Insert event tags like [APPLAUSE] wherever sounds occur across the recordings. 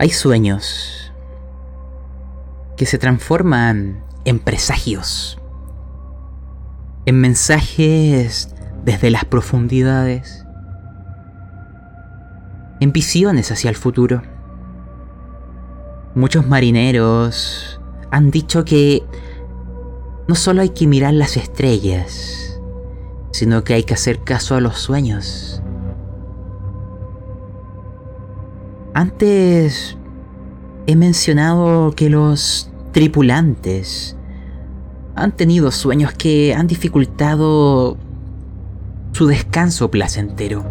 Hay sueños que se transforman en presagios, en mensajes desde las profundidades, en visiones hacia el futuro. Muchos marineros han dicho que no solo hay que mirar las estrellas, sino que hay que hacer caso a los sueños. Antes he mencionado que los tripulantes han tenido sueños que han dificultado su descanso placentero.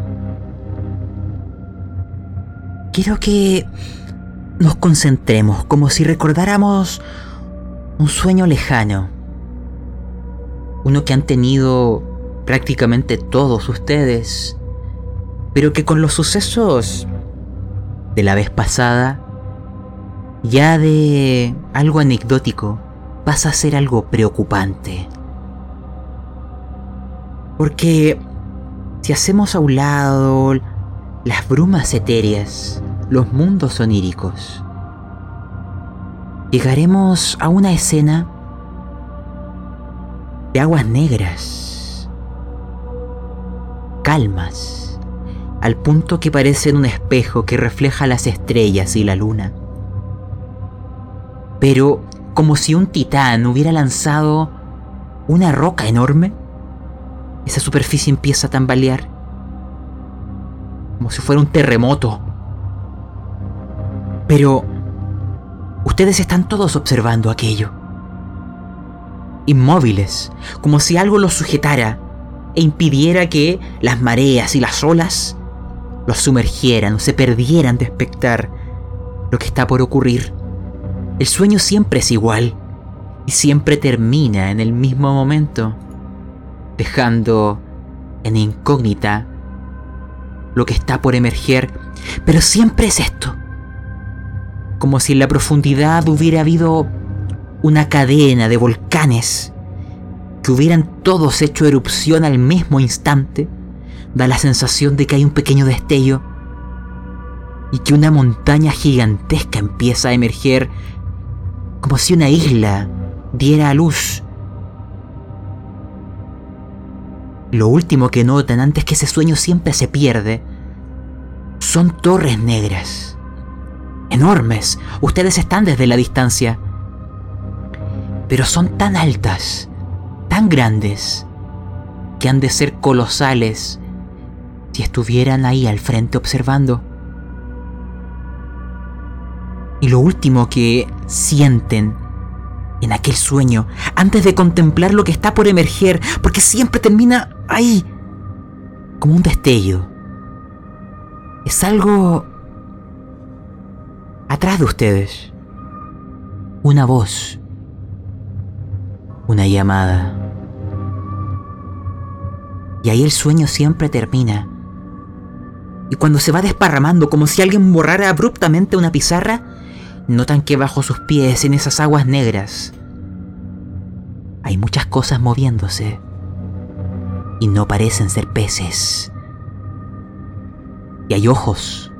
Quiero que nos concentremos como si recordáramos un sueño lejano. Uno que han tenido prácticamente todos ustedes, pero que con los sucesos de la vez pasada, ya de algo anecdótico, pasa a ser algo preocupante. Porque si hacemos a un lado las brumas etéreas, los mundos oníricos, llegaremos a una escena de aguas negras, calmas, al punto que parecen un espejo que refleja las estrellas y la luna. Pero como si un titán hubiera lanzado una roca enorme, esa superficie empieza a tambalear, como si fuera un terremoto. Pero ustedes están todos observando aquello, inmóviles, como si algo los sujetara e impidiera que las mareas y las olas los sumergieran o se perdieran de espectar lo que está por ocurrir. El sueño siempre es igual y siempre termina en el mismo momento, dejando en incógnita lo que está por emerger, pero siempre es esto. Como si en la profundidad hubiera habido una cadena de volcanes que hubieran todos hecho erupción al mismo instante da la sensación de que hay un pequeño destello y que una montaña gigantesca empieza a emerger como si una isla diera a luz. Lo último que notan antes que ese sueño siempre se pierde son torres negras. Enormes. Ustedes están desde la distancia. Pero son tan altas, tan grandes, que han de ser colosales si estuvieran ahí al frente observando. Y lo último que sienten en aquel sueño, antes de contemplar lo que está por emerger, porque siempre termina ahí, como un destello, es algo atrás de ustedes. Una voz, una llamada. Y ahí el sueño siempre termina y cuando se va desparramando como si alguien borrara abruptamente una pizarra, notan que bajo sus pies en esas aguas negras hay muchas cosas moviéndose y no parecen ser peces. Y hay ojos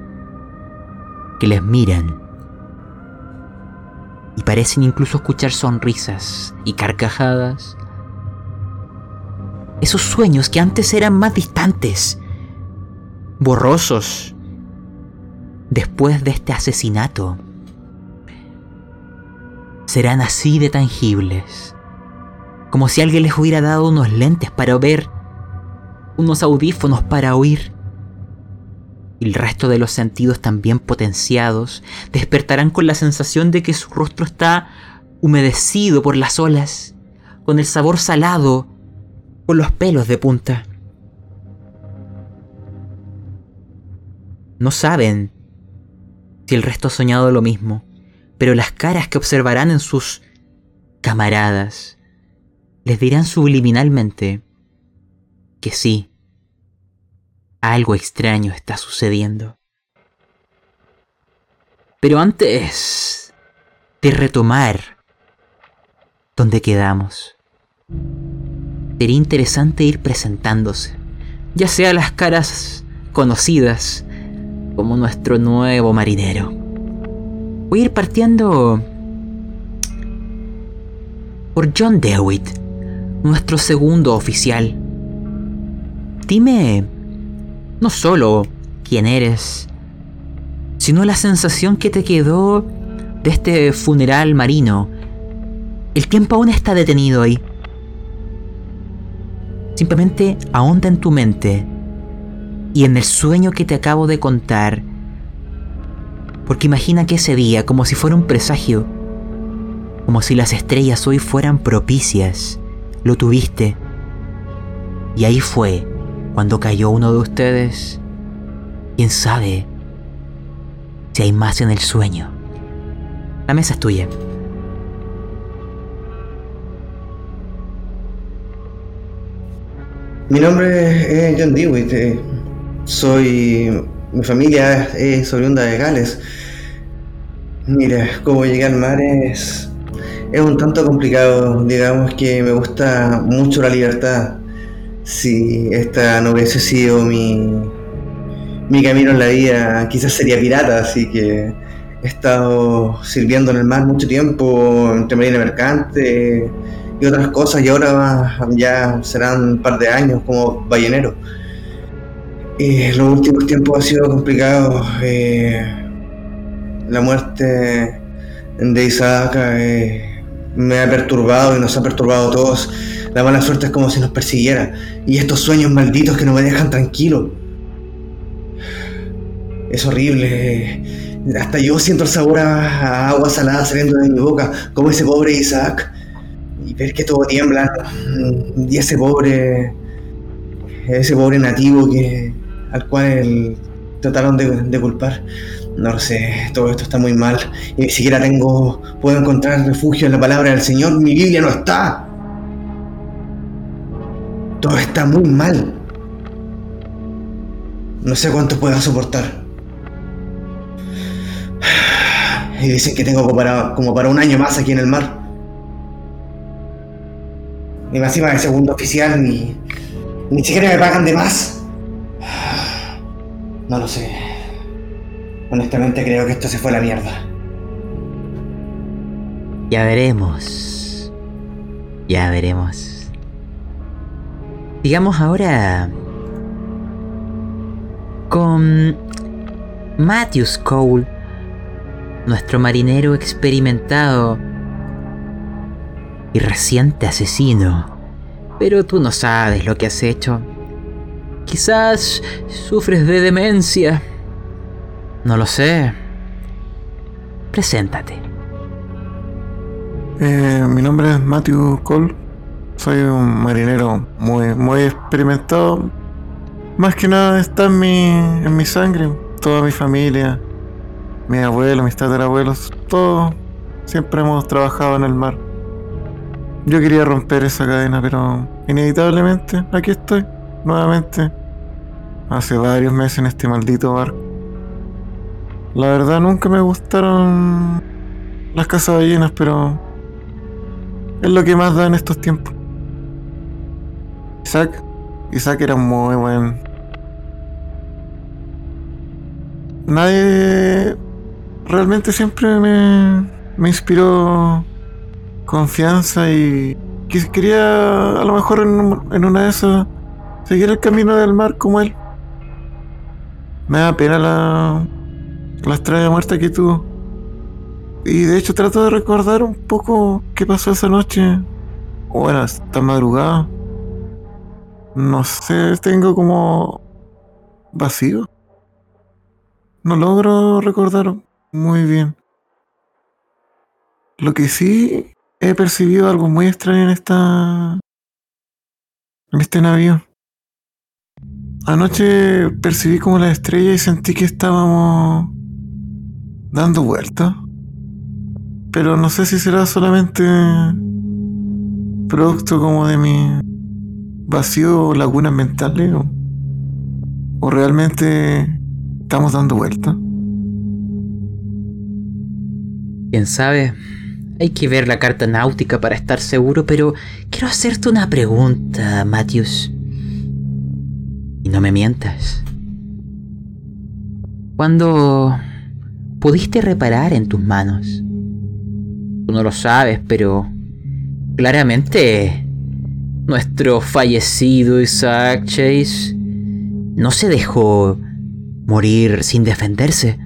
que les miran y parecen incluso escuchar sonrisas y carcajadas. Esos sueños que antes eran más distantes borrosos después de este asesinato serán así de tangibles, como si alguien les hubiera dado unos lentes para ver, unos audífonos para oír. Y el resto de los sentidos también potenciados despertarán con la sensación de que su rostro está humedecido por las olas, con el sabor salado, con los pelos de punta. No saben si el resto ha soñado lo mismo, pero las caras que observarán en sus camaradas les dirán subliminalmente que sí, algo extraño está sucediendo. Pero antes de retomar donde quedamos, sería interesante ir presentándose, ya sea las caras conocidas como nuestro nuevo marinero. Voy a ir partiendo por John Dewitt, nuestro segundo oficial. Dime no solo quién eres, sino la sensación que te quedó de este funeral marino. El tiempo aún está detenido ahí. Simplemente ahonda en tu mente y en el sueño que te acabo de contar. Porque imagina que ese día, como si fuera un presagio, como si las estrellas hoy fueran propicias, lo tuviste. Y ahí fue cuando cayó uno de ustedes. ¿Quién sabe si hay más en el sueño? La mesa es tuya. Mi nombre es John Dewitt. Eh, soy. Mi familia es oriunda de Gales. Mira, cómo llegué al mar es. Es un tanto complicado. Digamos que me gusta mucho la libertad. Si esta no hubiese sido mi. Mi camino en la vida, quizás sería pirata, así que he estado sirviendo en el mar mucho tiempo, entre marina mercante y otras cosas, y ahora ya serán un par de años como ballenero. Y los últimos tiempos ha sido complicado. Eh, la muerte de Isaac eh, me ha perturbado y nos ha perturbado a todos. La mala suerte es como si nos persiguiera. Y estos sueños malditos que no me dejan tranquilo. Es horrible. Hasta yo siento el sabor a, agua salada saliendo de mi boca, como ese pobre Isaac y ver que todo tiembla y ese pobre ese pobre nativo que al cual trataron de, culpar. No lo sé todo esto está muy mal. Y ni siquiera tengo puedo encontrar refugio en la palabra del Señor. Mi Biblia no está. Todo está muy mal. No sé cuánto pueda soportar. Y dicen que tengo como para, como para un año más aquí en el mar. Ni más de segundo oficial, ni, ni siquiera me pagan de más. No lo sé. Honestamente creo que esto se fue a la mierda. Ya veremos. Ya veremos. Digamos ahora con Matthews Cole, nuestro marinero experimentado y reciente asesino. Pero tú no sabes lo que has hecho. Quizás sufres de demencia. No lo sé. Preséntate. Eh, mi nombre es Matthew Cole. Soy un marinero muy, muy experimentado. Más que nada está en mi, en mi sangre. Toda mi familia, mis abuelos, mis tatarabuelos, todos siempre hemos trabajado en el mar. Yo quería romper esa cadena, pero inevitablemente aquí estoy, nuevamente. Hace varios meses en este maldito barco. La verdad nunca me gustaron las casas ballenas, pero es lo que más da en estos tiempos. Isaac, Isaac era muy buen. Nadie realmente siempre me, me inspiró confianza y quería a lo mejor en, una de esas seguir el camino del mar como él. Me da pena la, la extraña muerte que tuvo. Y de hecho trato de recordar un poco qué pasó esa noche. Bueno, esta madrugada. No sé, tengo como vacío. No logro recordar muy bien. Lo que sí he percibido algo muy extraño en esta. en este navío. Anoche percibí como la estrella y sentí que estábamos dando vueltas. Pero no sé si será solamente producto como de mi vacío o lagunas mentales o, o realmente estamos dando vueltas. ¿Quién sabe? Hay que ver la carta náutica para estar seguro, pero quiero hacerte una pregunta, Matthews. Y no me mientas. Cuando pudiste reparar en tus manos. Tú no lo sabes, pero claramente nuestro fallecido Isaac Chase no se dejó morir sin defenderse.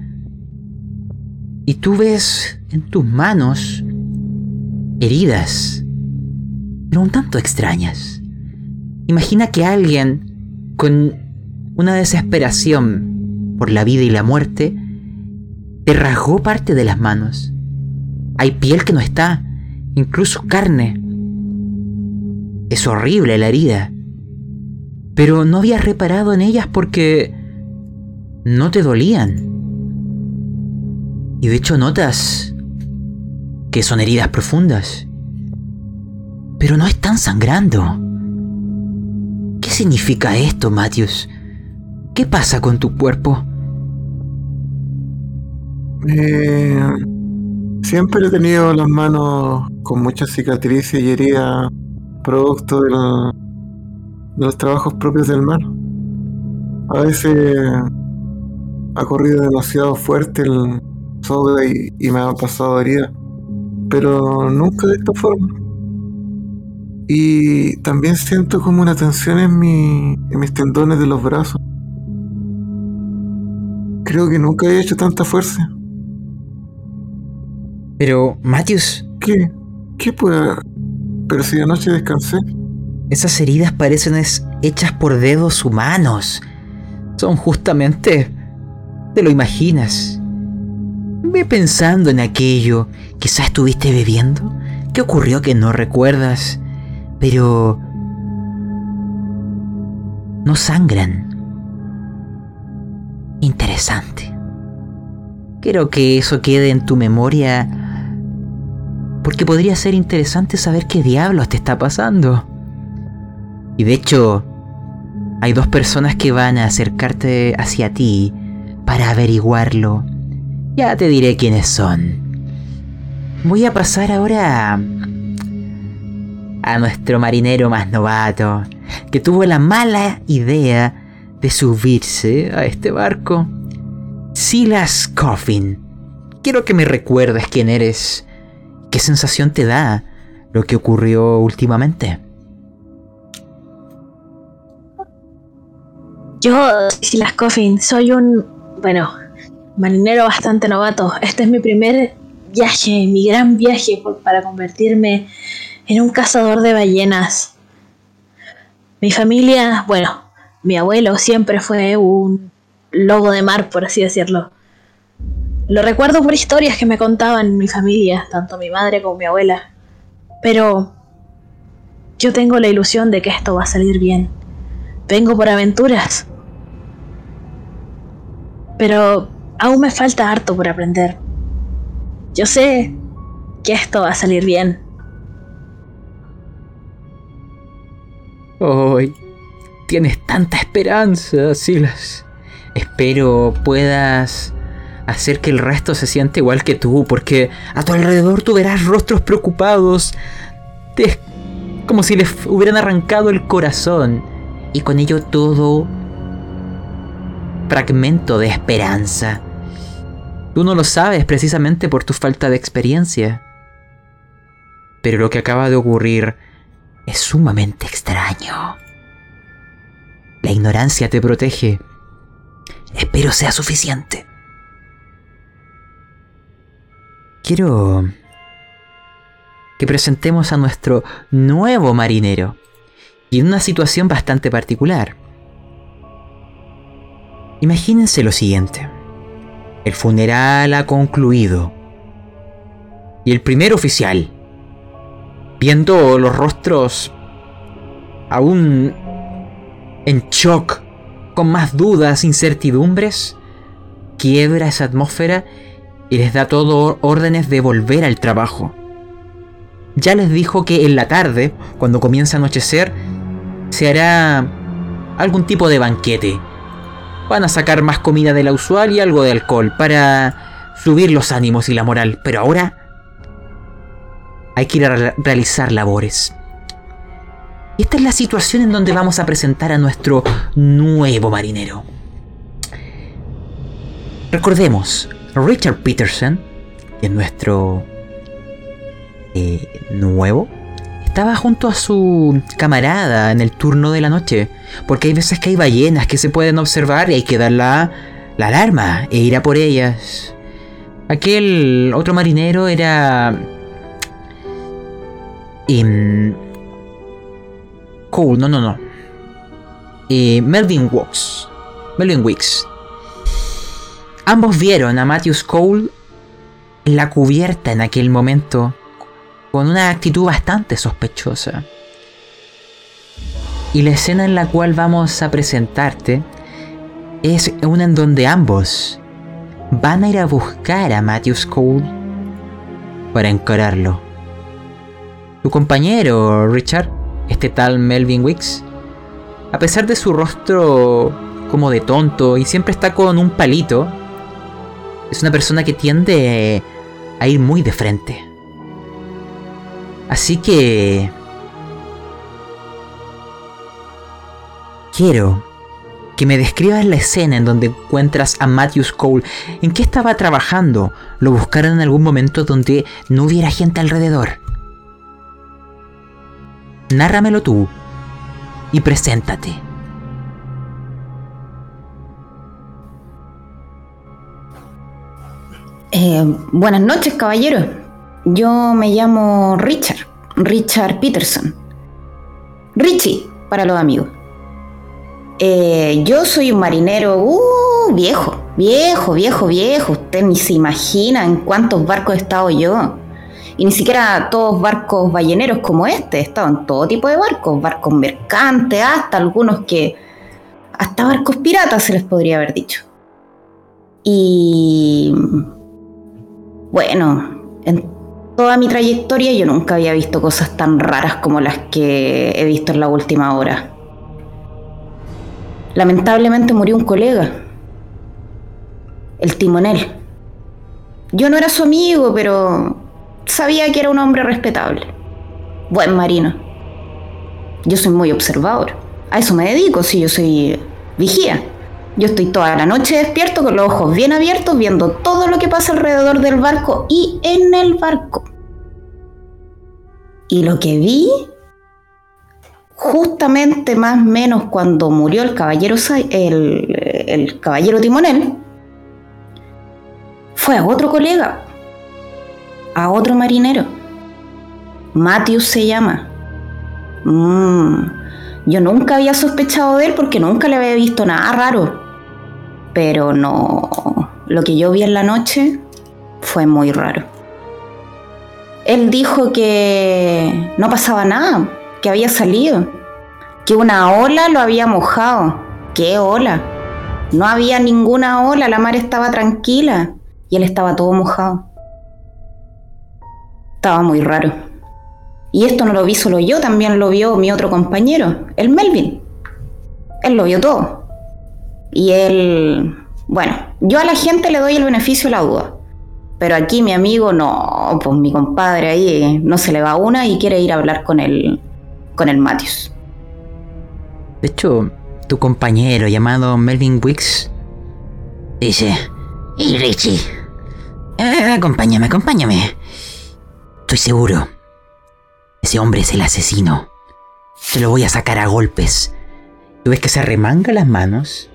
Y tú ves en tus manos heridas, pero un tanto extrañas. Imagina que alguien con una desesperación por la vida y la muerte te rasgó parte de las manos. Hay piel que no está, incluso carne. Es horrible la herida. Pero no habías reparado en ellas porque no te dolían. Y de hecho notas que son heridas profundas. Pero no están sangrando. ¿Qué significa esto, Matthews? ¿Qué pasa con tu cuerpo? Eh, siempre he tenido las manos con muchas cicatrices y heridas, producto de, los trabajos propios del mar. A veces ha corrido demasiado fuerte el soga y, me ha pasado herida, pero nunca de esta forma. Y también siento como una tensión en, en mis tendones de los brazos. Creo que nunca he hecho tanta fuerza. Pero, Matthews. ¿Qué? ¿Qué puede.? Pero si anoche descansé. Esas heridas parecen hechas por dedos humanos. Son justamente. Te lo imaginas. Ve pensando en aquello. Quizás estuviste bebiendo. ¿Qué ocurrió que no recuerdas? Pero... No sangran. Interesante. Quiero que eso quede en tu memoria porque podría ser interesante saber qué diablos te está pasando. Y de hecho, hay dos personas que van a acercarte hacia ti para averiguarlo. Ya te diré quiénes son. Voy a pasar ahora a, nuestro marinero más novato, que tuvo la mala idea de subirse a este barco. Silas Coffin. Quiero que me recuerdes quién eres ¿Qué sensación te da lo que ocurrió últimamente? Yo, Silas Coffin, soy un, bueno, marinero bastante novato. Este es mi primer viaje, mi gran viaje para convertirme en un cazador de ballenas. Mi familia, bueno, mi abuelo siempre fue un lobo de mar, por así decirlo. Lo recuerdo por historias que me contaban mi familia, tanto mi madre como mi abuela. Pero yo tengo la ilusión de que esto va a salir bien. Vengo por aventuras. Pero aún me falta harto por aprender. Yo sé que esto va a salir bien. Tienes tanta esperanza, Silas. Espero puedas hacer que el resto se siente igual que tú, porque a tu alrededor tú verás rostros preocupados, como si les hubieran arrancado el corazón, y con ello todo fragmento de esperanza. Tú no lo sabes precisamente por tu falta de experiencia. Pero lo que acaba de ocurrir es sumamente extraño. La ignorancia te protege. Espero sea suficiente. quiero que presentemos a nuestro nuevo marinero y en una situación bastante particular. Imagínense lo siguiente. El funeral ha concluido y el primer oficial, viendo los rostros aún en shock, con más dudas, incertidumbres, quiebra esa atmósfera y les da todo órdenes de volver al trabajo. Ya les dijo que en la tarde, cuando comience a anochecer, se hará algún tipo de banquete. Van a sacar más comida de la usual y algo de alcohol para subir los ánimos y la moral. Pero ahora hay que ir a realizar labores. esta es la situación en donde vamos a presentar a nuestro nuevo marinero. Recordemos, Richard Peterson, que es nuestro eh, nuevo, estaba junto a su camarada en el turno de la noche, porque hay veces que hay ballenas que se pueden observar y hay que dar la, la alarma e ir a por ellas. Aquel otro marinero era... em, Cole, no, no, no. Eh, Melvin Wicks. Melvin Wicks. Ambos vieron a Matthews Cole en la cubierta en aquel momento con una actitud bastante sospechosa. Y la escena en la cual vamos a presentarte es una en donde ambos van a ir a buscar a Matthews Cole para encararlo. Tu compañero, Richard, este tal Melvin Wicks, a pesar de su rostro como de tonto y siempre está con un palito, es una persona que tiende a ir muy de frente. Así que... Quiero que me describas la escena en donde encuentras a Matthews Cole. ¿En qué estaba trabajando? ¿Lo buscaron en algún momento donde no hubiera gente alrededor? Nárramelo tú y preséntate. Eh, buenas noches, caballero. Yo me llamo Richard, Richard Peterson. Richie, para los amigos. Eh, yo soy un marinero uh, viejo, viejo, viejo, viejo. Usted ni se imagina en cuántos barcos he estado yo. Y ni siquiera todos barcos balleneros como este. En todo tipo de barcos, barcos mercantes, hasta algunos que... Hasta barcos piratas se les podría haber dicho. Y... Bueno, en toda mi trayectoria yo nunca había visto cosas tan raras como las que he visto en la última hora. Lamentablemente murió un colega, el timonel. Yo no era su amigo, pero sabía que era un hombre respetable. Buen marino. Yo soy muy observador. A eso me dedico, si yo soy vigía. Yo estoy toda la noche despierto con los ojos bien abiertos viendo todo lo que pasa alrededor del barco y en el barco. Y lo que vi, justamente más o menos cuando murió el caballero, el, el caballero timonel, fue a otro colega, a otro marinero. Matthews se llama. Mm, yo nunca había sospechado de él porque nunca le había visto nada raro. Pero no, lo que yo vi en la noche fue muy raro. Él dijo que no pasaba nada, que había salido, que una ola lo había mojado. ¿Qué ola? No había ninguna ola, la mar estaba tranquila y él estaba todo mojado. Estaba muy raro. Y esto no lo vi solo yo, también lo vio mi otro compañero, el Melvin. Él lo vio todo. Y él, bueno, yo a la gente le doy el beneficio de la duda. Pero aquí mi amigo no, pues mi compadre ahí no se le va una y quiere ir a hablar con el, con el Matthews. De hecho, tu compañero llamado Melvin Wicks dice, y Richie, eh, acompáñame, acompáñame. Estoy seguro. Ese hombre es el asesino. Te lo voy a sacar a golpes. ¿Tú ves que se remanga las manos?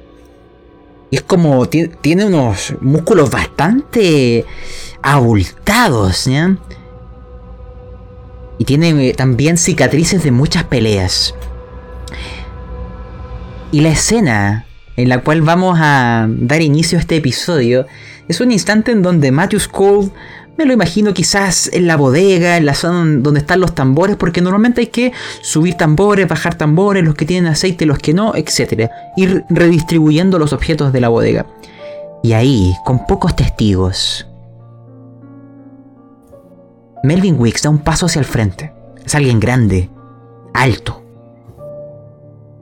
Y es como tiene unos músculos bastante abultados, ¿ya? Y tiene eh, también cicatrices de muchas peleas. Y la escena en la cual vamos a dar inicio a este episodio es un instante en donde Matthews Cole me lo imagino quizás en la bodega, en la zona donde están los tambores, porque normalmente hay que subir tambores, bajar tambores, los que tienen aceite, los que no, etc. Ir redistribuyendo los objetos de la bodega. Y ahí, con pocos testigos, Melvin Wicks da un paso hacia el frente. Es alguien grande, alto.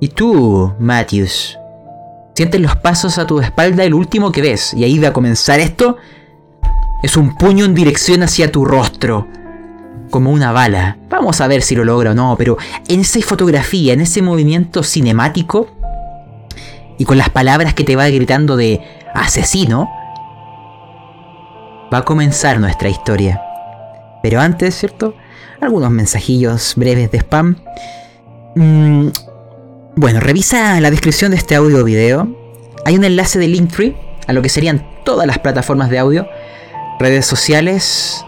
Y tú, Matthews, sientes los pasos a tu espalda el último que ves. Y ahí va a comenzar esto es un puño en dirección hacia tu rostro. Como una bala. Vamos a ver si lo logra o no, pero en esa fotografía, en ese movimiento cinemático, y con las palabras que te va gritando de asesino, va a comenzar nuestra historia. Pero antes, ¿cierto? Algunos mensajillos breves de spam. Mm, bueno, revisa la descripción de este audio video. Hay un enlace de Linktree a lo que serían todas las plataformas de audio, redes sociales.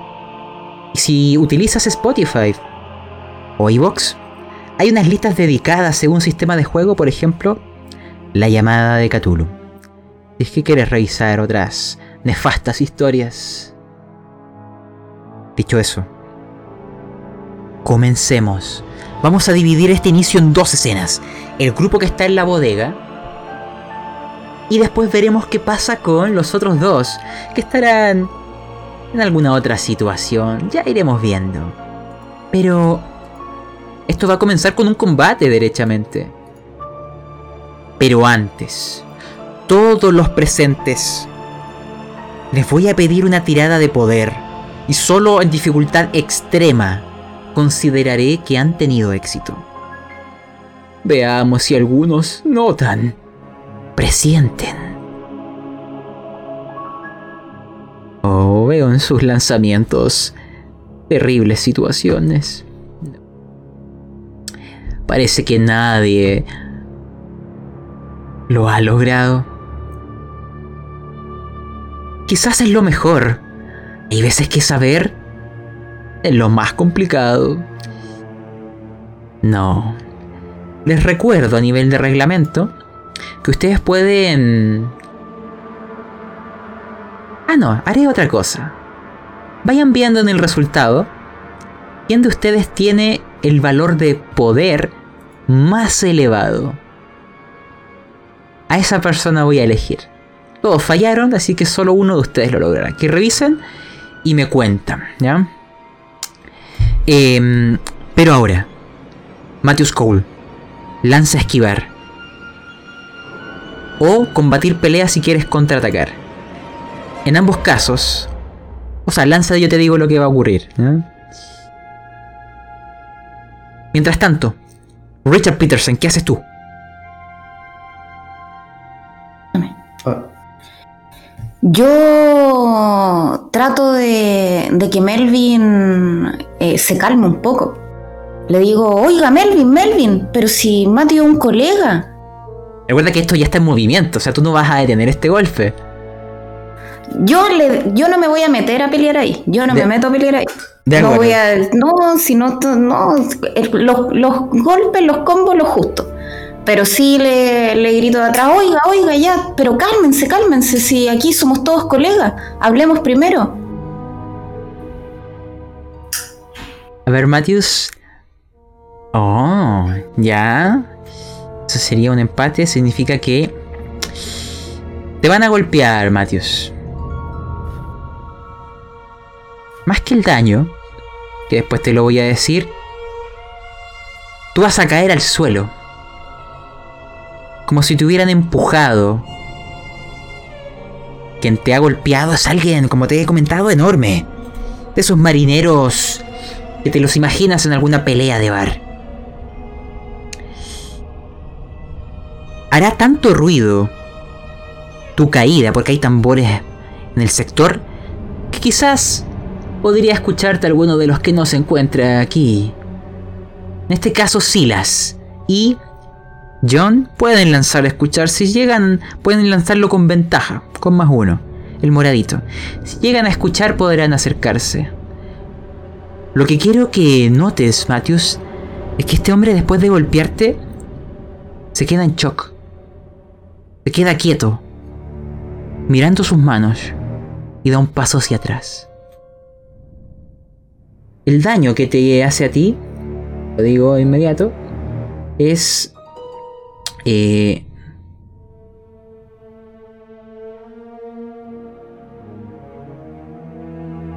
Y si utilizas Spotify o iVoox, hay unas listas dedicadas según sistema de juego, por ejemplo, la llamada de Cthulhu. Si es que quieres revisar otras nefastas historias. Dicho eso, comencemos. Vamos a dividir este inicio en dos escenas. El grupo que está en la bodega. Y después veremos qué pasa con los otros dos, que estarán en alguna otra situación. Ya iremos viendo. Pero... Esto va a comenzar con un combate, derechamente. Pero antes, todos los presentes, les voy a pedir una tirada de poder. Y solo en dificultad extrema consideraré que han tenido éxito. Veamos si algunos notan, presienten. Veo en sus lanzamientos terribles situaciones. Parece que nadie lo ha logrado. Quizás es lo mejor. Hay veces que saber es lo más complicado. No. Les recuerdo a nivel de reglamento que ustedes pueden... Ah, no, haré otra cosa. Vayan viendo en el resultado quién de ustedes tiene el valor de poder más elevado. A esa persona voy a elegir. Todos fallaron, así que solo uno de ustedes lo logrará. Que revisen y me cuentan, ¿ya? Em, pero ahora, Matthews Cole, lanza esquivar. O combatir peleas si quieres contraatacar. En ambos casos, o sea, lanza yo te digo lo que va a ocurrir. Mientras tanto, Richard Peterson, ¿qué haces tú? Yo trato de, de que Melvin eh, se calme un poco. Le digo, oiga Melvin, Melvin, pero si Matthew es un colega. Recuerda que esto ya está en movimiento, o sea, tú no vas a detener este golpe. Yo, le, yo no me voy a meter a pelear ahí. Yo no De- me meto a pelear ahí. de no voy a. No, si no. no los, los golpes, los combos, los justos. Pero sí le, le grito de atrás, oiga, oiga, ya, pero cálmense, cálmense, si aquí somos todos colegas, hablemos primero. A ver, Matthews. Oh, ya. Eso sería un empate. Significa que. Te van a golpear, Matthews. Más que el daño, que después te lo voy a decir. Tú vas a caer al suelo. Como si te hubieran empujado. Quien te ha golpeado es alguien, como te he comentado, enorme. De esos marineros que te los imaginas en alguna pelea de bar. Hará tanto ruido tu caída, porque hay tambores en el sector, que quizás podría escucharte alguno de los que no se encuentra aquí. En este caso, Silas y John pueden lanzar a escuchar. Si llegan, pueden lanzarlo con ventaja, con más uno, el moradito. Si llegan a escuchar, podrán acercarse. Lo que quiero que notes, Matthews, es que este hombre después de golpearte se queda en shock. Se queda quieto, mirando sus manos y da un paso hacia atrás. El daño que te hace a ti, lo digo inmediato, es... eh,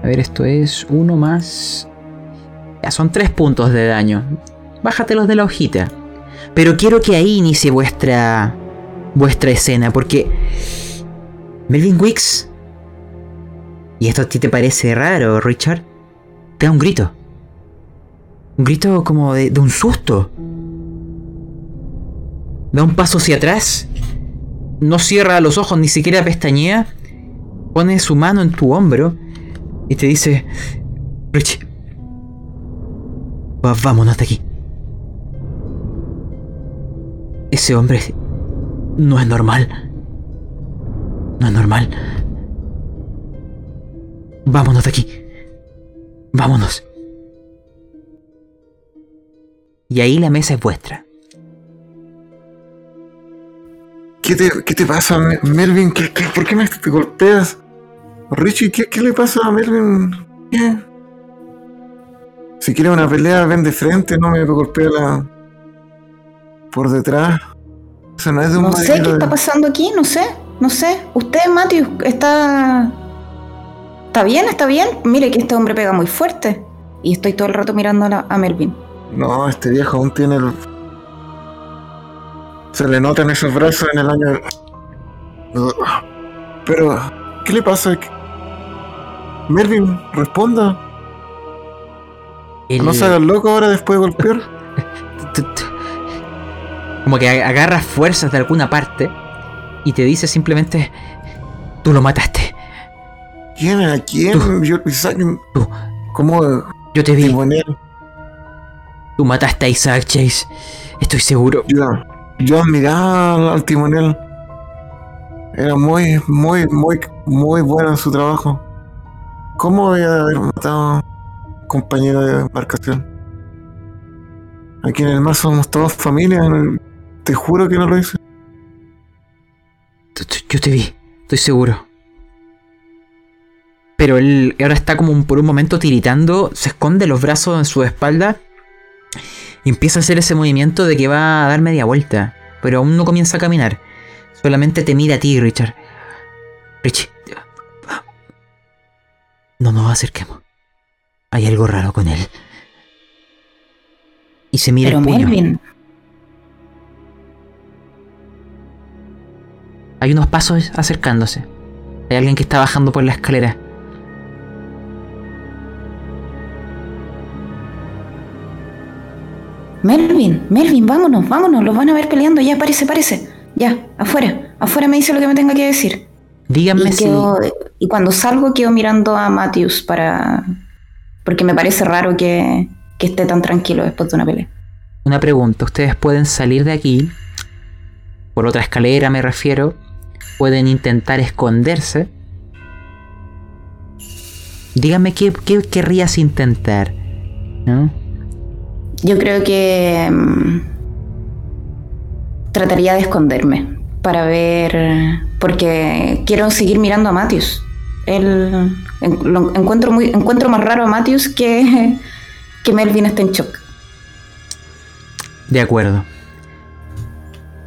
a ver, esto es uno más... Ya, son tres puntos de daño. Bájatelos de la hojita. Pero quiero que ahí inicie vuestra. vuestra escena, porque. Melvin Wicks. Y esto a ti te parece raro, Richard. Te da un grito. Un grito como de, de un susto. Da un paso hacia atrás. No cierra los ojos, ni siquiera pestañea. Pone su mano en tu hombro y te dice, Richie, vámonos de aquí. Ese hombre no es normal. No es normal. Vámonos de aquí. Vámonos. Y ahí la mesa es vuestra. ¿Qué te, qué te pasa, Me- Melvin? ¿Qué, qué- por qué me te golpeas? Richie, ¿qué, qué le pasa a Melvin? ¿Qué? Si quiere una pelea, ven de frente, no me golpea la... por detrás. Eso no es de un No sé qué está pasando aquí, no sé, no sé. Usted, Matthew, está. ¿Está bien? ¿Está bien? Mire que este hombre pega muy fuerte. Y estoy todo el rato mirando a, la- a Melvin. No, este viejo aún tiene el... Se le notan esos brazos en el año... Pero, ¿qué le pasa? Melvin, responda. No se haga loco ahora después de golpear. [LAUGHS] Como que ag- agarra fuerzas de alguna parte y te dice simplemente, tú lo mataste. ¿Quién? ¿A quién? Yo, Isaac, Tú. ¿Cómo? Yo te vi. Timonel. Tú mataste a Isaac Chase. Estoy seguro. Yo, yo admiraba al, timonel. Era muy, muy, muy, muy bueno en su trabajo. ¿Cómo voy a haber matado a un compañero de embarcación? Aquí en el mar somos todos familia. Te juro que no lo hice. Yo te vi. Estoy seguro. Pero él ahora está como un- por un momento tiritando, se esconde los brazos en su espalda y empieza a hacer ese movimiento de que va a dar media vuelta. Pero aún no comienza a caminar. Solamente te mira a ti, Richard. Richie. No nos acerquemos. Hay algo raro con él. Y se mira Pero el puño. Melvin, Hay unos pasos acercándose. Hay alguien que está bajando por la escalera. Melvin, Melvin, vámonos, vámonos. Los van a ver peleando. Ya, parece, parece. Ya, afuera. Afuera me dice lo que me tenga que decir. Díganme Y, si. y cuando salgo quedo mirando a Matthews para... Porque me parece raro que, que esté tan tranquilo después de una pelea. Una pregunta. Ustedes pueden salir de aquí. Por otra escalera me refiero. Pueden intentar esconderse. Díganme qué, qué querrías intentar. ¿No? Yo creo que mm, trataría de esconderme para ver, porque quiero seguir mirando a Matthews. Él, lo encuentro muy, encuentro más raro a Matthews que [LAUGHS] que Melvin está en shock. De acuerdo.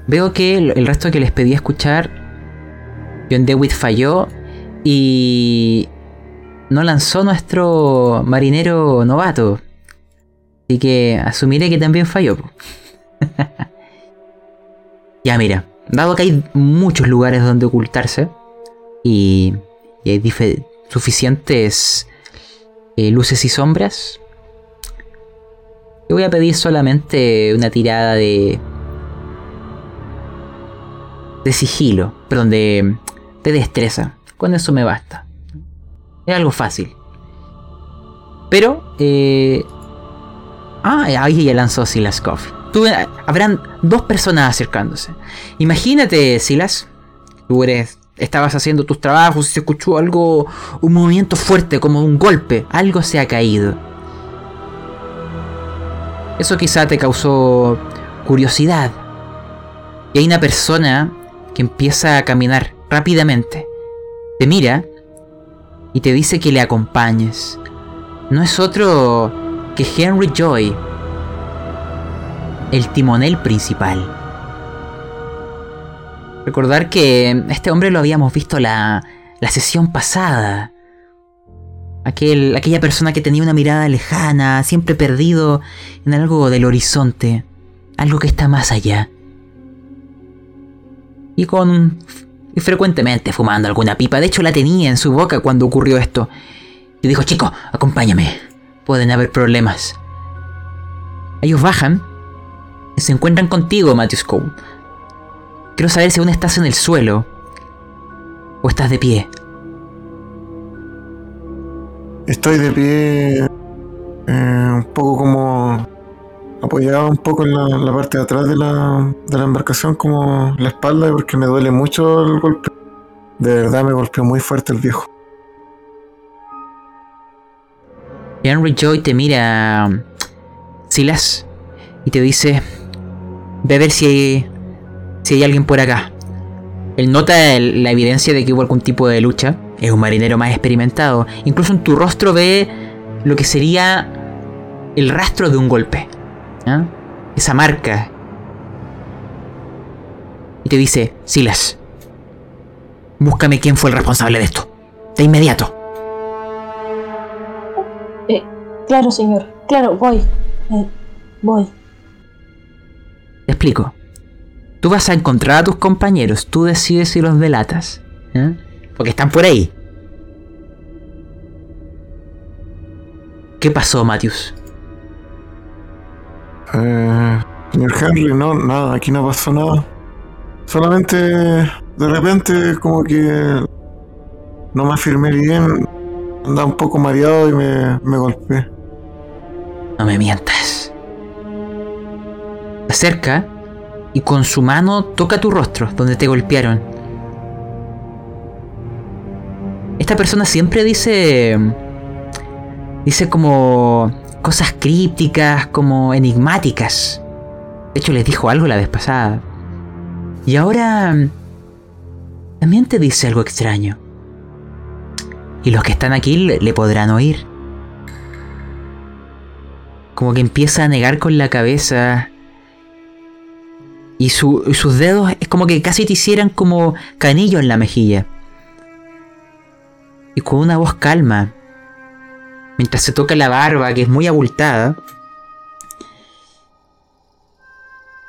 Veo que el el resto que les pedí escuchar, John DeWitt falló y no lanzó nuestro marinero novato. Así que asumiré que también falló. [LAUGHS] ya mira, dado que hay muchos lugares donde ocultarse y, y hay suficientes eh, luces y sombras, te voy a pedir solamente una tirada de. de sigilo. Perdón, de. de destreza. Con eso me basta. Es algo fácil. Pero. Eh, ah, ahí ya lanzó Silas eh, habrán dos personas acercándose. Imagínate, Silas. Tú eres. Estabas haciendo tus trabajos y se escuchó algo. un movimiento fuerte, como un golpe. Algo se ha caído. Eso quizá te causó curiosidad. Y hay una persona que empieza a caminar rápidamente. Te mira y te dice que le acompañes. No es otro que Henry Joy, el timonel principal. Recordar que este hombre lo habíamos visto la, la sesión pasada. Aquel, aquella persona que tenía una mirada lejana, siempre perdido en algo del horizonte, algo que está más allá. Y con... y frecuentemente fumando alguna pipa, de hecho la tenía en su boca cuando ocurrió esto. Y dijo, chico, acompáñame, pueden haber problemas. Ellos bajan y se encuentran contigo, Matthew Cole. Quiero saber si aún estás en el suelo o estás de pie. Estoy de pie, eh, un poco como apoyado un poco en la, la parte de atrás de la, de la embarcación, como la espalda, porque me duele mucho el golpe. De verdad me golpeó muy fuerte el viejo. Henry Joy te mira, Silas, y te dice, ve a ver si hay, si hay alguien por acá. Él nota la evidencia de que hubo algún tipo de lucha. Es un marinero más experimentado. Incluso en tu rostro ve lo que sería el rastro de un golpe. Esa marca. Y te dice, Silas, búscame quién fue el responsable de esto. De inmediato. Claro, señor. Claro, voy. Eh, voy. Te explico. Tú vas a encontrar a tus compañeros, tú decides si los delatas. ¿eh? Porque están por ahí. ¿Qué pasó, Matthews? Eh, señor Henry, no, nada, aquí no pasó nada. Solamente de repente como que no me afirmé bien, andaba un poco mareado y me, me golpeé. No me mientas. Acerca y con su mano toca tu rostro donde te golpearon. Esta persona siempre dice. Dice como. cosas crípticas, como enigmáticas. De hecho, les dijo algo la vez pasada. Y ahora. también te dice algo extraño. Y los que están aquí le podrán oír. Como que empieza a negar con la cabeza. Y su- sus dedos es como que casi te hicieran como canillo en la mejilla. Y con una voz calma, mientras se toca la barba, que es muy abultada,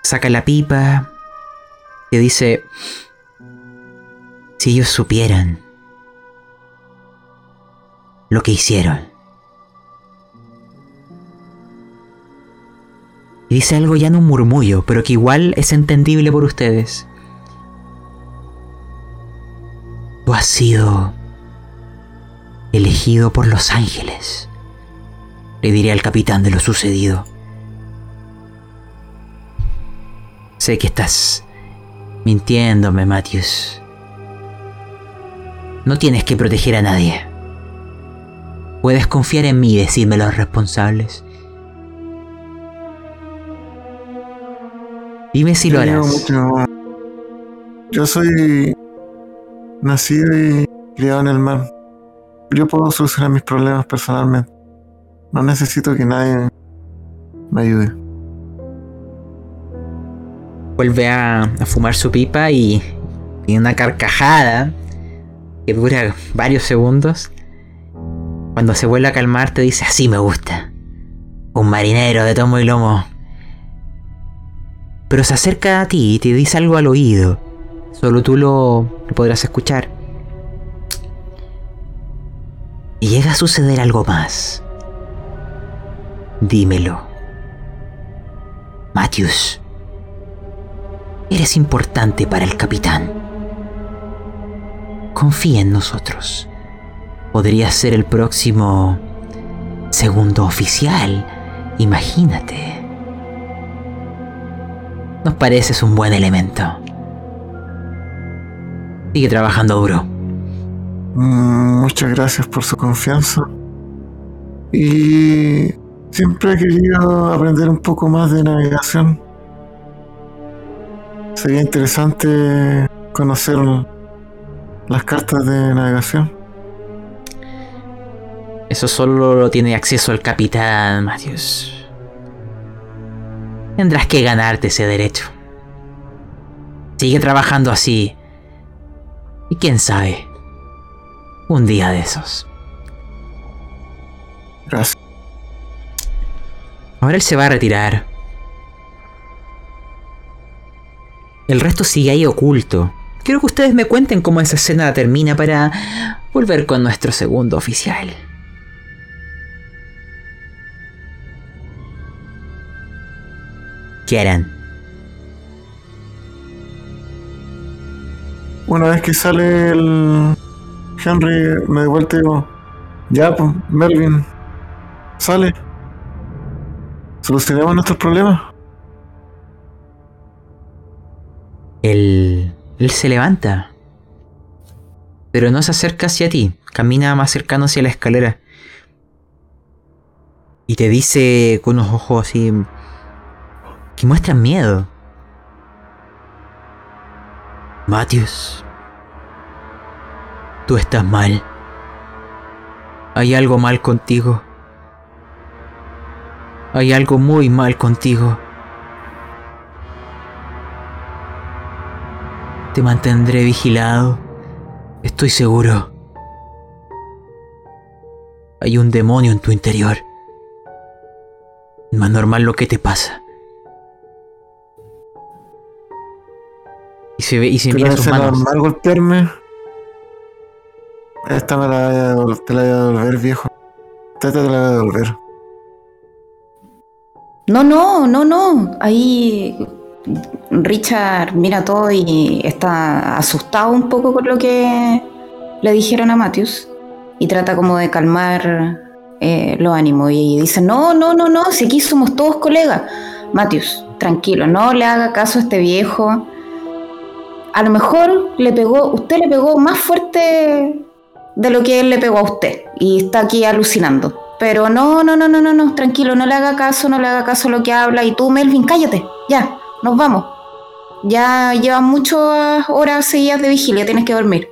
saca la pipa, y dice, si ellos supieran lo que hicieron. Y dice algo ya en un murmullo, pero que igual es entendible por ustedes. Tú has sido elegido por los ángeles. Le diré al capitán de lo sucedido. Sé que estás mintiéndome, Matthews. No tienes que proteger a nadie. Puedes confiar en mí y decirme los responsables. Dime si lo Yo harás. mucho- Yo soy nacido y criado en el mar. Yo puedo solucionar mis problemas personalmente. No necesito que nadie me ayude. Vuelve a, a fumar su pipa y tiene una carcajada que dura varios segundos. Cuando se vuelve a calmar te dice, así me gusta. Un marinero de tomo y lomo. Pero se acerca a ti y te dice algo al oído. Solo tú lo, podrás escuchar. Y llega a suceder algo más. Dímelo. Matthews. Eres importante para el capitán. Confía en nosotros. Podrías ser el próximo segundo oficial. Imagínate. Nos pareces un buen elemento. Sigue trabajando duro. Mm, Muchas gracias por su confianza. Y siempre he querido aprender un poco más de navegación. Sería interesante conocer las cartas de navegación. Eso solo lo tiene acceso el capitán, Matthews. Tendrás que ganarte ese derecho. Sigue trabajando así. Y quién sabe, un día de esos. Gracias. Ahora él se va a retirar. El resto sigue ahí oculto. Quiero que ustedes me cuenten cómo esa escena termina para volver con nuestro segundo oficial. ¿Qué harán? Una vez que sale el Henry, me devuelvo y digo, Ya, pues, Melvin, sale. Solucionemos nuestros problemas. Él, él se levanta. Pero no se acerca hacia ti. Camina más cercano hacia la escalera. Y te dice con unos ojos así... que muestran miedo. Matthews. Tú estás mal. Hay algo mal contigo. Hay algo muy mal contigo. Te mantendré vigilado. Estoy seguro. Hay un demonio en tu interior. Es normal lo que te pasa. Y se ve y se ¿Te mira sus parece manos. normal golpearme? Esta me la voy a devol- te la voy a devolver, viejo. Esta te la voy a devolver. No, no, no, no. Ahí Richard mira todo y está asustado un poco con lo que le dijeron a Matthews y trata como de calmar eh, los ánimos y dice, no, no, no, no, si aquí somos todos colegas. Matthews, tranquilo, no le haga caso a este viejo. A lo mejor le pegó, usted le pegó más fuerte de lo que él le pegó a usted y está aquí alucinando. Pero no, no, no, no, no, no, tranquilo, no le haga caso, no le haga caso a lo que habla. Y tú, Melvin, cállate, ya, nos vamos. Ya llevan muchas horas seguidas de vigilia, tienes que dormir.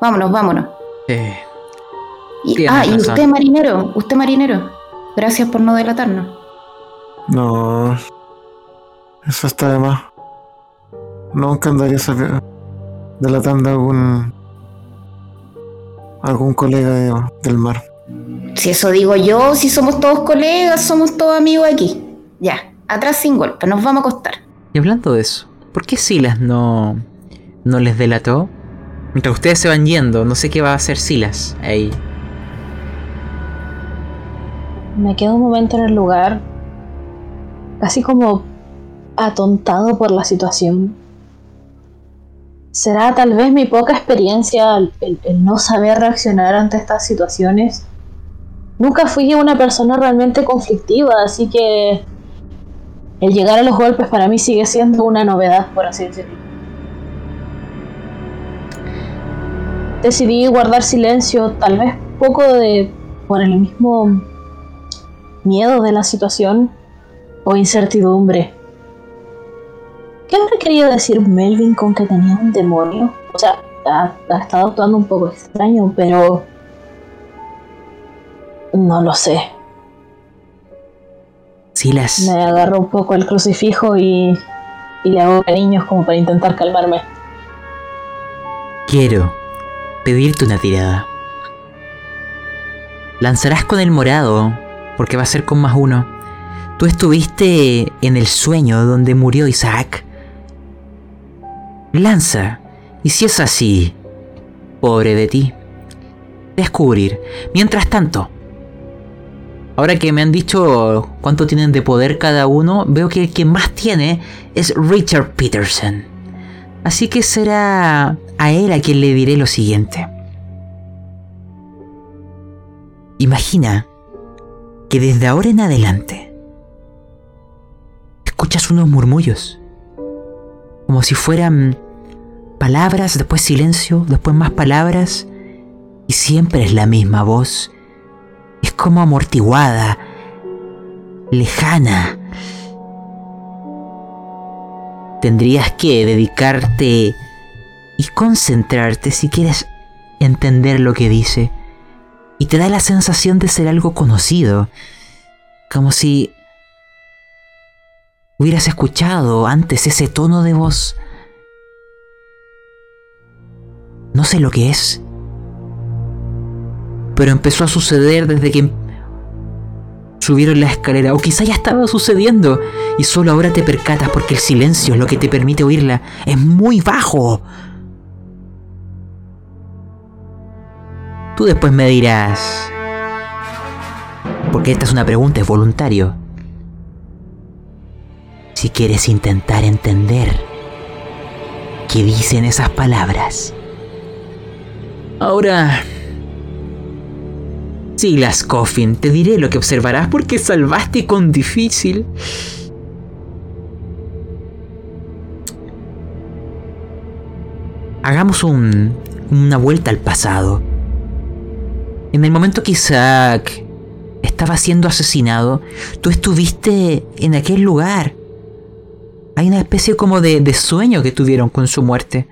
Vámonos, vámonos. Eh, Y, ah, y usted, marinero, usted, marinero, gracias por no delatarnos. No. Eso está de más. Nunca andaría delatando a algún. algún colega de- del mar. Si eso digo yo, si somos todos colegas, somos todos amigos aquí. Ya, atrás sin golpe, nos vamos a acostar. y hablando de eso, ¿por qué Silas no, no les delató? Mientras ustedes se van yendo, no sé qué va a hacer Silas ahí. Me quedo un momento en el lugar, casi como atontado por la situación. ¿Será tal vez mi poca experiencia el, no saber reaccionar ante estas situaciones? Nunca fui una persona realmente conflictiva, así que el llegar a los golpes para mí sigue siendo una novedad, por así decirlo. Decidí guardar silencio, tal vez poco de por el mismo miedo de la situación o incertidumbre. ¿Qué habrá querido decir Melvin con que tenía un demonio? O sea, ha, ha estado actuando un poco extraño, pero... No lo sé. Silas, Me agarro un poco el crucifijo y, y le hago cariños como para intentar calmarme. quiero pedirte una tirada. Lanzarás con el morado, porque va a ser con más uno. Tú estuviste en el sueño donde murió Isaac. Lanza, y si es así, pobre de ti. Descubrir. Mientras tanto, ahora que me han dicho cuánto tienen de poder cada uno, veo que el que más tiene es Richard Peterson. Así que será a él a quien le diré lo siguiente. Imagina que desde ahora en adelante escuchas unos murmullos, como si fueran palabras, después silencio, después más palabras, y siempre es la misma voz. Es como amortiguada, lejana. Tendrías que dedicarte y concentrarte si quieres entender lo que dice. Y te da la sensación de ser algo conocido. Como si hubieras escuchado antes ese tono de voz. No sé lo que es. Pero empezó a suceder desde que subieron la escalera. O quizá ya estaba sucediendo. Y solo ahora te percatas porque el silencio es lo que te permite oírla. Es muy bajo. Tú después me dirás... Porque esta es una pregunta, es voluntario. Si quieres intentar entender qué dicen esas palabras. Ahora... Silas Coffin, te diré lo que observarás porque salvaste con difícil. Hagamos un, una vuelta al pasado. En el momento que Isaac estaba siendo asesinado, tú estuviste en aquel lugar. Hay una especie como de, de sueño que tuvieron con su muerte.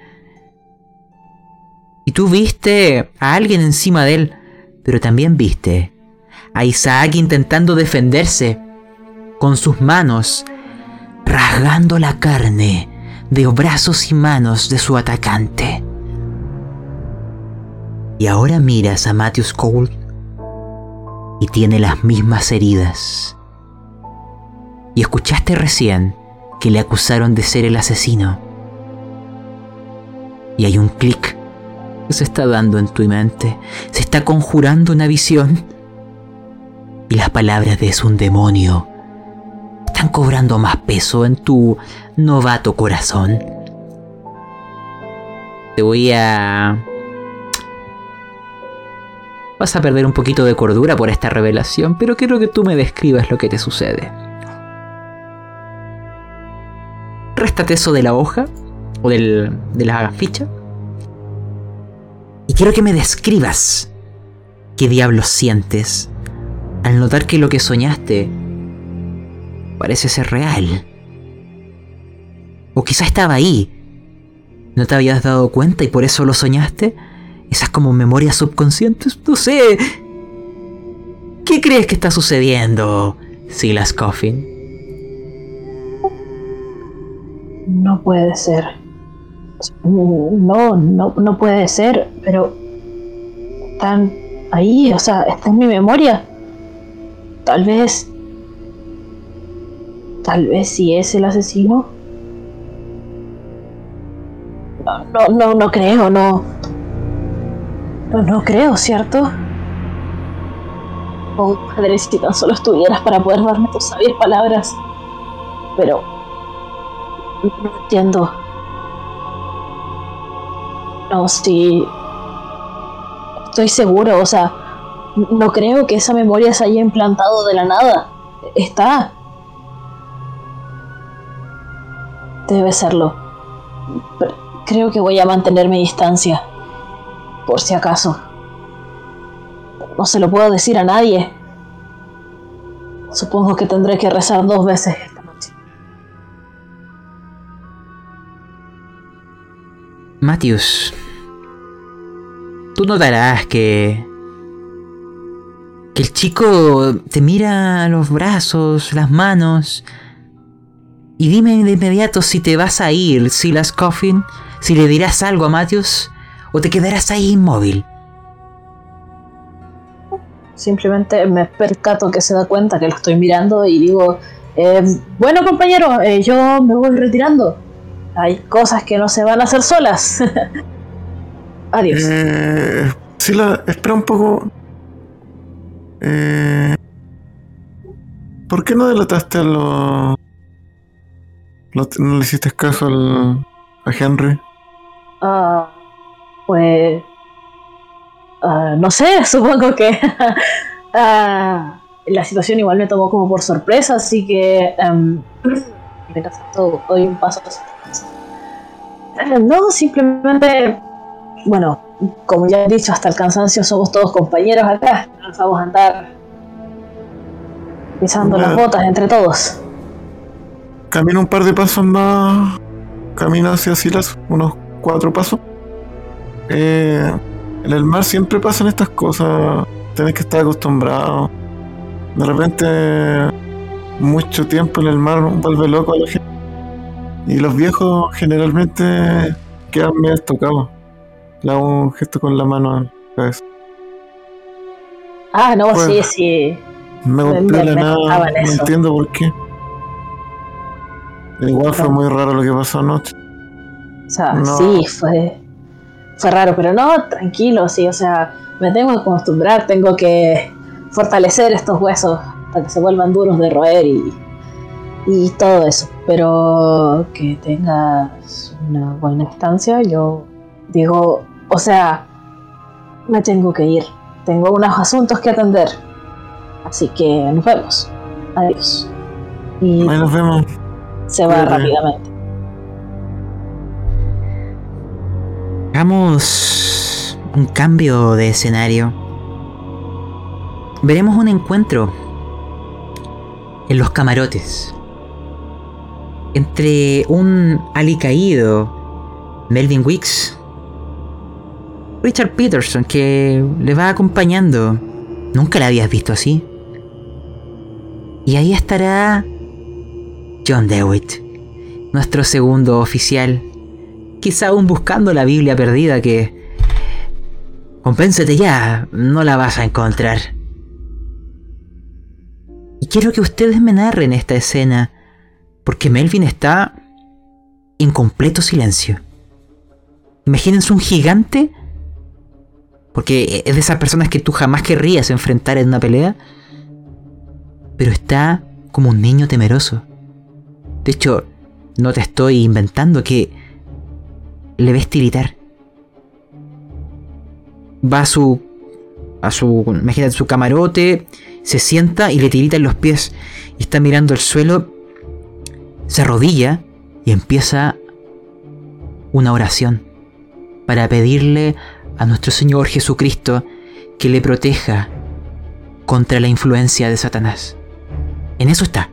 Y tú viste a alguien encima de él, pero también viste a Isaac intentando defenderse con sus manos, rasgando la carne de brazos y manos de su atacante. Y ahora miras a Matthews Cole y tiene las mismas heridas. Y escuchaste recién que le acusaron de ser el asesino. Y hay un clic que se está dando en tu mente. Se está conjurando una visión. Y las palabras de es un demonio están cobrando más peso en tu novato corazón. Te voy a... Vas a perder un poquito de cordura por esta revelación, pero quiero que tú me describas lo que te sucede. Réstate eso de la hoja o del, de la ficha. Quiero que me describas qué diablos sientes al notar que lo que soñaste parece ser real. O quizá estaba ahí. ¿No te habías dado cuenta y por eso lo soñaste? Esas como memorias subconscientes. No sé. ¿Qué crees que está sucediendo, Silas Coffin? No puede ser. No, no, no puede ser, pero están ahí, o sea, está en mi memoria. Tal vez. Tal vez si es el asesino. No, no, no, no creo, no. No, no creo, ¿cierto? Oh, padre, si tan solo estuvieras para poder darme tus sabias palabras. Pero. No entiendo. No, sí. Estoy seguro, o sea. No creo que esa memoria se haya implantado de la nada. Está. Debe serlo. Pero creo que voy a mantener mi distancia. Por si acaso. No se lo puedo decir a nadie. Supongo que tendré que rezar dos veces Matthews, tú notarás que que el chico te mira los brazos, las manos. Y dime de inmediato si te vas a ir, Silas Coffin, si le dirás algo a Matthews o te quedarás ahí inmóvil. Simplemente me percato que se da cuenta que lo estoy mirando y digo, eh, bueno compañero, eh, yo me voy retirando. Hay cosas que no se van a hacer solas. [LAUGHS] Adiós. Eh, Sila, espera un poco. Eh, ¿Por qué no delataste a los... lo- no le hiciste caso al, a Henry? Ah, pues. ah, no sé, [LAUGHS] supongo que. [LAUGHS] ah, la situación igual me tomó como por sorpresa, así que. mientras tanto, doy un paso hacia No, simplemente. Bueno, como ya he dicho, hasta el cansancio somos todos compañeros acá. Nos vamos a andar pisando las botas entre todos. Camina un par de pasos más. Camina hacia Silas, unos cuatro pasos. Eh, en el mar siempre pasan estas cosas. Tenés que estar acostumbrado. De repente, mucho tiempo en el mar vuelve loco a la gente. Y los viejos generalmente quedan medio tocados. Le hago un gesto con la mano en la cabeza. Ah, no, Bueno. sí, sí. Me me- la nada, no eso. entiendo por qué. Igual fue muy raro lo que pasó anoche. O sea, No. sí, fue, fue raro, pero no, tranquilo, sí, o sea, me tengo que acostumbrar, tengo que fortalecer estos huesos para que se vuelvan duros de roer y, y todo eso. Pero que tengas una buena estancia, yo digo, o sea, me tengo que ir. tengo unos asuntos que atender. Así que nos vemos. Adiós. Y Ahí nos vemos. se va cuídate. rápidamente. Hagamos un cambio de escenario. Veremos un encuentro en los camarotes entre un alicaído Melvin Wicks, Richard Peterson que le va acompañando. Nunca la habías visto así. Y ahí estará John Dewitt, nuestro segundo oficial, quizá aún buscando la Biblia perdida que... Compénsate ya, no la vas a encontrar. Y quiero que ustedes me narren esta escena, porque Melvin está en completo silencio. Imagínense un gigante, porque es de esas personas que tú jamás querrías enfrentar en una pelea, pero está como un niño temeroso. De hecho, no te estoy inventando que le ves tiritar. Va a su. a su. imagínate su camarote. Se sienta y le tirita en los pies. Y está mirando el suelo. Se arrodilla y empieza una oración. Para pedirle a nuestro Señor Jesucristo que le proteja contra la influencia de Satanás. En eso está.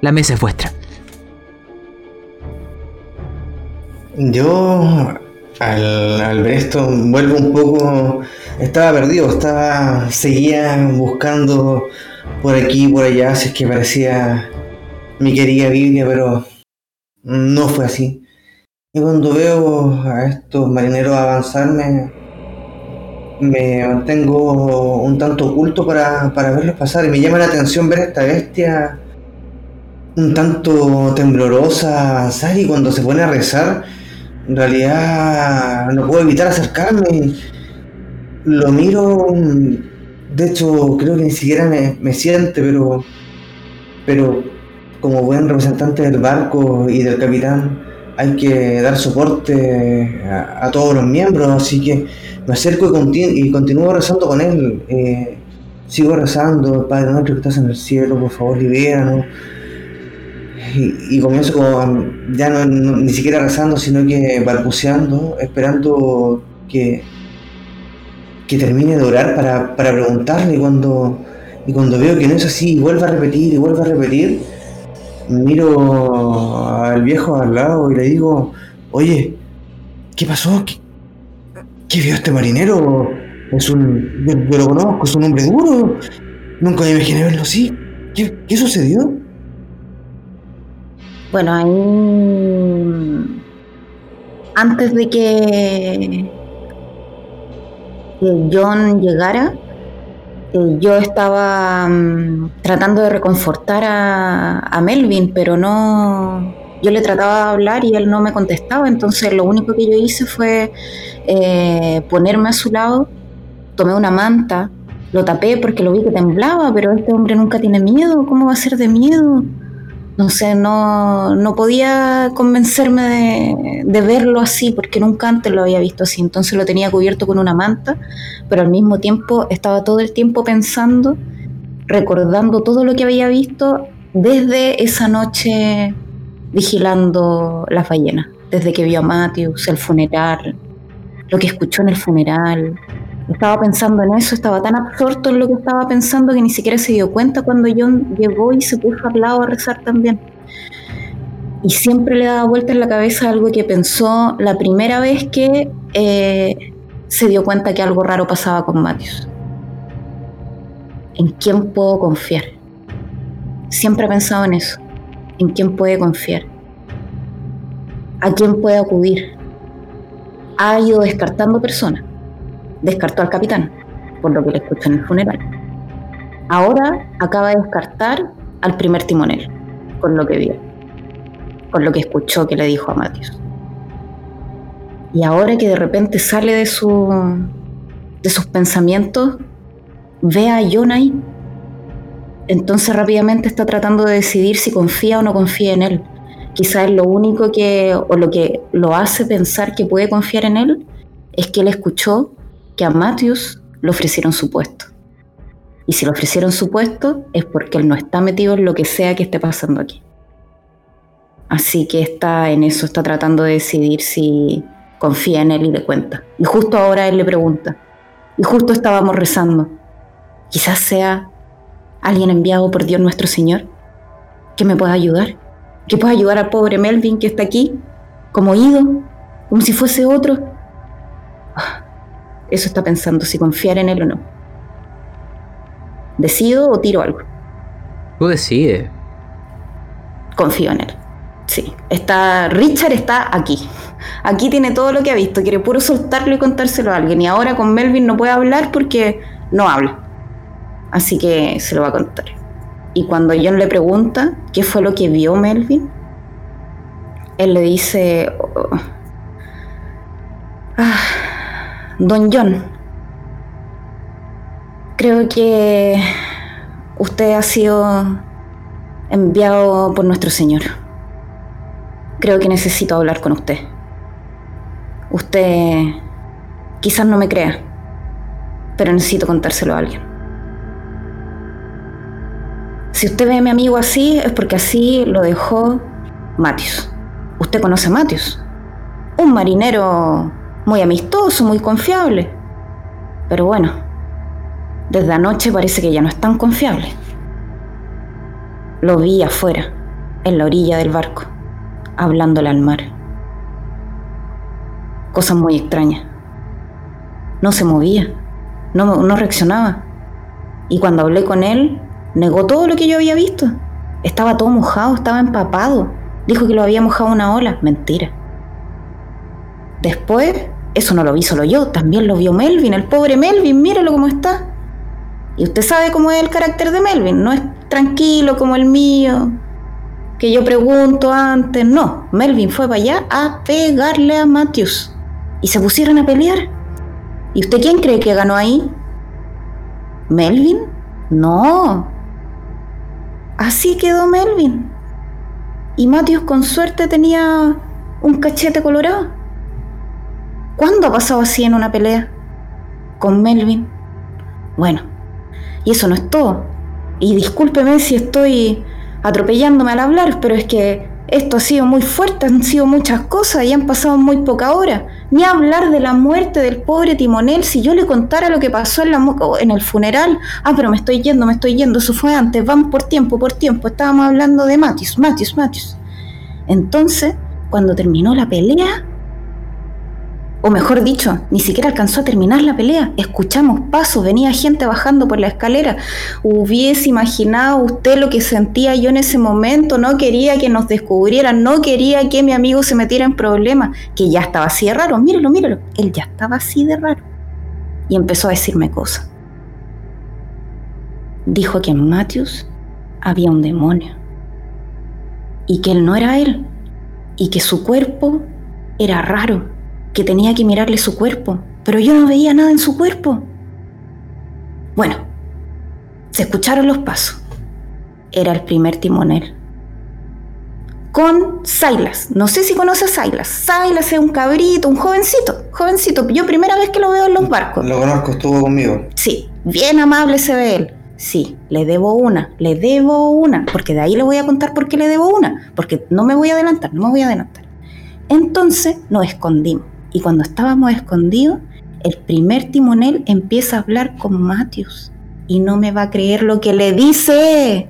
La mesa es vuestra. Yo, al, al ver esto, vuelvo un poco. Estaba perdido, estaba. Seguía buscando por aquí y por allá si es que parecía mi querida Biblia, pero no fue así. Y cuando veo a estos marineros avanzar, me, mantengo un tanto oculto para, para verlos pasar. Y me llama la atención ver esta bestia un tanto temblorosa avanzar y cuando se pone a rezar, en realidad no puedo evitar acercarme. Lo miro, de hecho creo que ni siquiera me, me siente, pero, pero como buen representante del barco y del capitán hay que dar soporte a, todos los miembros, así que me acerco y, conti- y continúo rezando con él. Eh, sigo rezando, Padre nuestro que estás en el cielo, por favor, libéranos. Y, comienzo como ya no, ni siquiera rezando, sino que balbuceando, esperando que, que termine de orar para, para preguntarle. Y cuando, y cuando veo que no es así, y vuelve a repetir y vuelve a repetir, miro al viejo al lado y le digo, oye, ¿qué pasó? ¿Qué, vio este marinero? Es un. Yo, conozco, es un hombre duro. Nunca me imaginé verlo así. ¿Qué, qué sucedió? Bueno, ahí. Antes de que John llegara, yo estaba mm, tratando de reconfortar a, a Melvin, pero no. Yo le trataba de hablar y él no me contestaba, entonces lo único que yo hice fue eh, ponerme a su lado, tomé una manta, lo tapé porque lo vi que temblaba, pero este hombre nunca tiene miedo, ¿cómo va a ser de miedo? No sé, no, no podía convencerme de, verlo así, porque nunca antes lo había visto así. Entonces lo tenía cubierto con una manta, pero al mismo tiempo estaba todo el tiempo pensando, recordando todo lo que había visto desde esa noche vigilando las ballenas, desde que vio a Matthews, el funeral, lo que escuchó en el funeral. Estaba pensando en eso, estaba tan absorto en lo que estaba pensando que ni siquiera se dio cuenta cuando John llegó y se puso al lado a rezar también. Y siempre le daba vuelta en la cabeza algo que pensó la primera vez que eh, se dio cuenta que algo raro pasaba con Matthews. ¿En quién puedo confiar? Siempre ha pensado en eso. ¿En quién puede confiar? ¿A quién puede acudir? Ha ido descartando personas descartó al capitán, por lo que le escuchó en el funeral. Ahora acaba de descartar al primer timonel, con lo que vio, con lo que escuchó que le dijo a Matthews. Y ahora que de repente sale de, su, de sus pensamientos, ve a John. Entonces rápidamente está tratando de decidir si confía o no confía en él. Quizás es lo único que, o lo que lo hace pensar que puede confiar en él, es que él escuchó que a Matthews le ofrecieron su puesto. Y si le ofrecieron su puesto es porque él no está metido en lo que sea que esté pasando aquí. Así que está en eso, está tratando de decidir si confía en él y le cuenta. Y justo ahora él le pregunta. Y justo estábamos rezando. Quizás sea alguien enviado por Dios nuestro Señor que me pueda ayudar. Que pueda ayudar al pobre Melvin que está aquí, como ido, como si fuese otro. Eso está pensando, si confiar en él o no. ¿Decido o tiro algo? Tú decides. Confío en él. Sí, está Richard está aquí. Aquí tiene todo lo que ha visto. Quiere puro soltarlo y contárselo a alguien. Y ahora con Melvin no puede hablar porque no habla. Así que se lo va a contar. Y cuando John le pregunta qué fue lo que vio Melvin, él le dice, oh, ah, Don John, creo que usted ha sido enviado por nuestro Señor. Creo que necesito hablar con usted. Usted quizás no me crea, pero necesito contárselo a alguien. Si usted ve a mi amigo así, es porque así lo dejó Matius. Usted conoce a Matius. Un marinero muy amistoso, muy confiable. Pero bueno, desde anoche parece que ya no es tan confiable. Lo vi afuera, en la orilla del barco hablándole al mar. Cosas muy extrañas. No se movía, no, no reaccionaba. Y cuando hablé con él, negó todo lo que yo había visto. Estaba todo mojado, estaba empapado. Dijo que lo había mojado una ola. Mentira. Después, eso no lo vi solo yo, también lo vio Melvin, el pobre Melvin, míralo cómo está. Y usted sabe cómo es el carácter de Melvin, no es tranquilo como el mío, que yo pregunto antes. No, Melvin fue para allá a pegarle a Matthews. Y se pusieron a pelear. ¿Y usted quién cree que ganó ahí? ¿Melvin? No. Así quedó Melvin. Y Matthews con suerte tenía un cachete colorado. ¿Cuándo ha pasado así en una pelea? Con Melvin. Bueno, y eso no es todo. Y discúlpeme si estoy atropellándome al hablar, pero es que esto ha sido muy fuerte, han sido muchas cosas y han pasado muy poca hora. Ni hablar de la muerte del pobre timonel, si yo le contara lo que pasó en, la, en el funeral. Ah, pero me estoy yendo, me estoy yendo, eso fue antes, vamos por tiempo, por tiempo. Estábamos hablando de Matius, Matius, Matius. Entonces, cuando terminó la pelea, o mejor dicho, ni siquiera alcanzó a terminar la pelea. Escuchamos pasos, venía gente bajando por la escalera. Hubiese imaginado usted lo que sentía yo en ese momento. No quería que nos descubrieran, no quería que mi amigo se metiera en problemas, que ya estaba así de raro. Míralo, míralo. Él ya estaba así de raro. Y empezó a decirme cosas. Dijo que en Matthews había un demonio. Y que él no era él. Y que su cuerpo era raro que tenía que mirarle su cuerpo, pero yo no veía nada en su cuerpo. Bueno, se escucharon los pasos. Era el primer timonel. Con Silas. No sé si conoces a Silas. Silas es un cabrito, un jovencito. Jovencito. Yo primera vez que lo veo en los barcos. Lo conozco, estuvo conmigo. Sí, bien amable se ve él. Sí, le debo una, le debo una, porque de ahí le voy a contar por qué le debo una, porque no me voy a adelantar, no me voy a adelantar. Entonces nos escondimos y cuando estábamos escondidos, el primer timonel empieza a hablar con Matius y no me va a creer lo que le dice.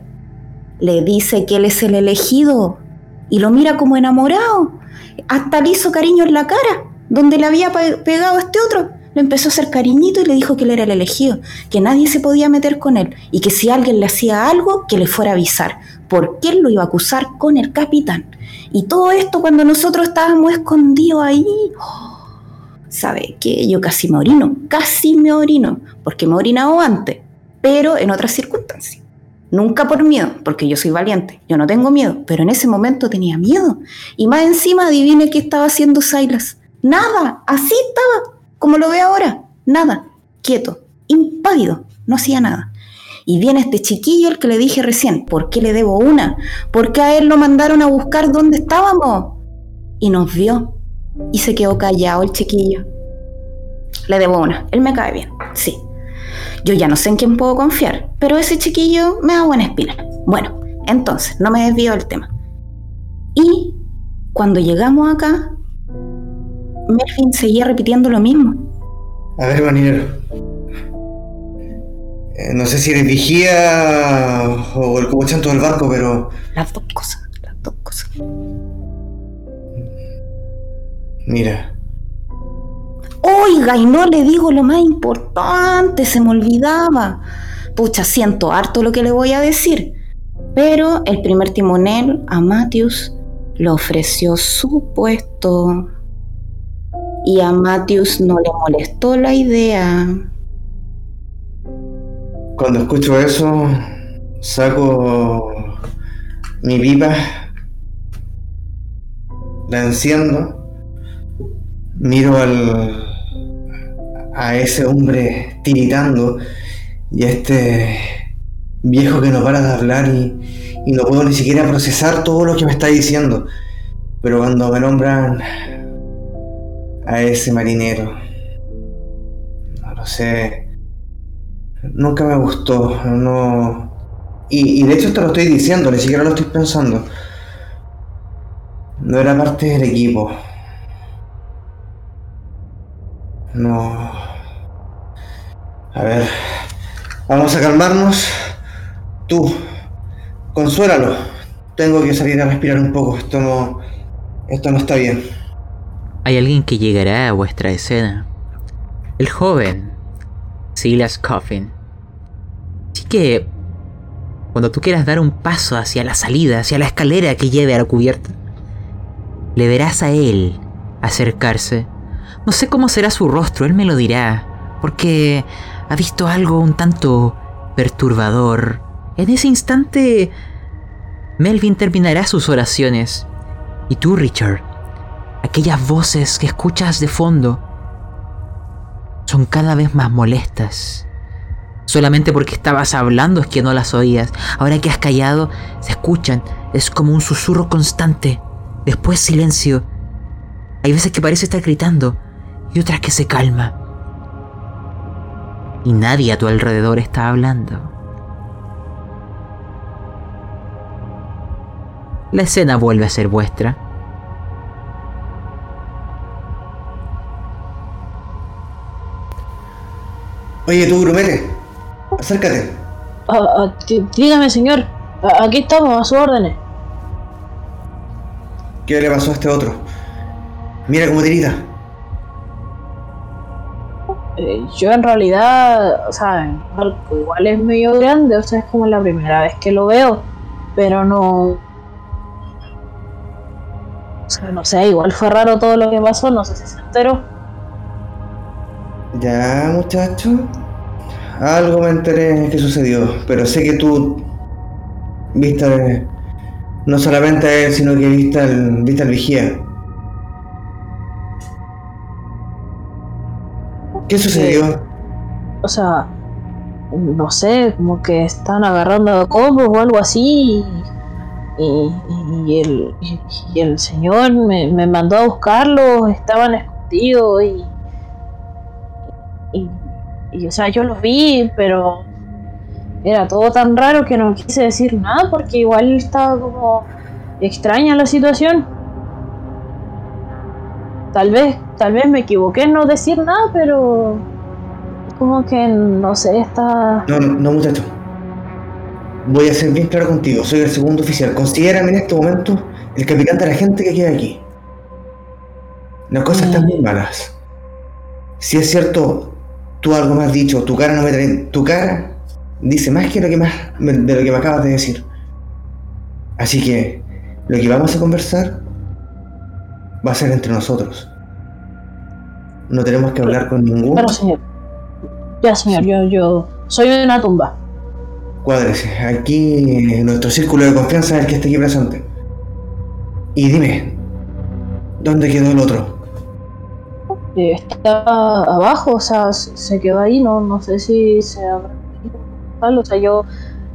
Le dice que él es el elegido y lo mira como enamorado. Hasta le hizo cariño en la cara, donde le había pegado a este otro. Le empezó a hacer cariñito y le dijo que él era el elegido, que nadie se podía meter con él y que si alguien le hacía algo, que le fuera a avisar, porque él lo iba a acusar con el capitán. Y todo esto cuando nosotros estábamos escondidos ahí. ¡oh! ¿Sabe que Yo casi me orino, casi me orino, porque me he orinado antes, pero en otras circunstancias. Nunca por miedo, porque yo soy valiente, yo no tengo miedo, pero en ese momento tenía miedo. Y más encima, adivine qué estaba haciendo Silas. Nada, así estaba, como lo ve ahora, nada, quieto, impávido, no hacía nada. Y viene este chiquillo, el que le dije recién, ¿por qué le debo una? Porque a él lo mandaron a buscar dónde estábamos. Y nos vio y se quedó callado el chiquillo. Le debo una. Él me cae bien, sí. Yo ya no sé en quién puedo confiar, pero ese chiquillo me da buena espina. Bueno, entonces, no me desvío del tema. Y cuando llegamos acá, Melvin seguía repitiendo lo mismo. A ver, marinero. Eh, no sé si eres vigía o el todo del barco, pero. Las dos cosas, las dos cosas. Mira. Oiga, y no le digo lo más importante, se me olvidaba. Pucha, siento harto lo que le voy a decir. Pero el primer timonel a Matthews le ofreció su puesto. Y a Matthews no le molestó la idea. Cuando escucho eso, saco mi pipa, la enciendo, miro al, a ese hombre tiritando y a este viejo que no para de hablar y, y no puedo ni siquiera procesar todo lo que me está diciendo. Pero cuando me nombran a ese marinero, no lo sé, nunca me gustó, no... Y, y de hecho te lo estoy diciendo, ni siquiera lo estoy pensando. No era parte del equipo. No. A ver. Vamos a calmarnos. Tú, consuélalo. Tengo que salir a respirar un poco. Esto no. Esto no está bien. Hay alguien que llegará a vuestra escena. El joven Silas Coffin. Así que. Cuando tú quieras dar un paso hacia la salida, hacia la escalera que lleve a la cubierta, le verás a él acercarse. No sé cómo será su rostro, él me lo dirá, porque ha visto algo un tanto perturbador en ese instante, Melvin terminará sus oraciones. Y tú, Richard, aquellas voces que escuchas de fondo son cada vez más molestas. Solamente porque estabas hablando es que no las oías. Ahora que has callado, se escuchan. Es como un susurro constante. Después silencio. Hay veces que parece estar gritando y otras que se calma. Y nadie a tu alrededor está hablando. la escena vuelve a ser vuestra. Oye, tú, Grumete, acércate. Ah, ah, dígame, señor. aquí estamos, a sus órdenes. ¿Qué le pasó a este otro? Mira cómo tirita. Eh, yo en realidad, o sea, igual es medio grande, o sea, es como la primera vez que lo veo, pero no, o sea, no sé, igual fue raro todo lo que pasó, no sé si se enteró. Ya, muchacho. Algo me enteré que sucedió, pero sé que tú viste no solamente a él, sino que viste al, viste al vigía. ¿Qué sucedió? o sea, no sé, como que están agarrando combos o algo así. Y, el, y, el señor me, mandó a buscarlos, estaban escondidos y, y, o sea, yo los vi, pero era todo tan raro que no quise decir nada porque igual estaba como extraña la situación. Tal vez, tal vez me equivoqué en no decir nada, pero como que no sé, está... No, no, muchacho Voy a ser bien claro contigo, soy el segundo oficial. Considérame en este momento el capitán de la gente que queda aquí. Las cosas están muy malas. Si es cierto, tú algo me has dicho, tu cara no me trae. Tu cara dice más que lo que más de lo que me acabas de decir. Así que lo que vamos a conversar va a ser entre nosotros. No tenemos que hablar con ningún. Pero señor. Ya señor, yo, yo soy de una tumba cuádrese. Aquí nuestro círculo de confianza es el que está aquí presente. Y dime, ¿dónde quedó el otro? Está abajo, o sea, se quedó ahí, no, no sé si se habrá o sea, yo,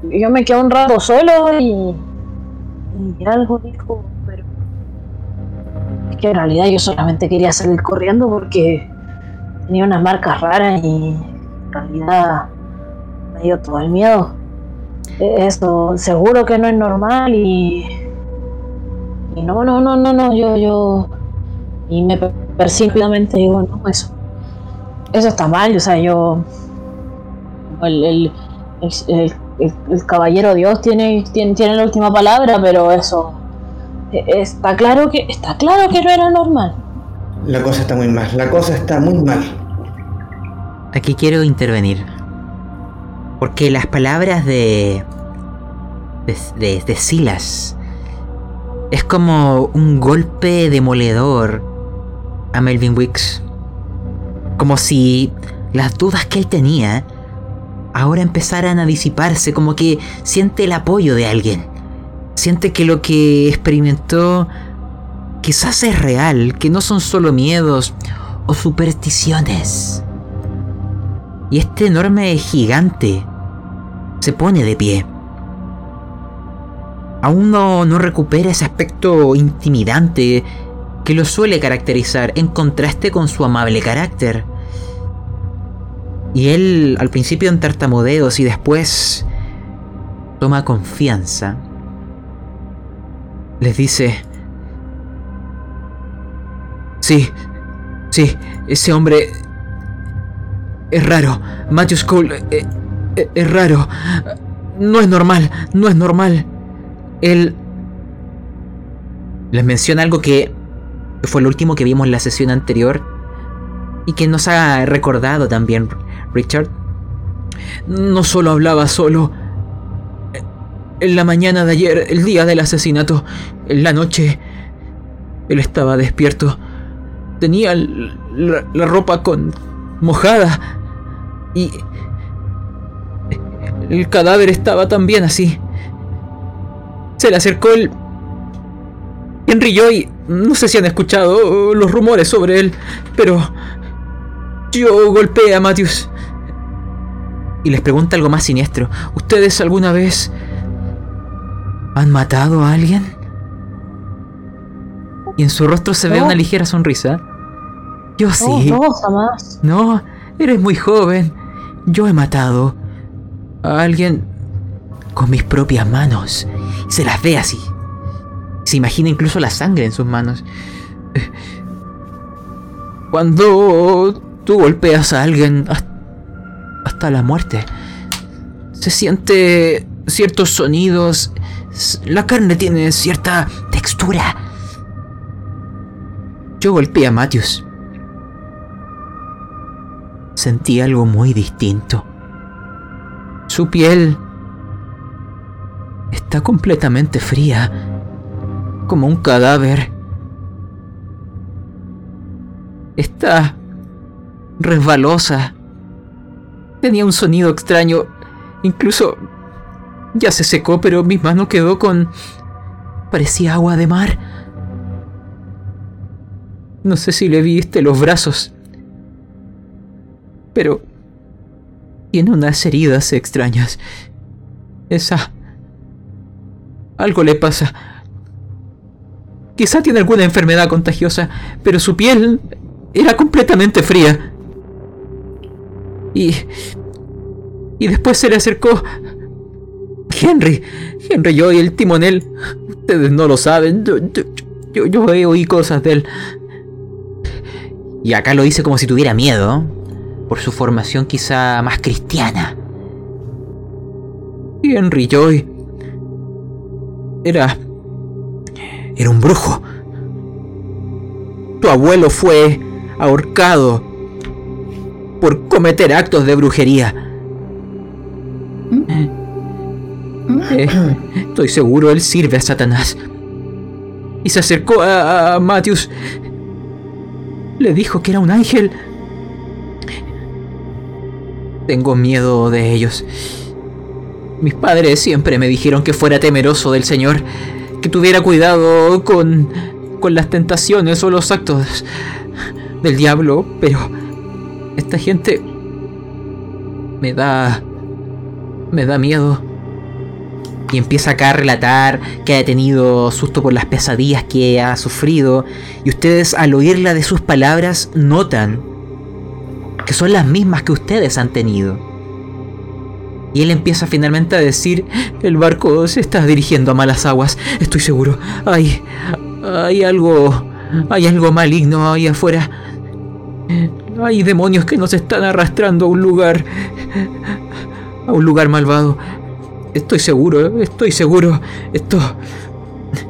yo me quedé un rato solo y, y algo dijo, que en realidad yo solamente quería salir corriendo porque tenía unas marcas raras y en realidad me dio todo el miedo. E- Eso seguro que no es normal y. Y no, no, no, no, no, yo, yo. Y me per- persípidamente digo, no, eso. Eso está mal, o sea, yo. El, el, el, caballero Dios tiene, tiene la última palabra, pero eso. Está claro que. Está claro que no era normal. La cosa está muy mal, la cosa está muy mal. Aquí quiero intervenir. Porque las palabras de. de, de- de Silas. es como un golpe demoledor a Melvin Wicks. Como si las dudas que él tenía ahora empezaran a disiparse, como que siente el apoyo de alguien. Siente que lo que experimentó quizás es real, que no son solo miedos o supersticiones. Y este enorme gigante se pone de pie. Aún no, no recupera ese aspecto intimidante que lo suele caracterizar en contraste con su amable carácter. Y él al principio en tartamudeos y después toma confianza. Les dice, sí, sí, ese hombre es raro. Matthew Cole eh, eh, es raro. No es normal, no es normal. Él les menciona algo que fue lo último que vimos en la sesión anterior y que nos ha recordado también Richard. No solo hablaba solo. En la mañana de ayer, el día del asesinato, en la noche, él estaba despierto. Tenía la ropa con mojada y el cadáver estaba también así. Se le acercó el Henry Joy. No sé si han escuchado los rumores sobre él, pero yo golpeé a Matthews. Y les pregunta algo más siniestro. ¿Ustedes alguna vez han matado a alguien? Y en su rostro se ve una ligera sonrisa. Yo No, sí. no, jamás. No, eres muy joven. Yo he matado a alguien con mis propias manos. Se las ve así. Se imagina incluso la sangre en sus manos. Cuando tú golpeas a alguien has- hasta la muerte, se siente ciertos sonidos. La carne tiene cierta textura. Yo golpeé a Matthews sentí algo muy distinto. Su piel está completamente fría, como un cadáver. Está resbalosa. Tenía un sonido extraño. Incluso ya se secó, pero mi mano quedó con... parecía agua de mar. No sé si le viste los brazos pero tiene unas heridas extrañas. Esa... Algo le pasa. Quizá tiene alguna enfermedad contagiosa, pero su piel era completamente fría. Y... Y después se le acercó... Henry. Henry, yo y el timonel. Ustedes no lo saben. Yo, yo, yo, yo oí cosas de él. Y acá lo hice como si tuviera miedo por su formación quizá más cristiana. Henry Joy era era un brujo. Tu abuelo fue ahorcado por cometer actos de brujería. [LAUGHS] Eh, estoy seguro él sirve a Satanás. Y se acercó a, a Matthews. Le dijo que era un ángel. Tengo miedo de ellos. Mis padres siempre me dijeron que fuera temeroso del Señor, que tuviera cuidado con, con las tentaciones o los actos del diablo, pero esta gente me da... me da miedo. Y empieza acá a relatar que ha tenido susto por las pesadillas que ha sufrido. Y ustedes al oírla de sus palabras notan que son las mismas que ustedes han tenido. Y él empieza finalmente a decir, el barco se está dirigiendo a malas aguas, estoy seguro. Hay, hay algo, hay algo maligno ahí afuera. Hay demonios que nos están arrastrando a un lugar, a un lugar malvado. Estoy seguro, estoy seguro. Esto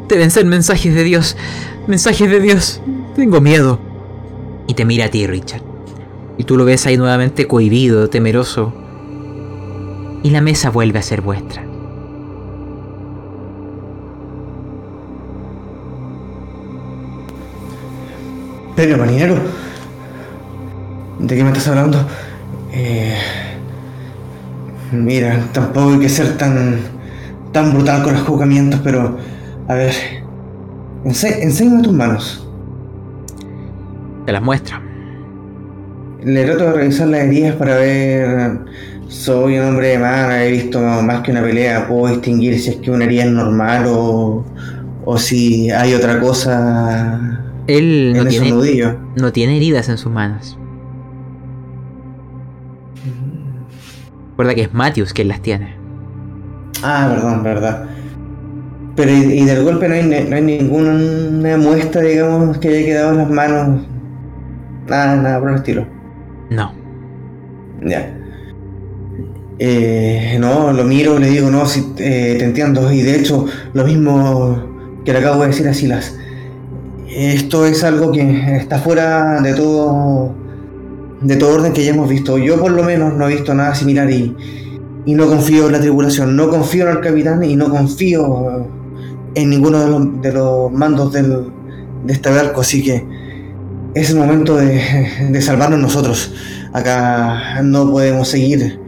deben ser mensajes de Dios, mensajes de Dios. Tengo miedo. Y te mira a ti, Richard. Y tú lo ves ahí nuevamente cohibido, temeroso. Y la mesa vuelve a ser vuestra. Pero, marinero, ¿de qué me estás hablando? Eh, mira, tampoco hay que ser tan, tan brutal con los juzgamientos, pero, a ver, ense- enséñame tus manos. Te las muestra. Le trato de revisar las heridas para ver. Soy un hombre de mar, he visto más que una pelea, puedo distinguir si es que una herida es normal o, o si hay otra cosa Él no en tiene, no tiene heridas en sus manos. Recuerda que es Matthews quien las tiene. Ah, perdón, verdad. Pero y, y del golpe no hay, no hay ninguna muestra, digamos, que haya quedado en las manos. Nada, nada por el estilo. No. Ya. Eh, no, lo miro, le digo, no, sí, eh, te entiendo. Y de hecho, lo mismo que le acabo de decir a Silas. Esto es algo que está fuera de todo de todo orden que ya hemos visto. Yo por lo menos no he visto nada similar y, y no confío en la tripulación, no confío en el capitán y no confío en ninguno de los, de los mandos del, de este barco, así que es el momento de, de salvarnos nosotros. Acá no podemos seguir.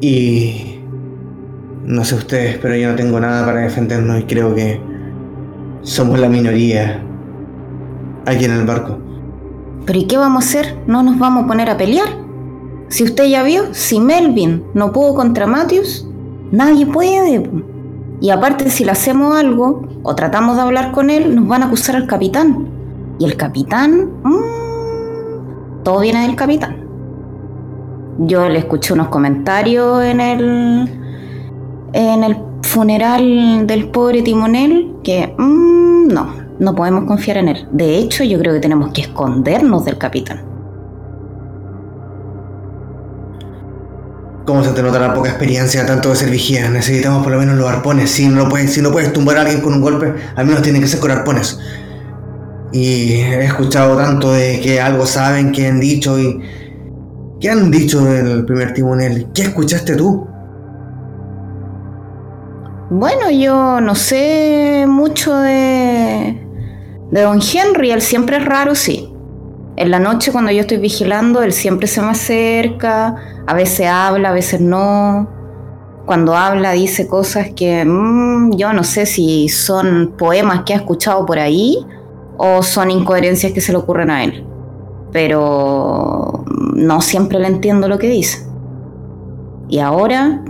Y no sé ustedes, pero yo no tengo nada para defendernos y creo que somos la minoría aquí en el barco. ¿Pero y qué vamos a hacer? ¿No nos vamos a poner a pelear? Si usted ya vio, si Melvin no pudo contra Matthews, nadie puede. Y aparte, si le hacemos algo o tratamos de hablar con él, nos van a acusar al capitán. Y el capitán... mm, todo viene del capitán. Yo le escuché unos comentarios en el... En el funeral del pobre timonel que... mm, no, no podemos confiar en él. De hecho, yo creo que tenemos que escondernos del capitán. ¿Cómo se te nota la poca experiencia tanto de ser vigía? Necesitamos por lo menos los arpones. Si no, puedes, si no puedes tumbar a alguien con un golpe, al menos tiene que ser con arpones. Y he escuchado tanto de que algo saben, que han dicho y... ¿Qué han dicho del primer timonel? ¿Qué escuchaste tú? Bueno, yo no sé mucho de, de Don Henry. Él siempre es raro, sí. En la noche cuando yo estoy vigilando, él siempre se me acerca. A veces habla, a veces no. Cuando habla dice cosas que mm, yo no sé si son poemas que ha escuchado por ahí o son incoherencias que se le ocurren a él. Pero no siempre le entiendo lo que dice. Y ahora,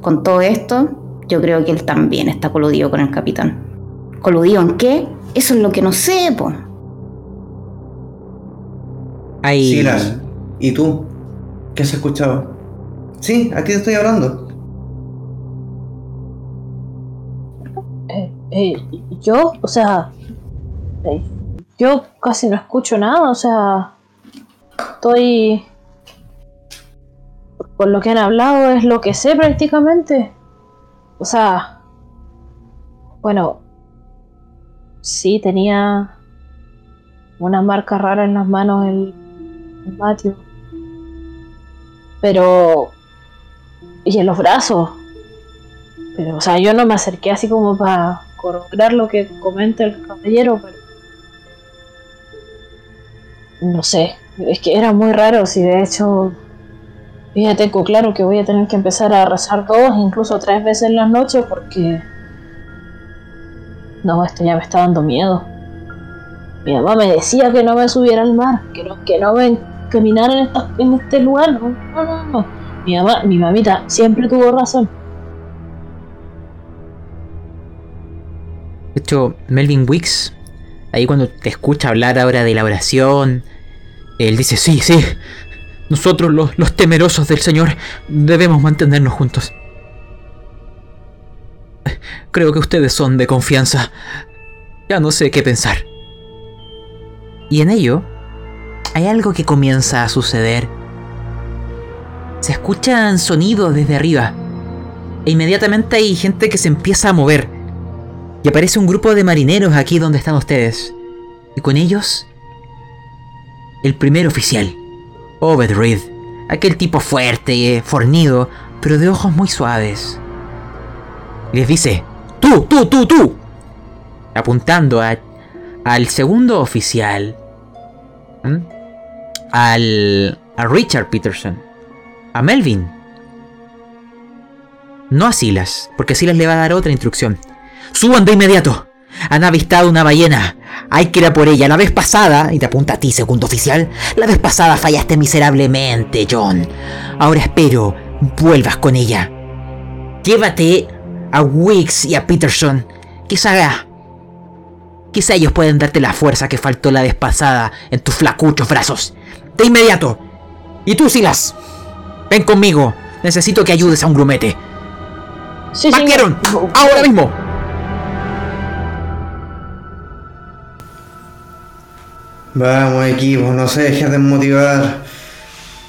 con todo esto, yo creo que él también está coludido con el capitán. ¿Coludido en qué? Eso es lo que no sé, po. Hay, Silas, ¿y tú? ¿Qué has escuchado? Sí, aquí te estoy hablando. Eh, eh, yo, o sea, eh, yo casi no escucho nada, o sea, estoy... Con lo que han hablado es lo que sé prácticamente. O sea, bueno, sí tenía una marca rara en las manos el, el Matthew. Pero... Y en los brazos. Pero, o sea, yo no me acerqué así como para corroborar lo que comenta el caballero, pero. No sé, es que era muy raro. Si de hecho, ya tengo claro que voy a tener que empezar a rezar dos, incluso tres veces en las noches, porque. No, esto ya me está dando miedo. Mi mamá me decía que no me subiera al mar, que no, que no me caminara en, esta- en este lugar. No, no, no. Mi mamá, mi mamita siempre tuvo razón. De hecho, Melvin Wicks Ahí cuando te escucha hablar ahora de la oración, él dice, sí, sí, nosotros los, los temerosos del Señor debemos mantenernos juntos. Creo que ustedes son de confianza. Ya no sé qué pensar. Y en ello, hay algo que comienza a suceder. Se escuchan sonidos desde arriba. E inmediatamente hay gente que se empieza a mover. Y aparece un grupo de marineros aquí donde están ustedes. Y con ellos, el primer oficial, Obed Reed. Aquel tipo fuerte, fornido, pero de ojos muy suaves. Y les dice, tú, tú, tú, tú. Apuntando a, al segundo oficial. Al, a Richard Peterson. A Melvin. No a Silas, porque Silas le va a dar otra instrucción. Suban de inmediato. Han avistado una ballena. Hay que ir a por ella. La vez pasada, y te apunta a ti, segundo oficial, la vez pasada fallaste miserablemente, John. Ahora espero vuelvas con ella. Llévate a Wicks y a Peterson. Quizá. Quizá ellos pueden darte la fuerza que faltó la vez pasada en tus flacuchos brazos. De inmediato. Y tú, Silas. Ven conmigo. Necesito que ayudes a un grumete. Sí, ¡Partieron! señor. ¡Ahora mismo! Vamos, equipo, no se dejen de motivar.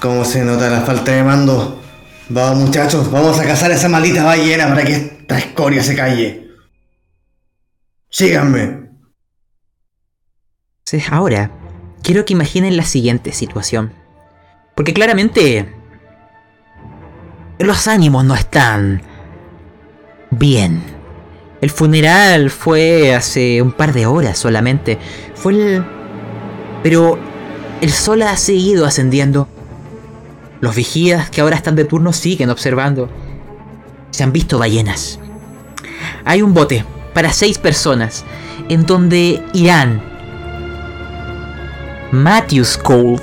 Cómo se nota la falta de mando. Vamos, muchachos, vamos a cazar a esa maldita ballena para que esta escoria se calle. Síganme. Sí, Ahora, quiero que imaginen la siguiente situación. Porque claramente los ánimos no están bien. El funeral fue hace un par de horas solamente. Fue el... Pero el sol ha seguido ascendiendo. Los vigías que ahora están de turno siguen observando. Se han visto ballenas. Hay un bote para seis personas en donde irán Matthews Cole,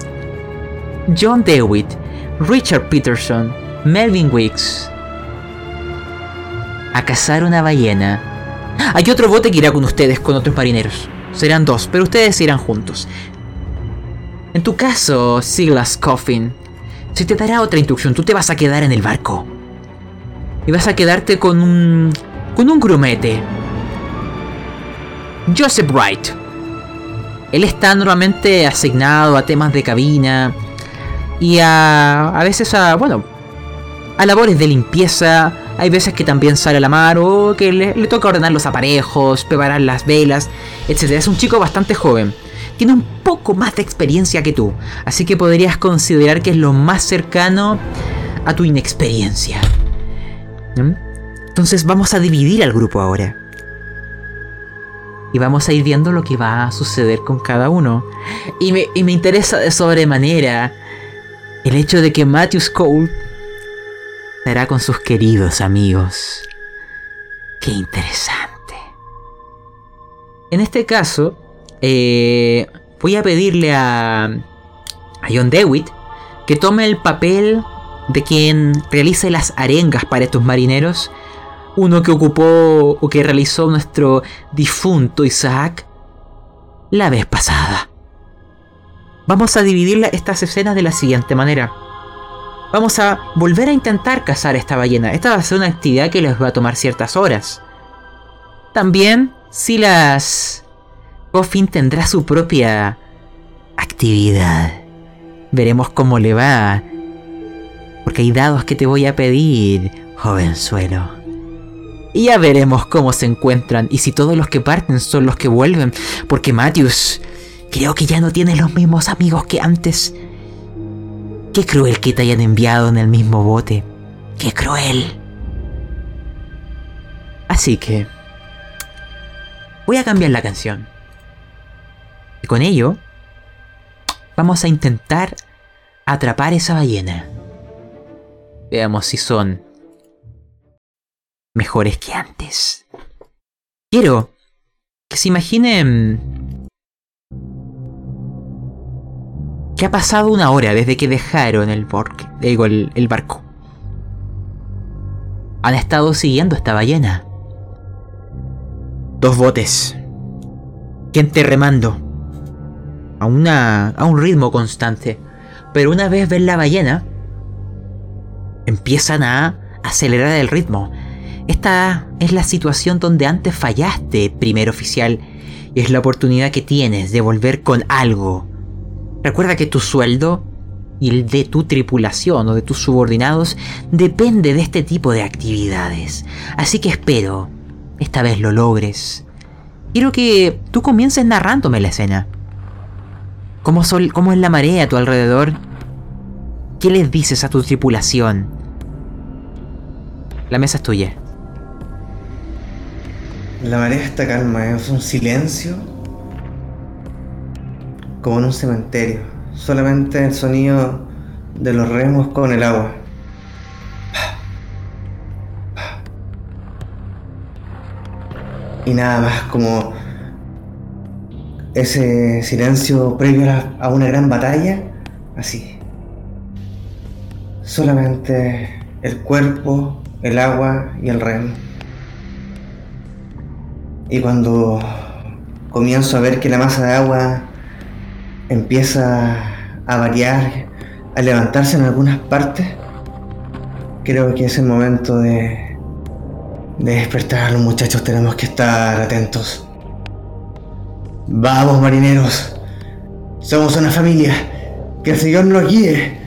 John Dewitt, Richard Peterson, Melvin Wicks a cazar una ballena. Hay otro bote que irá con ustedes, con otros marineros. Serán dos, pero ustedes irán juntos. En tu caso, Silas Coffin, se te dará otra instrucción. Tú te vas a quedar en el barco. Y vas a quedarte con un. Con un grumete. Joseph Wright. Él está normalmente asignado a temas de cabina. Y a. a veces a. bueno. a labores de limpieza. Hay veces que también sale a la mar o que le, toca ordenar los aparejos, preparar las velas, etc. Es un chico bastante joven. Tiene un poco más de experiencia que tú. Así que podrías considerar que es lo más cercano a tu inexperiencia. ¿Mm? Entonces vamos a dividir al grupo ahora. Y vamos a ir viendo lo que va a suceder con cada uno. Y me, y me interesa de sobremanera el hecho de que Matthews Cole estará con sus queridos amigos. Qué interesante. En este caso, eh, voy a pedirle a, a John Dewitt que tome el papel de quien realice las arengas para estos marineros. Uno que ocupó o que realizó nuestro difunto Isaac la vez pasada. Vamos a dividir estas escenas de la siguiente manera. Vamos a volver a intentar cazar esta ballena. Esta va a ser una actividad que les va a tomar ciertas horas. También, si las Coffin tendrá su propia actividad. Veremos cómo le va. Porque hay dados que te voy a pedir, jovenzuelo. Y ya veremos cómo se encuentran y si todos los que parten son los que vuelven. Porque Matthews creo que ya no tiene los mismos amigos que antes. Qué cruel que te hayan enviado en el mismo bote. Qué cruel. Así que... Voy a cambiar la canción. Y con ello, vamos a intentar atrapar esa ballena. Veamos si son mejores que antes. Quiero que se imaginen que ha pasado una hora desde que dejaron el, borque- digo, el, el barco. Han estado siguiendo esta ballena. Dos botes. gente remando a, una, a un ritmo constante. Pero una vez ven la ballena, empiezan a acelerar el ritmo. Esta es la situación donde antes fallaste, primer oficial, y es la oportunidad que tienes de volver con algo. Recuerda que tu sueldo y el de tu tripulación o de tus subordinados depende de este tipo de actividades. Así que espero, esta vez lo logres. Quiero que tú comiences narrándome la escena. ¿Cómo, sol, ¿Cómo es la marea a tu alrededor? ¿Qué les dices a tu tripulación? La mesa es tuya. La marea está calma, es un silencio como en un cementerio. Solamente el sonido de los remos con el agua. Y nada más como ese silencio previo a, una gran batalla, así. Solamente el cuerpo, el agua y el remo. Y cuando comienzo a ver que la masa de agua empieza a variar, a levantarse en algunas partes, creo que es el momento de, de despertar a los muchachos. Tenemos que estar atentos. Vamos, marineros. Somos una familia. Que el Señor nos guíe.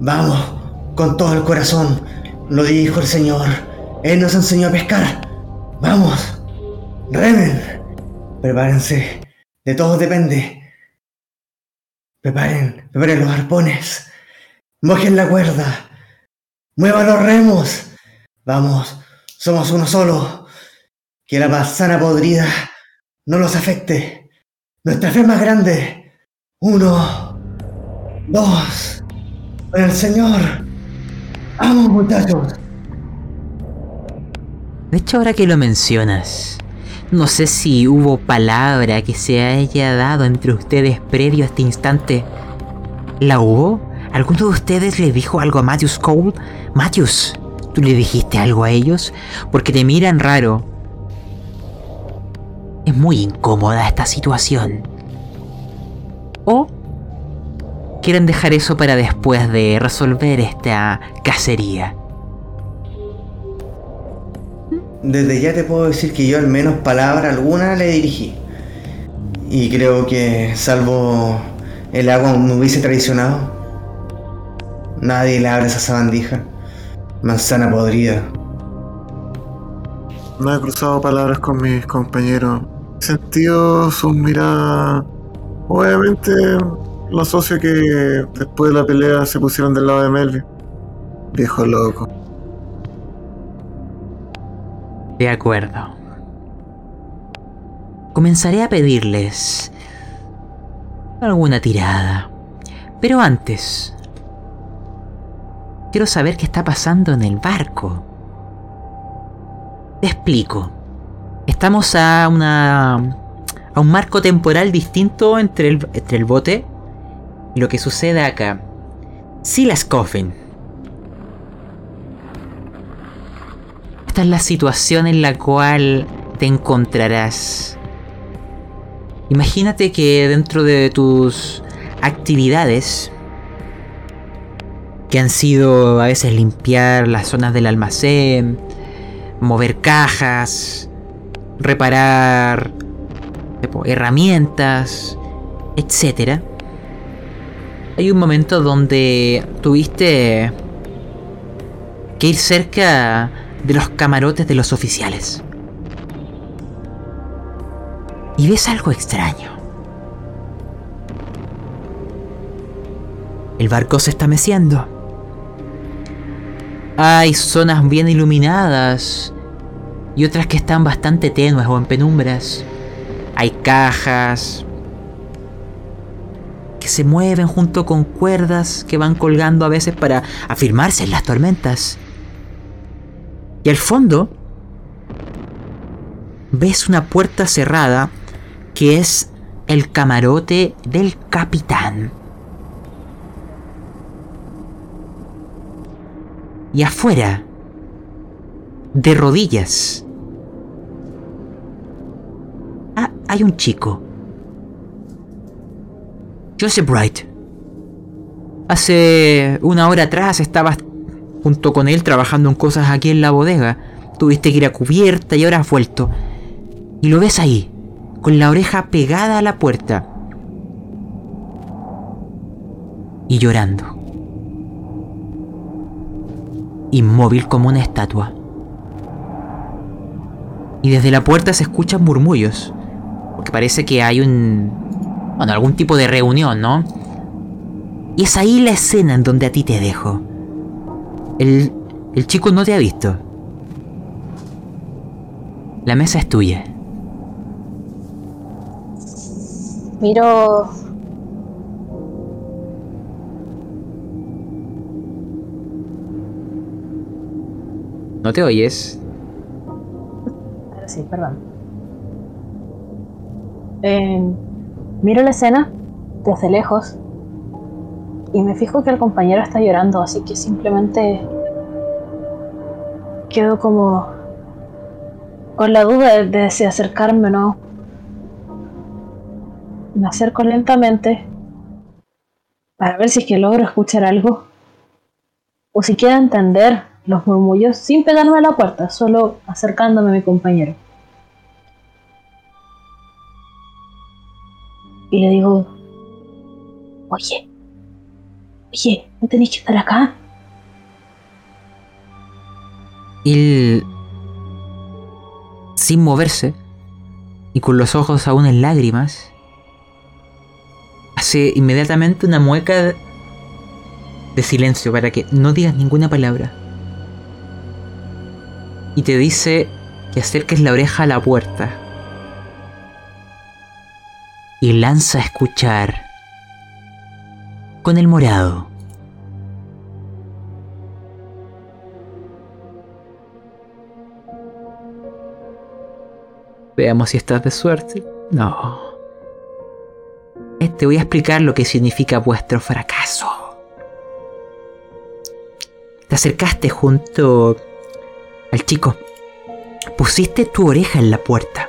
Vamos, con todo el corazón. Lo dijo el Señor. Él nos enseñó a pescar. Vamos. Remen. Prepárense. De todos depende. Preparen, preparen los arpones. Mojen la cuerda. Muevan los remos. Vamos, somos uno solo. Que la manzana podrida no los afecte. Nuestra fe más grande. Uno, dos, con el Señor. Vamos, muchachos. De hecho, ahora que lo mencionas, no sé si hubo palabra que se haya dado entre ustedes previo a este instante. ¿La hubo? ¿Alguno de ustedes le dijo algo a Matthews Cole? Matthews, ¿tú le dijiste algo a ellos? Porque te miran raro. Es muy incómoda esta situación. ¿O quieren dejar eso para después de resolver esta cacería? Desde ya te puedo decir que yo al menos palabra alguna le dirigí. Y creo que salvo el agua me hubiese traicionado. Nadie le abre esa sabandija. Manzana podrida. No he cruzado palabras con mis compañeros. Sentido sus miradas. Obviamente lo asocio que después de la pelea se pusieron del lado de Melvin. Viejo loco. De acuerdo. Comenzaré a pedirles alguna tirada. Pero antes, quiero saber qué está pasando en el barco. Te explico. Estamos a una a un marco temporal distinto entre el, entre el bote y lo que sucede acá. Silas Coffin. Esta es la situación en la cual te encontrarás. Imagínate que dentro de tus actividades, que han sido a veces limpiar las zonas del almacén, mover cajas, reparar tipo, herramientas, etc. Hay un momento donde tuviste que ir cerca de los camarotes de los oficiales. Y ves algo extraño. El barco se está meciendo. Hay zonas bien iluminadas y otras que están bastante tenues o en penumbras. Hay cajas que se mueven junto con cuerdas que van colgando a veces para afirmarse en las tormentas. Y al fondo ves una puerta cerrada que es el camarote del capitán. Y afuera, de rodillas, ah, hay un chico Joseph Bright. Hace una hora atrás estabas junto con él trabajando en cosas aquí en la bodega. Tuviste que ir a cubierta y ahora has vuelto. Y lo ves ahí, con la oreja pegada a la puerta. Y llorando. Inmóvil como una estatua. Y desde la puerta se escuchan murmullos. Porque parece que hay un... Bueno, algún tipo de reunión, ¿no? Y es ahí la escena en donde a ti te dejo. El, el chico no te ha visto. La mesa es tuya. Miro. ¿No te oyes? Ahora sí, perdón. Eh, miro la escena desde lejos y me fijo que el compañero está llorando, así que simplemente quedo como con la duda de, si acercarme o no. Me acerco lentamente para ver si es que logro escuchar algo o siquiera entender los murmullos sin pegarme a la puerta, solo acercándome a mi compañero. Y le digo, oye, oye, ¿no tenéis que estar acá? Él, sin moverse y con los ojos aún en lágrimas, hace inmediatamente una mueca de silencio para que no digas ninguna palabra. Y te dice que acerques la oreja a la puerta. Y lanza a escuchar con el morado. Veamos si estás de suerte. No. Eh, Te voy a explicar lo que significa vuestro fracaso. Te acercaste junto al chico. Pusiste tu oreja en la puerta.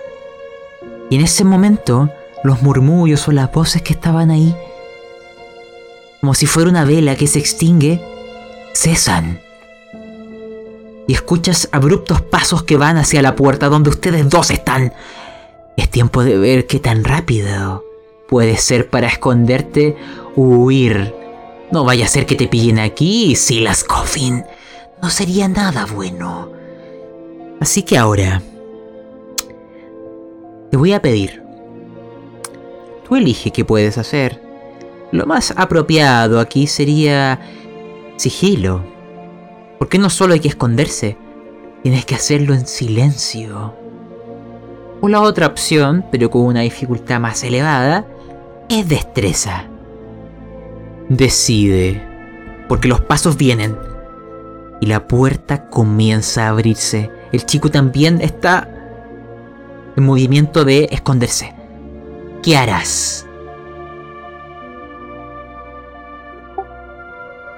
Y en ese momento, los murmullos o las voces que estaban ahí, como si fuera una vela que se extingue, cesan. Y escuchas abruptos pasos que van hacia la puerta donde ustedes dos están. Es tiempo de ver qué tan rápido puede ser para esconderte o huir. No vaya a ser que te pillen aquí, Silas Coffin. No sería nada bueno. Así que ahora... Te voy a pedir. Tú elige qué puedes hacer. Lo más apropiado aquí sería sigilo. Porque no solo hay que esconderse, tienes que hacerlo en silencio. O la otra opción, pero con una dificultad más elevada, es destreza. Decide, porque los pasos vienen y la puerta comienza a abrirse. El chico también está en movimiento de esconderse. ¿Qué harás?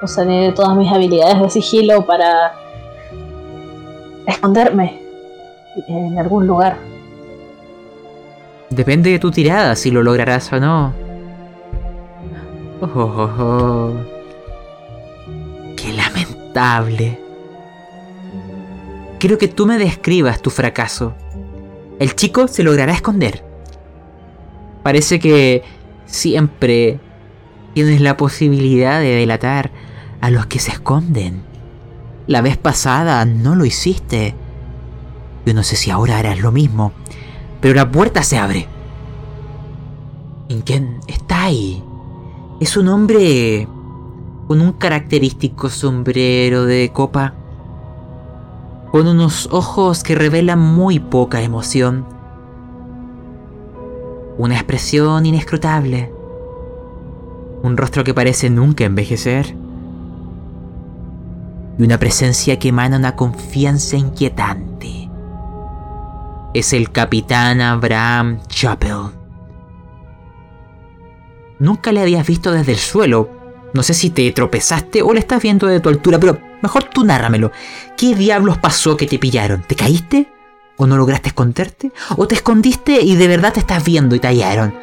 Usaré todas mis habilidades de sigilo para esconderme en algún lugar. Depende de tu tirada si lo lograrás o no. Oh, oh, oh. Qué lamentable. Quiero que tú me describas tu fracaso. El chico se logrará esconder. Parece que siempre tienes la posibilidad de delatar a los que se esconden. La vez pasada no lo hiciste. Yo no sé si ahora harás lo mismo. Pero la puerta se abre. ¿En quién está ahí? Es un hombre con un característico sombrero de copa, con unos ojos que revelan muy poca emoción, una expresión inescrutable, un rostro que parece nunca envejecer y una presencia que emana una confianza inquietante. Es el capitán Abraham Chappell. Nunca le habías visto desde el suelo. No sé si te tropezaste o le estás viendo de tu altura, pero mejor tú nárramelo. ¿Qué diablos pasó que te pillaron? ¿Te caíste? ¿O no lograste esconderte? ¿O te escondiste y de verdad te estás viendo y te hallaron?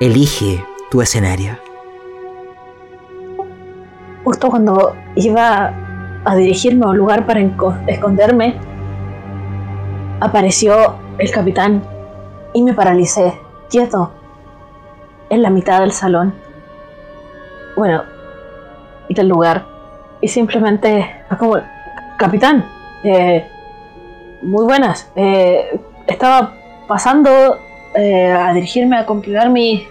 Elige tu escenario. justo cuando iba a dirigirme a un lugar para esconderme, apareció el capitán y me paralicé, quieto, en la mitad del salón. Bueno, del lugar. Y simplemente fue como, capitán, eh, muy buenas. eh, estaba pasando eh, a dirigirme a completar mi,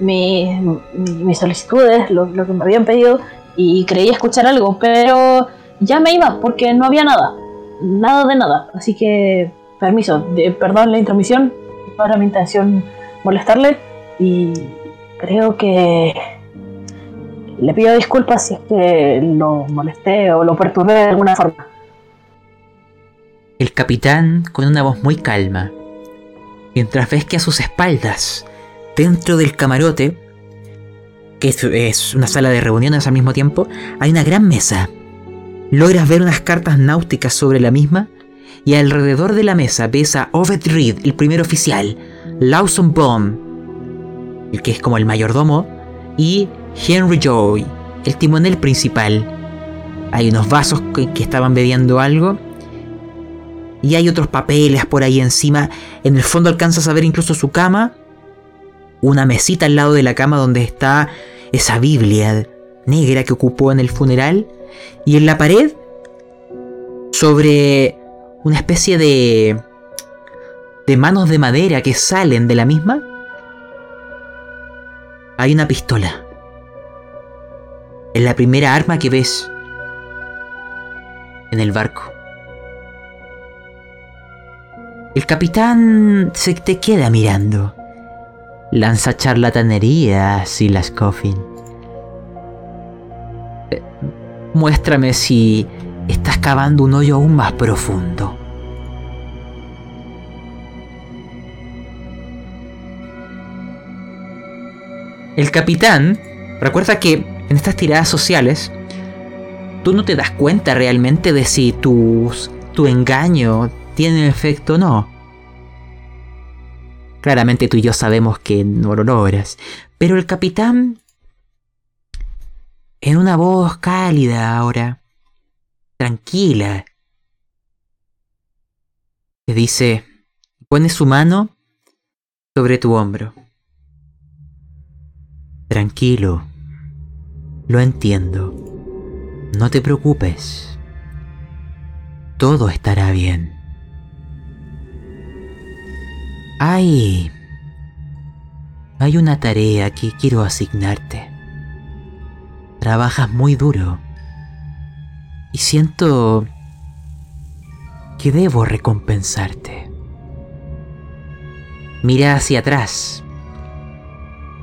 mi- mi- mis solicitudes, lo, lo que me habían pedido, y creí escuchar algo, pero ya me iba porque no había nada. Nada de nada. Así que, permiso, perdón la intromisión, no era mi intención molestarle, y creo que le pido disculpas si es que lo molesté o lo perturbé de alguna forma. El capitán, con una voz muy calma, mientras ves que a sus espaldas, dentro del camarote, que es una sala de reuniones al mismo tiempo, hay una gran mesa. Logras ver unas cartas náuticas sobre la misma y alrededor de la mesa ves a Oved Reed, el primer oficial, Lawson Baum, el que es como el mayordomo, y Henry Joy, el timonel principal. Hay unos vasos que estaban bebiendo algo y hay otros papeles por ahí encima. En el fondo alcanzas a ver incluso su cama. Una mesita al lado de la cama donde está esa Biblia negra que ocupó en el funeral. Y en la pared, sobre una especie de... de manos de madera que salen de la misma, hay una pistola. Es la primera arma que ves en el barco. El capitán se te queda mirando. Lanza charlatanería, Silas Coffin. Muéstrame si estás cavando un hoyo aún más profundo. El capitán, recuerda que en estas tiradas sociales, tú no te das cuenta realmente de si tus, tu engaño tiene efecto o no. Claramente tú y yo sabemos que no lo logras. Pero el capitán, en una voz cálida ahora, tranquila, te dice, pone su mano sobre tu hombro. Tranquilo, lo entiendo. No te preocupes. Todo estará bien. Hay... Hay una tarea que quiero asignarte. Trabajas muy duro. Y siento que debo recompensarte. Mira hacia atrás.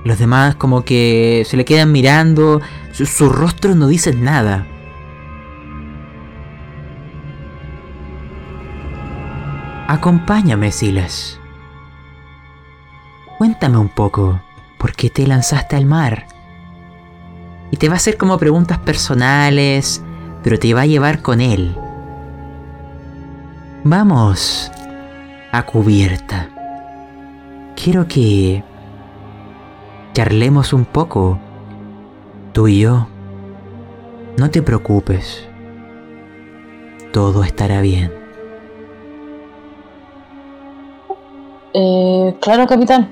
Los demás como que se le quedan mirando, su- sus rostros no dicen nada. Acompáñame, Silas. Cuéntame un poco, ¿por qué te lanzaste al mar? Y te va a hacer como preguntas personales, pero te va a llevar con él. Vamos a cubierta. Quiero que charlemos un poco, tú y yo. No te preocupes. Todo estará bien. Eh, claro, capitán.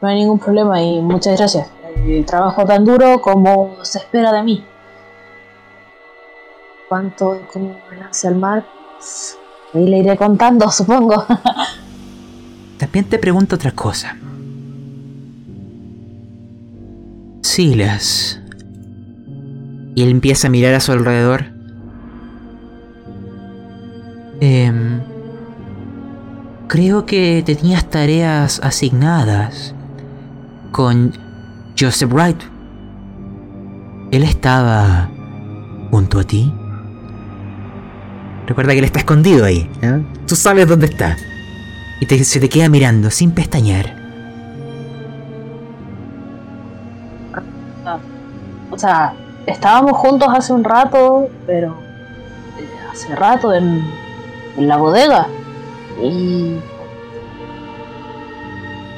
No hay ningún problema y muchas gracias. El trabajo tan duro como se espera de mí. ¿Cuánto como me lance al mar? Pues, Ahí le iré contando, [LAUGHS] supongo. También te pregunto otra cosa. Silas. Y él empieza a mirar a su alrededor. Em, creo que tenías tareas asignadas con Joseph Wright. Él estaba junto a ti. Recuerda que él está escondido ahí. ¿eh? Tú sabes dónde está. Y te- se te queda mirando sin pestañear. o sea, estábamos juntos hace un rato, pero eh, hace rato en, en la bodega. Y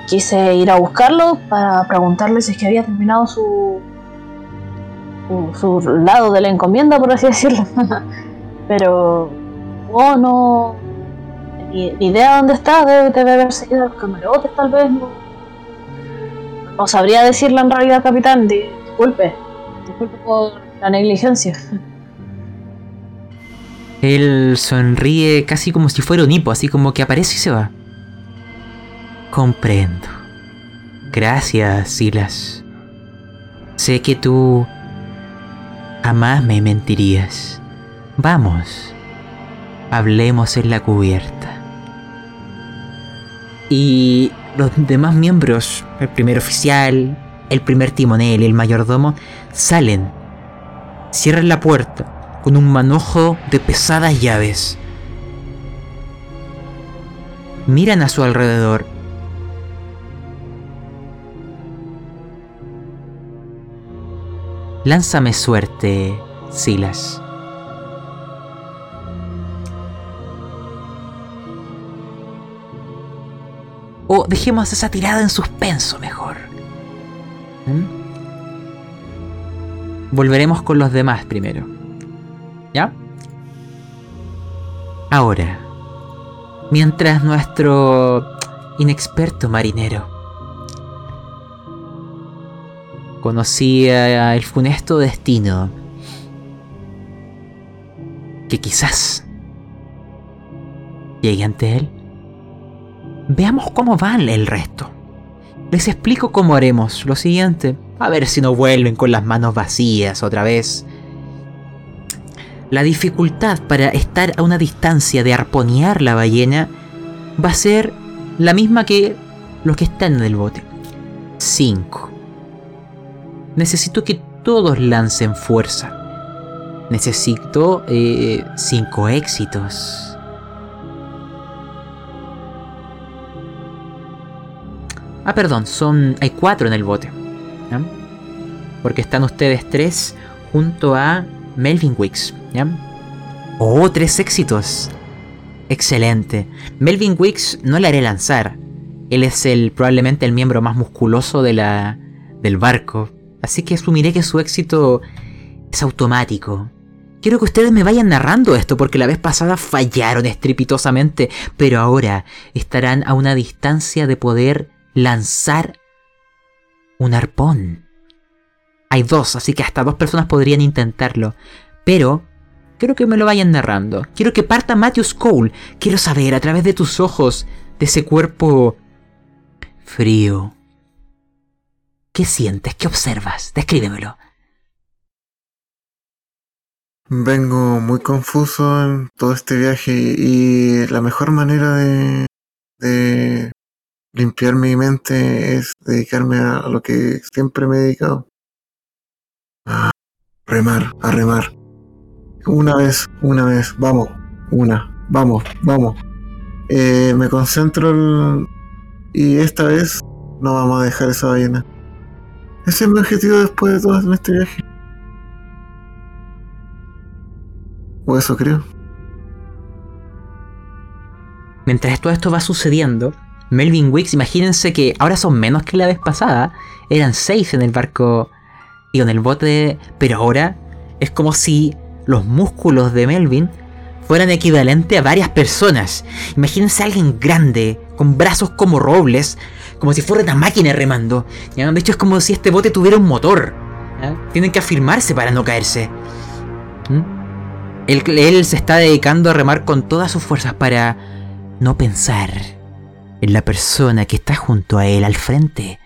quise ir a buscarlo para preguntarle si es que había terminado su su, lado de la encomienda, por así decirlo. [LAUGHS] Pero oh, no. Ni, ni idea dónde está, debe, debe haber seguido a los camarotes, tal vez. No, no sabría decirle en realidad, capitán. Di- Disculpe. Disculpe por la negligencia. [LAUGHS] Él sonríe casi como si fuera un hipo, así como que aparece y se va. Comprendo. Gracias, Silas. Sé que tú jamás me mentirías. Vamos, hablemos en la cubierta. Y los demás miembros, el primer oficial, el primer timonel y el mayordomo, salen, cierran la puerta con un manojo de pesadas llaves. Miran a su alrededor. Lánzame suerte, Silas. O dejemos esa tirada en suspenso mejor. ¿Mm? Volveremos con los demás primero. ¿Ya? Ahora, mientras nuestro inexperto marinero conocía el funesto destino que quizás llegue ante él, veamos cómo va el resto. Les explico cómo haremos lo siguiente, a ver si no vuelven con las manos vacías otra vez. La dificultad para estar a una distancia de arponear la ballena va a ser la misma que los que están en el bote. 5. Necesito que todos lancen fuerza. Necesito 5 éxitos. Ah, perdón, son. hay 4 en el bote. Porque están ustedes tres junto a Melvin Wicks. Oh, tres éxitos. Excelente. Melvin Wicks no le haré lanzar. Él es el probablemente el miembro más musculoso de la, del barco. Así que asumiré que su éxito es automático. Quiero que ustedes me vayan narrando esto porque la vez pasada fallaron estrepitosamente, pero ahora estarán a una distancia de poder lanzar un arpón. Hay dos, así que hasta dos personas podrían intentarlo. Pero quiero que me lo vayan narrando. Quiero que parta Matthews Cole. Quiero saber a través de tus ojos, de ese cuerpo frío. ¿Qué sientes? ¿Qué observas? Descríbemelo. Vengo muy confuso en todo este viaje y la mejor manera de, de limpiar mi mente es dedicarme a, lo que siempre me he dedicado. A remar, a remar. Una vez, una vez, vamos, una, vamos, vamos. Eh, me concentro y esta vez no vamos a dejar esa ballena. Ese es mi objetivo después de todo este viaje. O eso creo. Mientras todo esto va sucediendo, Melvin Wicks, imagínense que ahora son menos que la vez pasada. Eran seis en el barco y en el bote, pero ahora es como si los músculos de Melvin fueran equivalentes a varias personas. Imagínense a alguien grande, con brazos como robles, como si fuera una máquina remando. De hecho, es como si este bote tuviera un motor. Tienen que afirmarse para no caerse. Él, él se está dedicando a remar con todas sus fuerzas para no pensar en la persona que está junto a él al frente.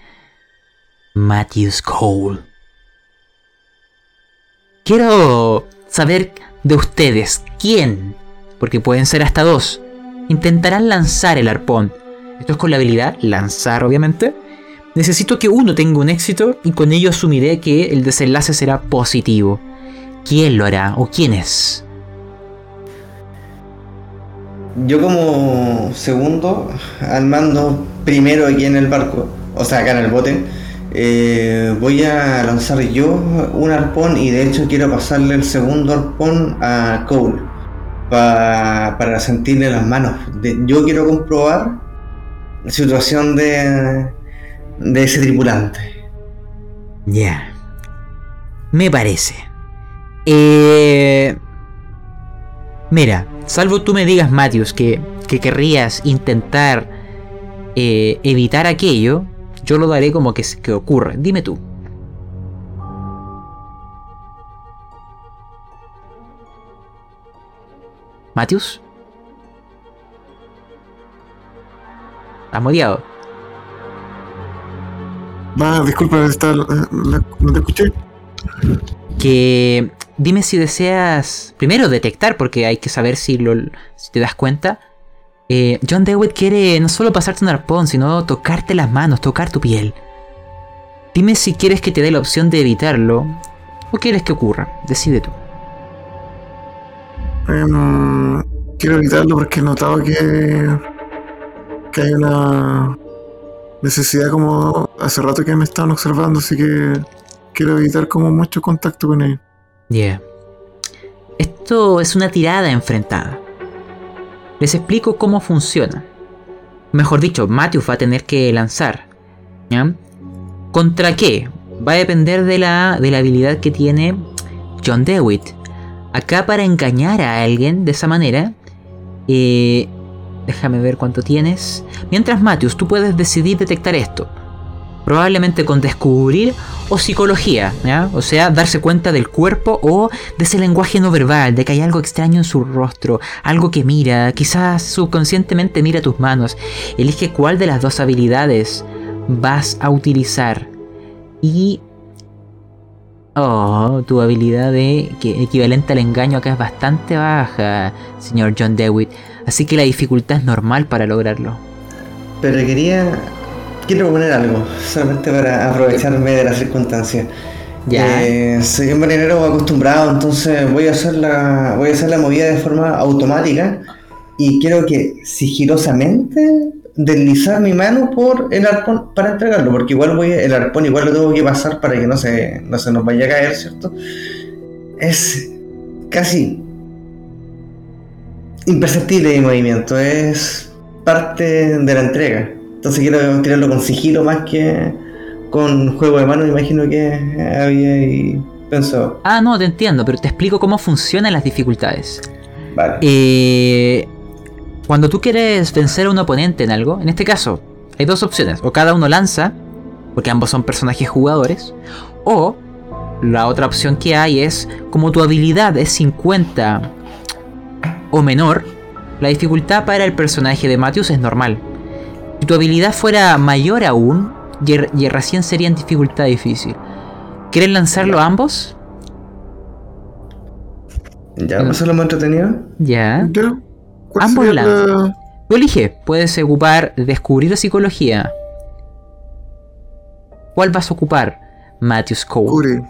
Matthews Cole. Quiero saber de ustedes quién, porque pueden ser hasta dos, intentarán lanzar el arpón. Esto es con la habilidad lanzar, obviamente. Necesito que uno tenga un éxito y con ello asumiré que el desenlace será positivo. ¿Quién lo hará o quiénes? Yo como segundo, al mando primero aquí en el barco, o sea, acá en el bote, eh, voy a lanzar yo un arpón y de hecho quiero pasarle el segundo arpón a Cole pa- para sentirle las manos. Yo quiero comprobar situación de, de ese tripulante. Ya. Me parece. Eh, mira, salvo tú me digas, Matthews, que, que querrías intentar eh, evitar aquello, yo lo daré como que, que ocurre. Dime tú. Matthews. ¿Has modiado? Va, disculpa, está, la- la- no te escuché. que dime si deseas primero detectar porque hay que saber si lo si te das cuenta Eh, John Dewitt quiere no solo pasarte un arpón sino tocarte las manos tocar tu piel dime si quieres que te dé la opción de evitarlo o quieres que ocurra decide tú quiero evitarlo porque he notado que, que hay una necesidad como hace rato que me estaban observando, así que quiero evitar como mucho contacto con ellos. Yeah. Esto es una tirada enfrentada. Les explico cómo funciona. Mejor dicho, Matthew va a tener que lanzar. ¿Ya? ¿Contra qué? Va a depender de la, de la habilidad que tiene John Dewitt. Acá para engañar a alguien de esa manera. eh, déjame ver cuánto tienes. Mientras Matthews, tú puedes decidir detectar esto. Probablemente con descubrir o psicología. O sea, darse cuenta del cuerpo o de ese lenguaje no verbal, de que hay algo extraño en su rostro, algo que mira, quizás subconscientemente mira tus manos. Elige cuál de las dos habilidades vas a utilizar. Y... Oh, tu habilidad de que equivalente al engaño acá es bastante baja, señor John Dewitt. Así que la dificultad es normal para lograrlo. Pero quería. Quiero proponer algo, solamente para aprovecharme de la circunstancia. Ya. Eh, soy un marinero acostumbrado, entonces voy a hacer la. voy a hacer la movida de forma automática. Y quiero que sigilosamente deslizar mi mano por el arpón para entregarlo, porque igual voy el arpón igual lo tengo que pasar para que no se, no se nos vaya a caer, ¿cierto? Es casi imperceptible mi movimiento, es parte de la entrega. Entonces quiero tirarlo con sigilo más que con juego de mano, imagino que había y pensado. Ah, no, te entiendo, pero te explico cómo funcionan las dificultades. Vale. Eh, cuando tú quieres vencer a un oponente en algo, en este caso, hay dos opciones. O cada uno lanza, porque ambos son personajes jugadores. O la otra opción que hay es, como tu habilidad es 50 o menor, la dificultad para el personaje de Matthews es normal. Si tu habilidad fuera mayor aún, y, y recién sería en dificultad difícil. ¿Quieren lanzarlo ambos? Ya, ¿eso es lo más entretenido? Ya. ¿Ya? ¿Cuál Ambos sería la- Tú elige, puedes ocupar descubrir psicología. ¿Cuál vas a ocupar? Matthews Cole.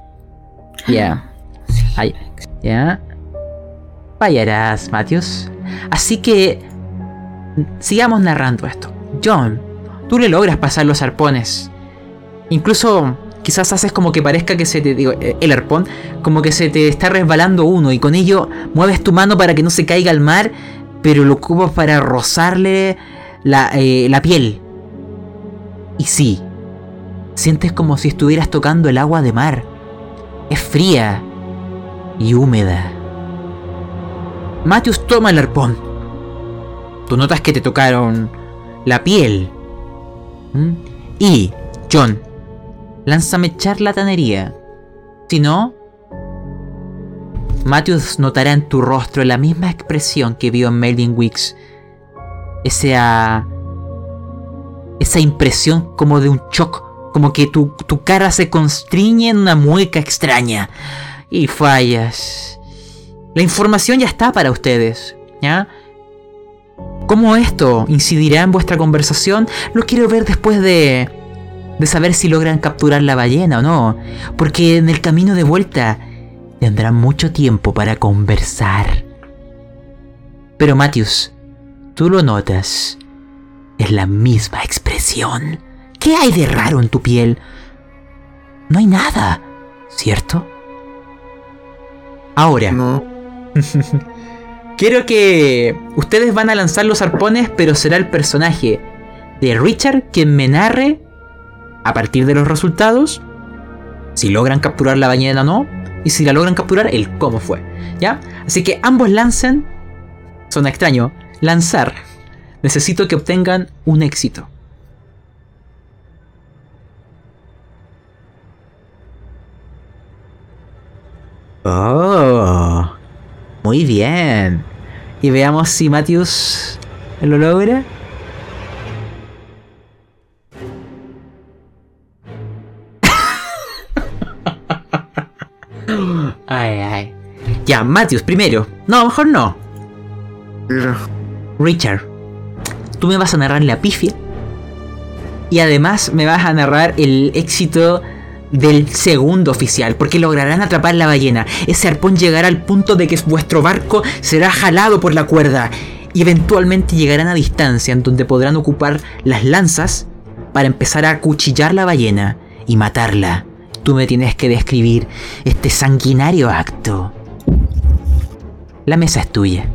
Ya. Ay, Ya. Fallarás, Matthews. Así que. Sigamos narrando esto. John, tú le logras pasar los arpones. Incluso. Quizás haces como que parezca que se te. Eh, el arpón. Como que se te está resbalando uno. Y con ello mueves tu mano para que no se caiga al mar. Pero lo ocupas para rozarle la, eh, la piel. Y sí. Sientes como si estuvieras tocando el agua de mar. Es fría y húmeda. Matthews toma el arpón. Tú notas que te tocaron la piel. ¿Mm? Y, John, lánzame charlatanería. Si no, Matthews notará en tu rostro la misma expresión que vio en Melvin Weeks. Esa. Esa impresión como de un shock. Como que tu, tu cara se constriñe en una mueca extraña. Y fallas. La información ya está para ustedes, ¿ya? ¿Cómo esto incidirá en vuestra conversación? Lo quiero ver después de... de saber si logran capturar la ballena o no. Porque en el camino de vuelta tendrán mucho tiempo para conversar. Pero Matthews, tú lo notas. Es la misma expresión. ¿Qué hay de raro en tu piel? No hay nada, ¿cierto? Ahora. [LAUGHS] quiero que ustedes van a lanzar los arpones, pero será el personaje de Richard quien me narre, a partir de los resultados, Si logran capturar la ballena o no. Y si la logran capturar, el cómo fue. ¿Ya? Así que ambos lancen. Suena extraño. Lanzar. Necesito que obtengan un éxito. Oh, muy bien. Y veamos si Matthews lo logra. [LAUGHS] ay, ay. Ya, Matthews primero. No, mejor no. Richard, tú me vas a narrar la pifia. Y además me vas a narrar el éxito del segundo oficial, porque lograrán atrapar la ballena. Ese arpón llegará al punto de que vuestro barco será jalado por la cuerda. Y eventualmente llegarán a distancia en donde podrán ocupar las lanzas para empezar a acuchillar la ballena y matarla. Tú me tienes que describir este sanguinario acto. La mesa es tuya.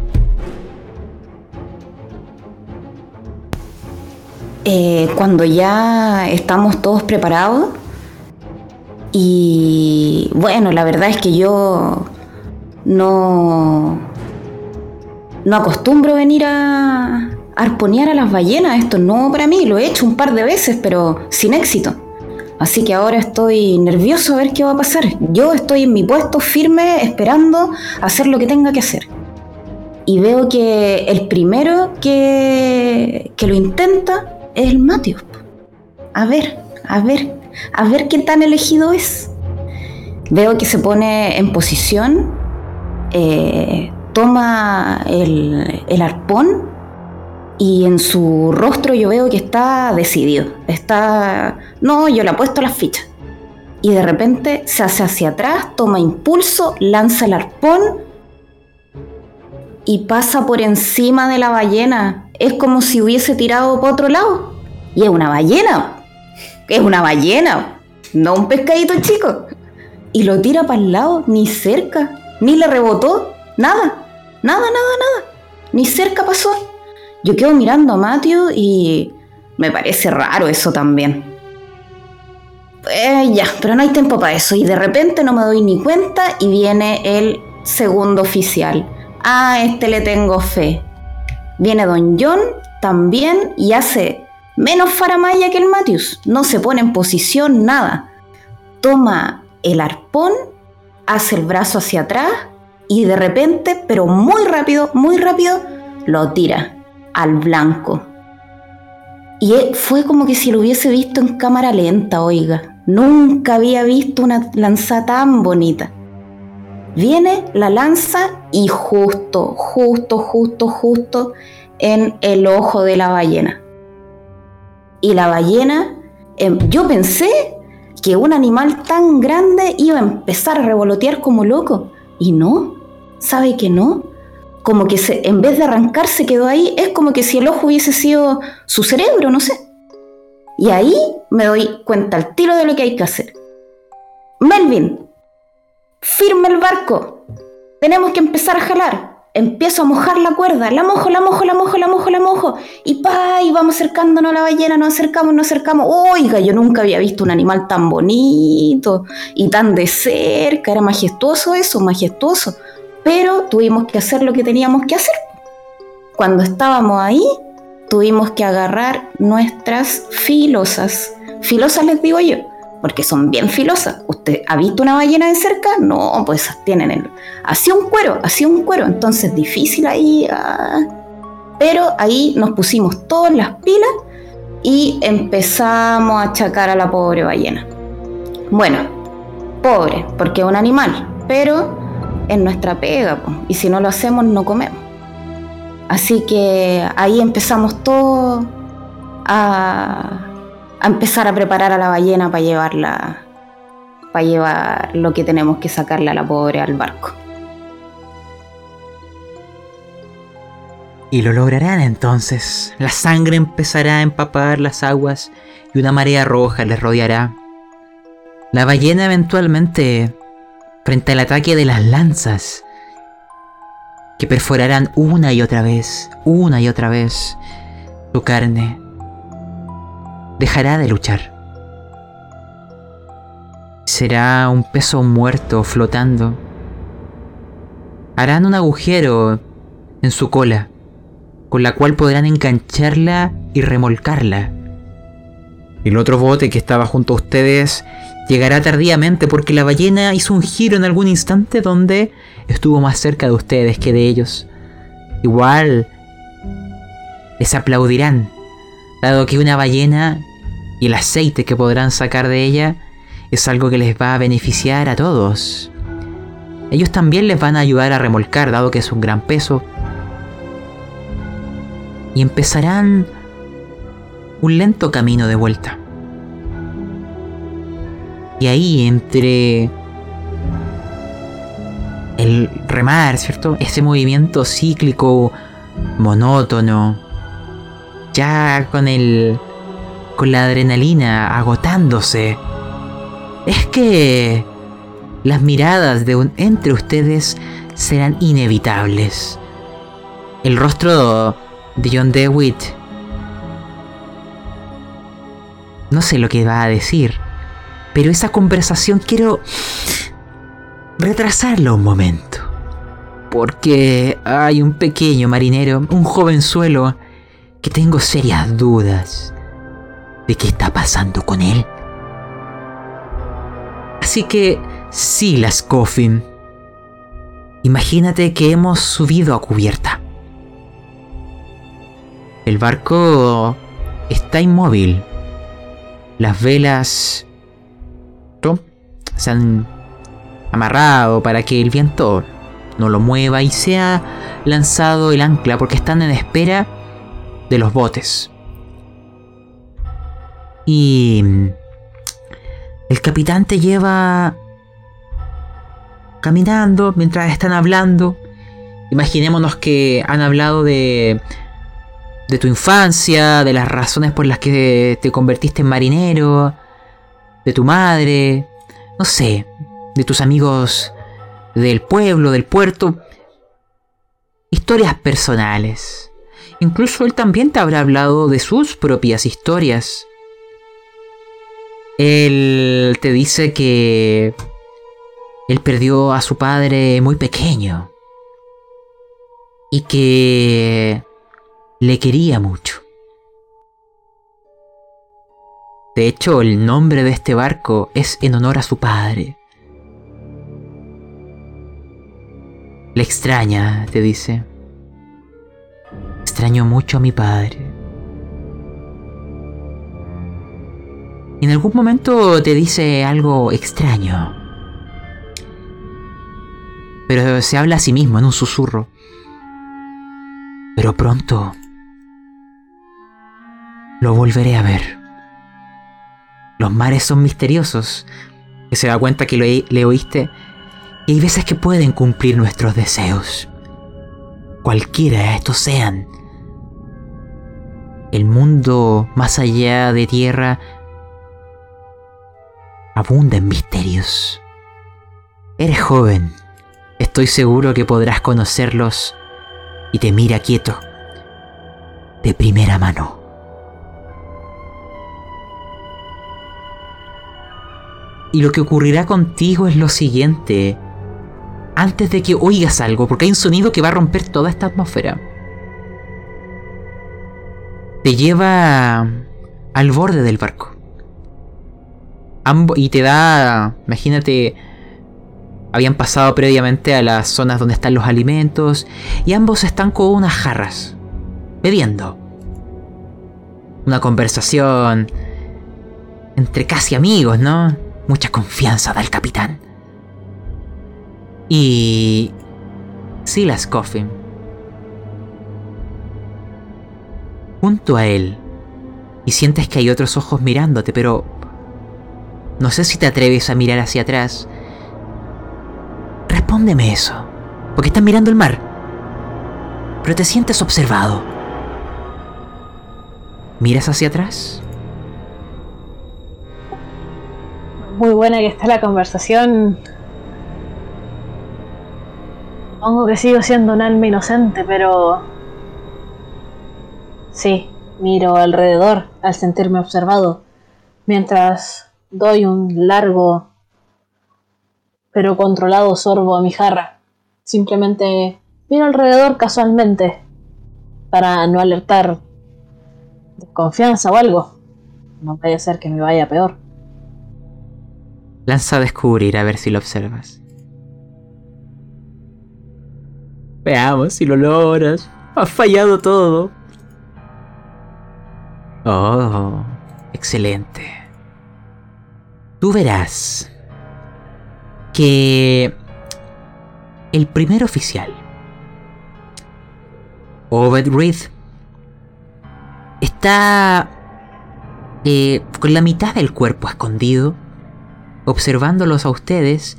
Eh, cuando ya estamos todos preparados, y bueno, la verdad es que yo no, no acostumbro venir a arponear a las ballenas. Esto no para mí, lo he hecho un par de veces, pero sin éxito. Así que ahora estoy nervioso a ver qué va a pasar. Yo estoy en mi puesto firme esperando hacer lo que tenga que hacer. Y veo que el primero que, que lo intenta es el Matius. A ver, a ver, a ver qué tan elegido es. Veo que se pone en posición, eh, toma el, arpón y en su rostro yo veo que está decidido. Está, no, yo le apuesto las fichas. Y de repente se hace hacia atrás, toma impulso, lanza el arpón y pasa por encima de la ballena. Es como si hubiese tirado para otro lado. Y es una ballena. Es una ballena. No un pescadito chico. Y lo tira para el lado, ni cerca. Ni le rebotó. Nada. Nada, nada, nada. Ni cerca pasó. Yo quedo mirando a Matthew y me parece raro eso también. Pues ya, pero no hay tiempo para eso. Y de repente no me doy ni cuenta y viene el segundo oficial. A este le tengo fe. Viene Don John también y hace menos faramaya que el Matthews. No se pone en posición, nada. Toma el arpón, hace el brazo hacia atrás y de repente, pero muy rápido, muy rápido, lo tira al blanco. Y fue como que si lo hubiese visto en cámara lenta, oiga. Nunca había visto una lanza tan bonita. Viene la lanza y justo, justo, justo, justo en el ojo de la ballena. Y la ballena, em, yo pensé que un animal tan grande iba a empezar a revolotear como loco. Y no, ¿sabe que no? Como que se, en vez de arrancarse quedó ahí, es como que si el ojo hubiese sido su cerebro, no sé. Y ahí me doy cuenta al tiro de lo que hay que hacer. Melvin, firme el barco. Tenemos que empezar a jalar. Empiezo a mojar la cuerda. La mojo, la mojo, la mojo, la mojo, la mojo. Y pa, y vamos acercándonos a la ballena, nos acercamos, nos acercamos. Oiga, yo nunca había visto un animal tan bonito y tan de cerca. Era majestuoso eso, majestuoso. Pero tuvimos que hacer lo que teníamos que hacer. Cuando estábamos ahí, tuvimos que agarrar nuestras filosas. Filosas les digo yo, porque son bien filosas. ¿Usted ha visto una ballena de cerca? No, pues tienen el... Así un cuero, así un cuero. Entonces difícil ahí. ah. Pero ahí nos pusimos todas las pilas y empezamos a achacar a la pobre ballena. Bueno, pobre, porque es un animal, pero es nuestra pega, y si no lo hacemos no comemos. Así que ahí empezamos todo a, a empezar a preparar a la ballena para llevarla, para llevar lo que tenemos que sacarle a la pobre al barco. Y lo lograrán entonces. La sangre empezará a empapar las aguas y una marea roja les rodeará. La ballena eventualmente, frente al ataque de las lanzas, que perforarán una y otra vez, una y otra vez su carne, dejará de luchar. será un peso muerto flotando. Harán un agujero en su cola, con la cual podrán engancharla y remolcarla. El otro bote que estaba junto a ustedes llegará tardíamente porque la ballena hizo un giro en algún instante donde estuvo más cerca de ustedes que de ellos. Igual les aplaudirán, dado que una ballena y el aceite que podrán sacar de ella es algo que les va a beneficiar a todos. Ellos también les van a ayudar a remolcar, dado que es un gran peso. Y empezarán un lento camino de vuelta. Y ahí entre el remar, ¿cierto? Ese movimiento cíclico, monótono, ya con el con la adrenalina agotándose. Es que las miradas de un entre ustedes serán inevitables. El rostro de John DeWitt no sé lo que va a decir, pero esa conversación quiero retrasarla un momento. Porque hay un pequeño marinero, un jovenzuelo, que tengo serias dudas de qué está pasando con él. Así que, Silas Coffin, imagínate que hemos subido a cubierta. El barco está inmóvil. Las velas se han amarrado para que el viento no lo mueva y sea lanzado el ancla porque están en espera de los botes. Y el capitán te lleva caminando mientras están hablando. Imaginémonos que han hablado de de tu infancia, de las razones por las que te convertiste en marinero, de tu madre, no sé, de tus amigos del pueblo, del puerto. Historias personales. Incluso él también te habrá hablado de sus propias historias. Él te dice que él perdió a su padre muy pequeño y que le quería mucho. De hecho, el nombre de este barco es en honor a su padre. Le extraña, te dice. Extraño mucho a mi padre. En algún momento te dice algo extraño. Pero se habla a sí mismo en un susurro. Pero pronto lo volveré a ver. Los mares son misteriosos. Que se da cuenta que le, oíste. Y hay veces que pueden cumplir nuestros deseos. Cualquiera estos sean. El mundo más allá de tierra abunda en misterios. Eres joven, estoy seguro que podrás conocerlos y te mira quieto, de primera mano. Y lo que ocurrirá contigo es lo siguiente. Antes de que oigas algo, porque hay un sonido que va a romper toda esta atmósfera. Te lleva al borde del barco y te da, imagínate, habían pasado previamente a las zonas donde están los alimentos y ambos están con unas jarras, bebiendo. Una conversación entre casi amigos, ¿no? Mucha confianza del capitán. Y... Silas Coffin. Junto a él. Y sientes que hay otros ojos mirándote, pero no sé si te atreves a mirar hacia atrás. Respóndeme eso, porque estás mirando el mar, pero te sientes observado. ¿Miras hacia atrás? Muy buena que está la conversación. Supongo que sigo siendo un alma inocente, pero... Sí, miro alrededor al sentirme observado, mientras doy un largo pero controlado sorbo a mi jarra. Simplemente miro alrededor casualmente para no alertar desconfianza o algo. No puede ser que me vaya peor. Lanza a descubrir a ver si lo observas. Veamos si lo logras. Ha fallado todo. Oh, excelente. Tú verás que el primer oficial, Obed Reed, está eh, con la mitad del cuerpo escondido, observándolos a ustedes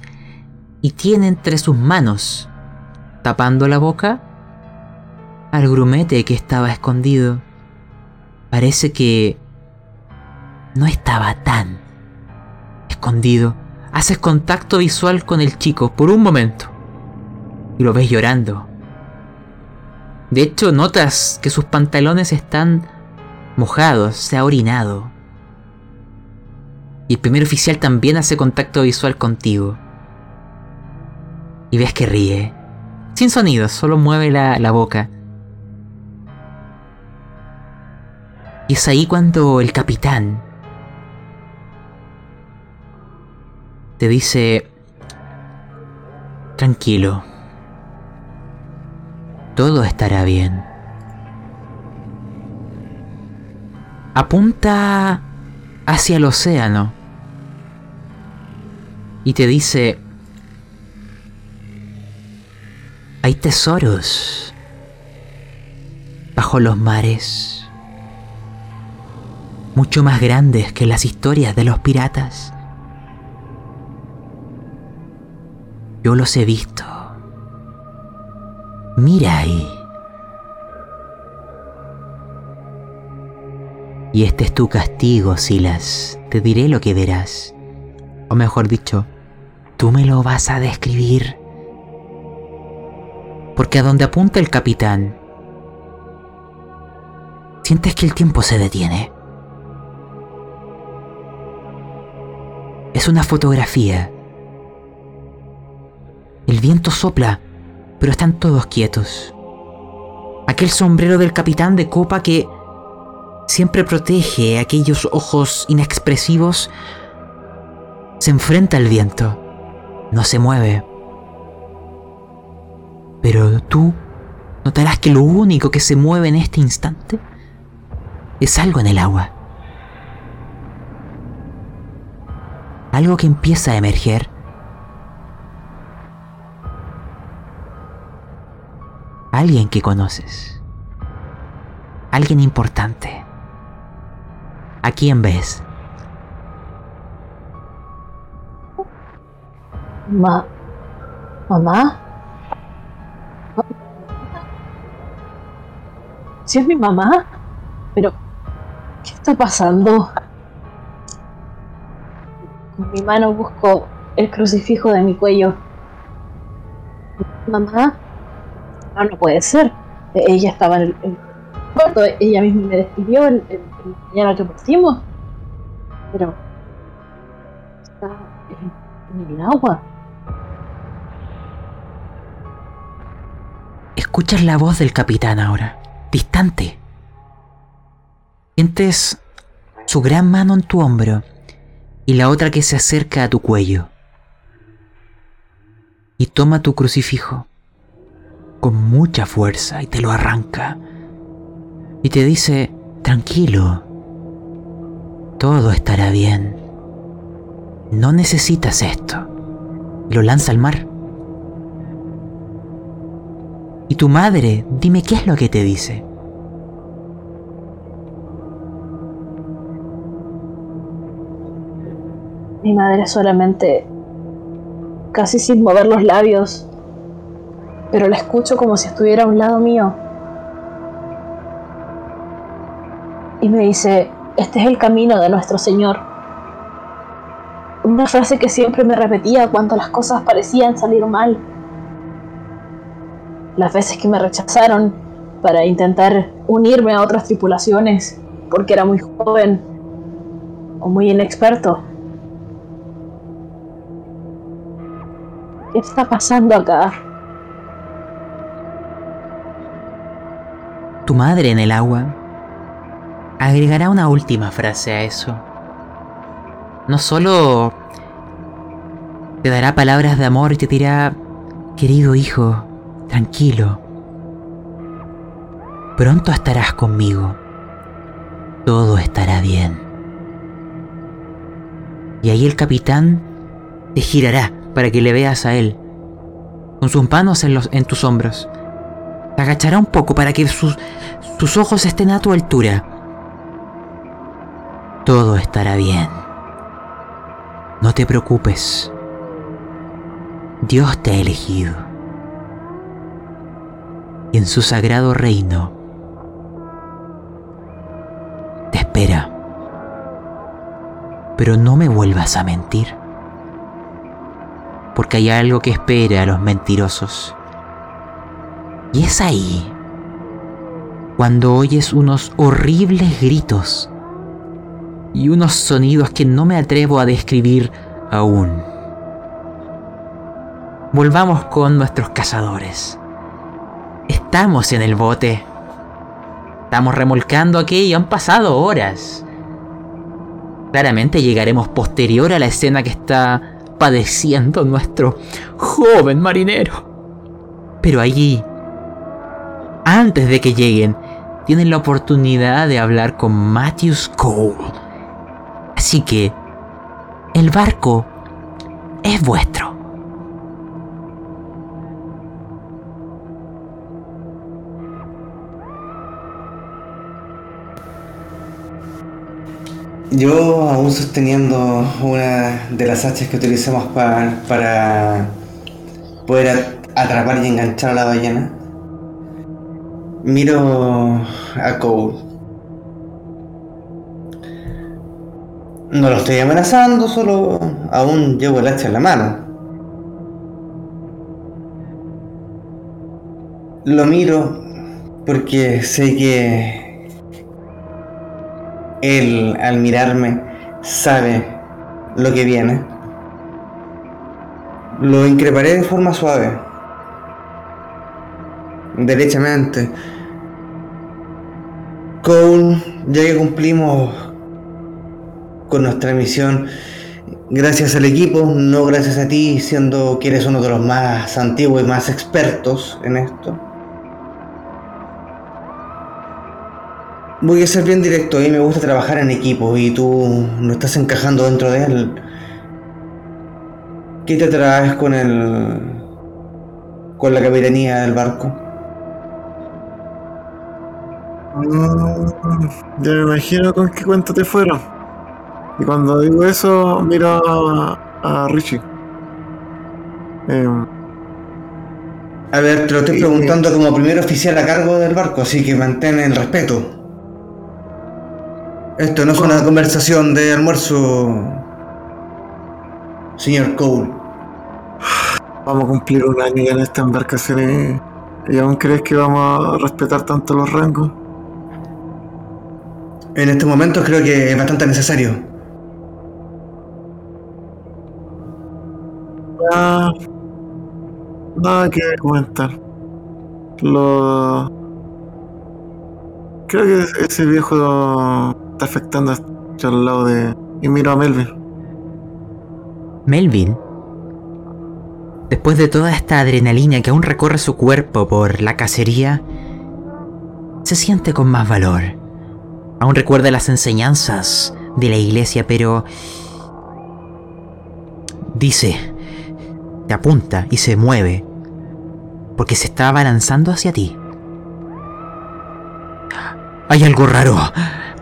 y tiene entre sus manos, tapando la boca, al grumete que estaba escondido. Parece que no estaba tan Haces contacto visual con el chico por un momento y lo ves llorando. De hecho, notas que sus pantalones están mojados, se ha orinado. Y el primer oficial también hace contacto visual contigo. Y ves que ríe. Sin sonido, solo mueve la, la boca. Y es ahí cuando el capitán te dice, tranquilo, todo estará bien. Apunta hacia el océano y te dice, hay tesoros bajo los mares mucho más grandes que las historias de los piratas. Yo los he visto. Mira ahí. Y este es tu castigo, Silas. Te diré lo que verás. O mejor dicho, tú me lo vas a describir. Porque a donde apunta el capitán, sientes que el tiempo se detiene. Es una fotografía. El viento sopla, pero están todos quietos. Aquel sombrero del capitán de copa que siempre protege aquellos ojos inexpresivos se enfrenta al viento. No se mueve. Pero tú notarás que lo único que se mueve en este instante es algo en el agua. algo que empieza a emerger. Alguien que conoces. Alguien importante. ¿A quién ves? Ma ¿Mamá? ¿Si es mi mamá? Pero, ¿qué está pasando? Con mi mano busco el crucifijo de mi cuello. Mamá, no, no puede ser. Ella estaba en el, cuarto, ella misma me despidió el, el, el mañana que partimos. Pero está en, en el agua. Escuchas la voz del capitán ahora, distante. Sientes su gran mano en tu hombro y la otra que se acerca a tu cuello. Y toma tu crucifijo con mucha fuerza y te lo arranca. Y te dice, tranquilo, todo estará bien. No necesitas esto. Lo lanza al mar. ¿Y tu madre? Dime qué es lo que te dice. Mi madre solamente, casi sin mover los labios, pero la escucho como si estuviera a un lado mío. Y me dice, este es el camino de nuestro Señor. Una frase que siempre me repetía cuando las cosas parecían salir mal. Las veces que me rechazaron para intentar unirme a otras tripulaciones porque era muy joven o muy inexperto. ¿Qué está pasando acá? Tu madre en el agua agregará una última frase a eso. No solo te dará palabras de amor y te dirá, querido hijo, tranquilo. Pronto estarás conmigo. Todo estará bien. Y ahí el capitán te girará para que le veas a él, con sus manos en, en tus hombros. Agachará un poco para que sus, sus ojos estén a tu altura. Todo estará bien. No te preocupes. Dios te ha elegido. Y en su sagrado reino te espera. Pero no me vuelvas a mentir. Porque hay algo que espera a los mentirosos. Y es ahí cuando oyes unos horribles gritos y unos sonidos que no me atrevo a describir aún. Volvamos con nuestros cazadores. Estamos en el bote. Estamos remolcando aquí y han pasado horas. Claramente llegaremos posterior a la escena que está padeciendo nuestro joven marinero. Pero allí, antes de que lleguen, tienen la oportunidad de hablar con Matthews Cole. Así que, el barco es vuestro. Yo aún sosteniendo una de las hachas que utilizamos para, para poder atrapar y enganchar a la ballena, miro a Cole. No lo estoy amenazando, solo aún llevo el hacha en la mano. Lo miro porque sé que él, al mirarme, sabe lo que viene. Lo increparé de forma suave. Derechamente. Cole, ya que cumplimos con nuestra misión, gracias al equipo, no gracias a ti, siendo que eres uno de los más antiguos y más expertos en esto. Voy a ser bien directo, mí me gusta trabajar en equipo y tú no estás encajando dentro de él. ¿Qué te traes con el. con la capitanía del barco? Mm, ya me imagino con qué cuenta te fueron. Y cuando digo eso, miro a, a Richie. Em, A ver, te lo estoy preguntando como primer oficial a cargo del barco, así que mantén el respeto. Esto no es una conversación de almuerzo, señor Cole. vamos a cumplir un año ya en esta embarcación y, y aún crees que vamos a respetar tanto los rangos. En este momento creo que es bastante necesario. Ah, nada que comentar. Lo. Creo que ese viejo está afectando hacia el lado de. Y miro a Melvin. Melvin, después de toda esta adrenalina que aún recorre su cuerpo por la cacería, se siente con más valor. Aún recuerda las enseñanzas de la iglesia, pero dice, te apunta y se mueve, porque se está abalanzando hacia ti. Hay algo raro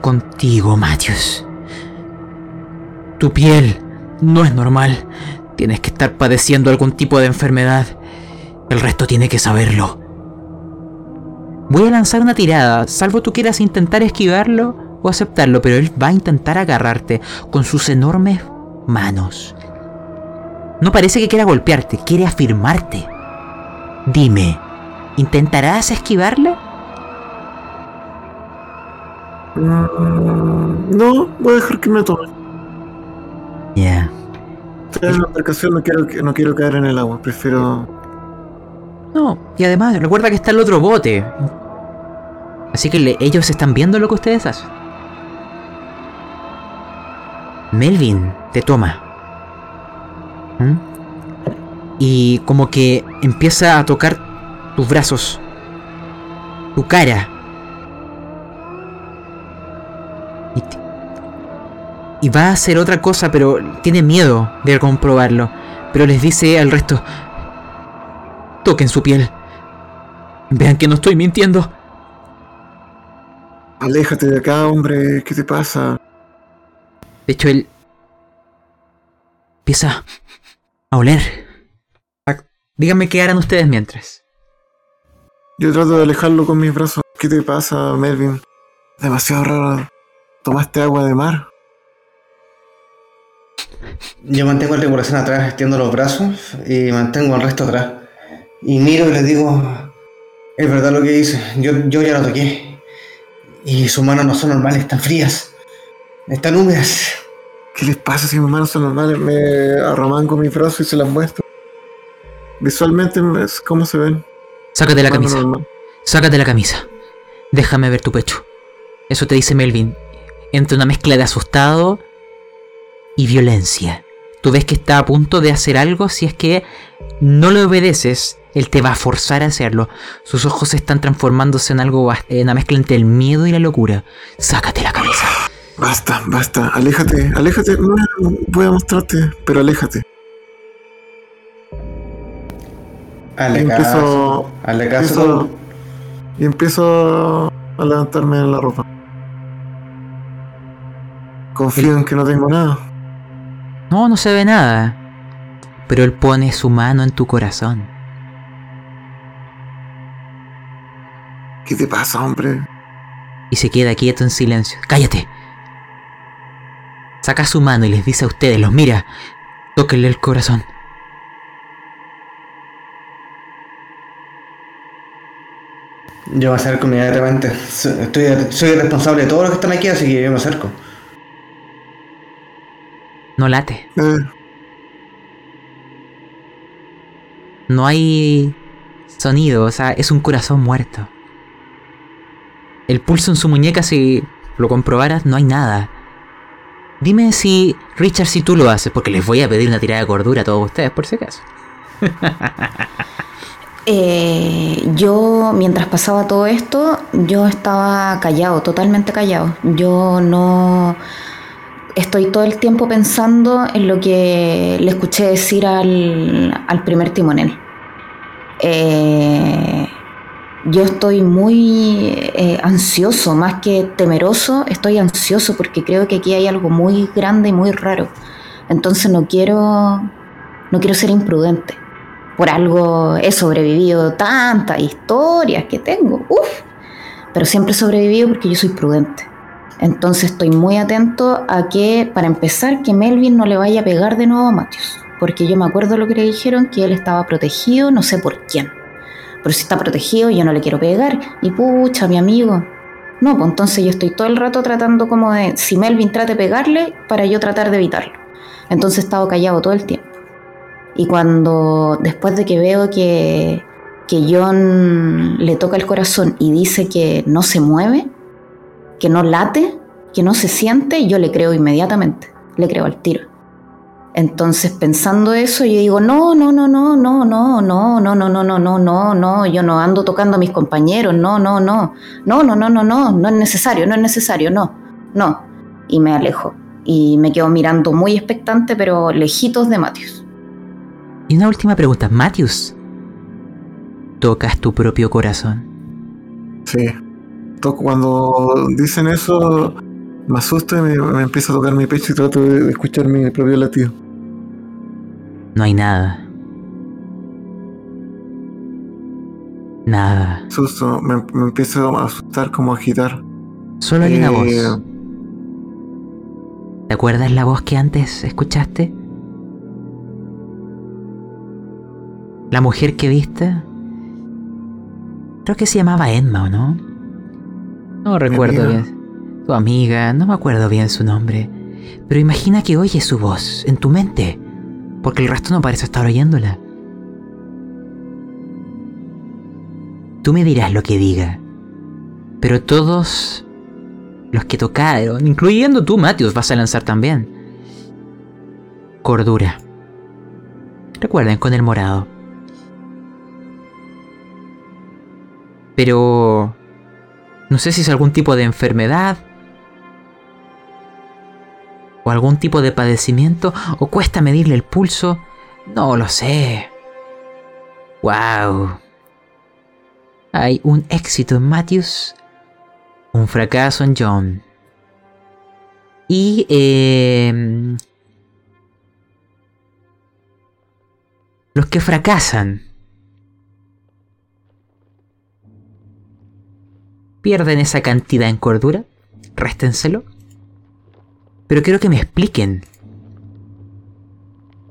contigo, Matthews. Tu piel no es normal. Tienes que estar padeciendo algún tipo de enfermedad. El resto tiene que saberlo. Voy a lanzar una tirada, salvo tú quieras intentar esquivarlo o aceptarlo, pero él va a intentar agarrarte con sus enormes manos. No parece que quiera golpearte, quiere afirmarte. Dime, ¿intentarás esquivarle? Mm, no, voy a dejar que me tome. Ya. Caer en la embarcación, no quiero, no quiero caer en el agua. Prefiero. No, y además, recuerda que está el otro bote. Así que ellos están viendo lo que ustedes hacen. Melvin te toma. ¿Mm? Y como que empieza a tocar tus brazos, tu cara. Y, y va a hacer otra cosa, pero tiene miedo de comprobarlo. Pero les dice al resto, toquen su piel. Vean que no estoy mintiendo. Aléjate de acá, hombre. ¿Qué te pasa? De hecho, él empieza a oler. A- Díganme qué harán ustedes mientras. Yo trato de alejarlo con mis brazos. ¿Qué te pasa, Melvin? Demasiado raro. ¿Tomaste agua de mar? Yo mantengo el regulación atrás, extiendo los brazos y mantengo el resto atrás. Y miro y les digo, es verdad lo que hice, yo, yo ya lo toqué. Y sus manos no son normales, están frías, están húmedas. ¿Qué les pasa si mis manos son normales? Me arromango mis brazos y se las muestro. Visualmente, es ¿cómo se ven? Sácate la camisa. normal. Sácate la camisa. Déjame ver tu pecho. Eso te dice Melvin. Entre una mezcla de asustado y violencia. Tú ves que está a punto de hacer algo. Si es que no le obedeces, él te va a forzar a hacerlo. Sus ojos están transformándose en algo, en una mezcla entre el miedo y la locura. Sácate la camisa. Basta, basta. Aléjate, aléjate. No, voy a mostrarte, pero aléjate. Hazle Y empiezo- Y empiezo a levantarme en la ropa. Confío en que no tengo nada. No, no se ve nada. Pero él pone su mano en tu corazón. ¿Qué te pasa, hombre? y se queda quieto en silencio. ¡Cállate! Saca su mano y les dice a ustedes, los mira, tóquenle el corazón. Yo me acerco inmediatamente. Estoy, soy el responsable de todos los que están aquí, así que yo me acerco. No late. Eh, No hay sonido, o sea, es un corazón muerto. El pulso en su muñeca, si lo comprobaras, no hay nada. Dime si, Richard, si tú lo haces, porque les voy a pedir una tirada de cordura a todos ustedes, por si acaso. [LAUGHS] Eh, yo, mientras pasaba todo esto, yo estaba callado, totalmente callado. Yo no estoy todo el tiempo pensando en lo que le escuché decir al, al primer timonel. Eh, yo estoy muy eh, ansioso, más que temeroso, estoy ansioso porque creo que aquí hay algo muy grande y muy raro. Entonces no quiero, no quiero ser imprudente por algo he sobrevivido tantas historias que tengo, uff, pero siempre he sobrevivido porque yo soy prudente. Entonces estoy muy atento a que, para empezar, que Melvin no le vaya a pegar de nuevo a Matthews, porque yo me acuerdo lo que le dijeron, que él estaba protegido, no sé por quién. Pero si está protegido, yo no le quiero pegar. Y pucha, mi amigo. No, pues entonces yo estoy todo el rato tratando como de, si Melvin trate de pegarle, para yo tratar de evitarlo. Entonces he estado callado todo el tiempo. Y cuando, después de que veo que, que John le toca el corazón y dice que no se mueve, que no late, que no se siente, yo le creo inmediatamente, le creo al tiro. Entonces, pensando eso, yo digo, no, no, no, no, no, no, no, no, no, no, no, no, no, no, yo no ando tocando a mis compañeros, no, no, no, no, no, no, no, no, no es necesario, no es necesario, no, no. Y me alejo. Y me quedo mirando muy expectante, pero lejitos de Matius. Y una última pregunta, Matthews. ¿Tocas tu propio corazón? sí. Toco cuando dicen eso, me asusta y me, me empieza a tocar mi pecho y trato de, de escuchar mi propio latido. No hay nada. Nada. Susto, me, me empiezo a asustar, como a agitar. Solo hay una Eh, voz. ¿Te acuerdas la voz que antes escuchaste? La mujer que viste. Creo que se llamaba Emma, ¿o no? No recuerdo bien. Tu amiga, no me acuerdo bien su nombre. Pero imagina que oyes su voz en tu mente. Porque el resto no parece estar oyéndola. Tú me dirás lo que diga. Pero todos los que tocaron, incluyendo tú, Matius, vas a lanzar también. Cordura. Recuerden con el morado. Pero... No sé si es algún tipo de enfermedad. O algún tipo de padecimiento. O cuesta medirle el pulso. No lo sé. ¡Wow! Hay un éxito en Matthews. Un fracaso en John. Y... Eh, los que fracasan pierden esa cantidad en cordura, réstenselo. Pero quiero que me expliquen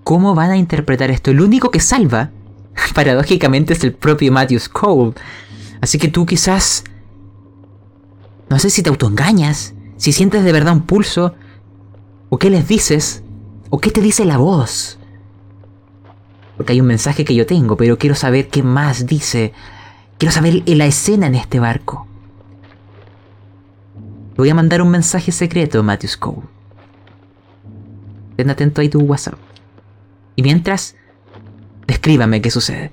cómo van a interpretar esto. El único que salva, [LAUGHS] paradójicamente, es el propio Matthews Cole. Así que tú quizás... No sé si te autoengañas, si sientes de verdad un pulso, o qué les dices, o qué te dice la voz. Porque hay un mensaje que yo tengo, pero quiero saber qué más dice. Quiero saber la escena en este barco. Voy a mandar un mensaje secreto, Matthews Cole. Ten atento ahí tu WhatsApp. Y mientras, descríbame qué sucede.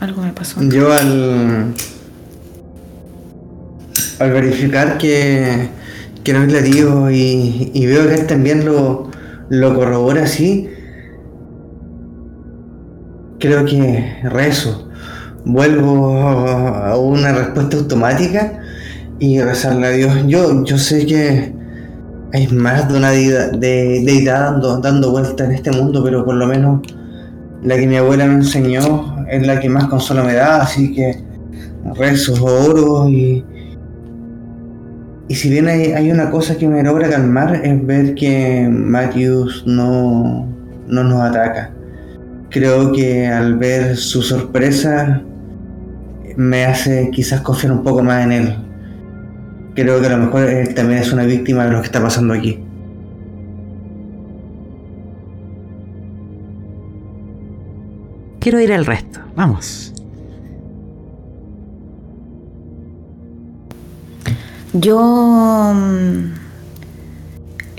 Algo me pasó. Yo al. Al verificar que que no le digo y, y, veo que él también lo, lo corrobora así, creo que rezo. Vuelvo a una respuesta automática y rezarle a Dios. Yo, yo sé que hay más de una deidad, de, dando, dando vuelta en este mundo, pero por lo menos la que mi abuela me enseñó es la que más consuelo me da, así que rezo, oro y, y si bien hay, una cosa que me logra calmar es ver que Matthews no, no nos ataca. Creo que al ver su sorpresa me hace quizás confiar un poco más en él. Creo que a lo mejor él también es una víctima de lo que está pasando aquí. Quiero ir al resto. Vamos. Yo mm,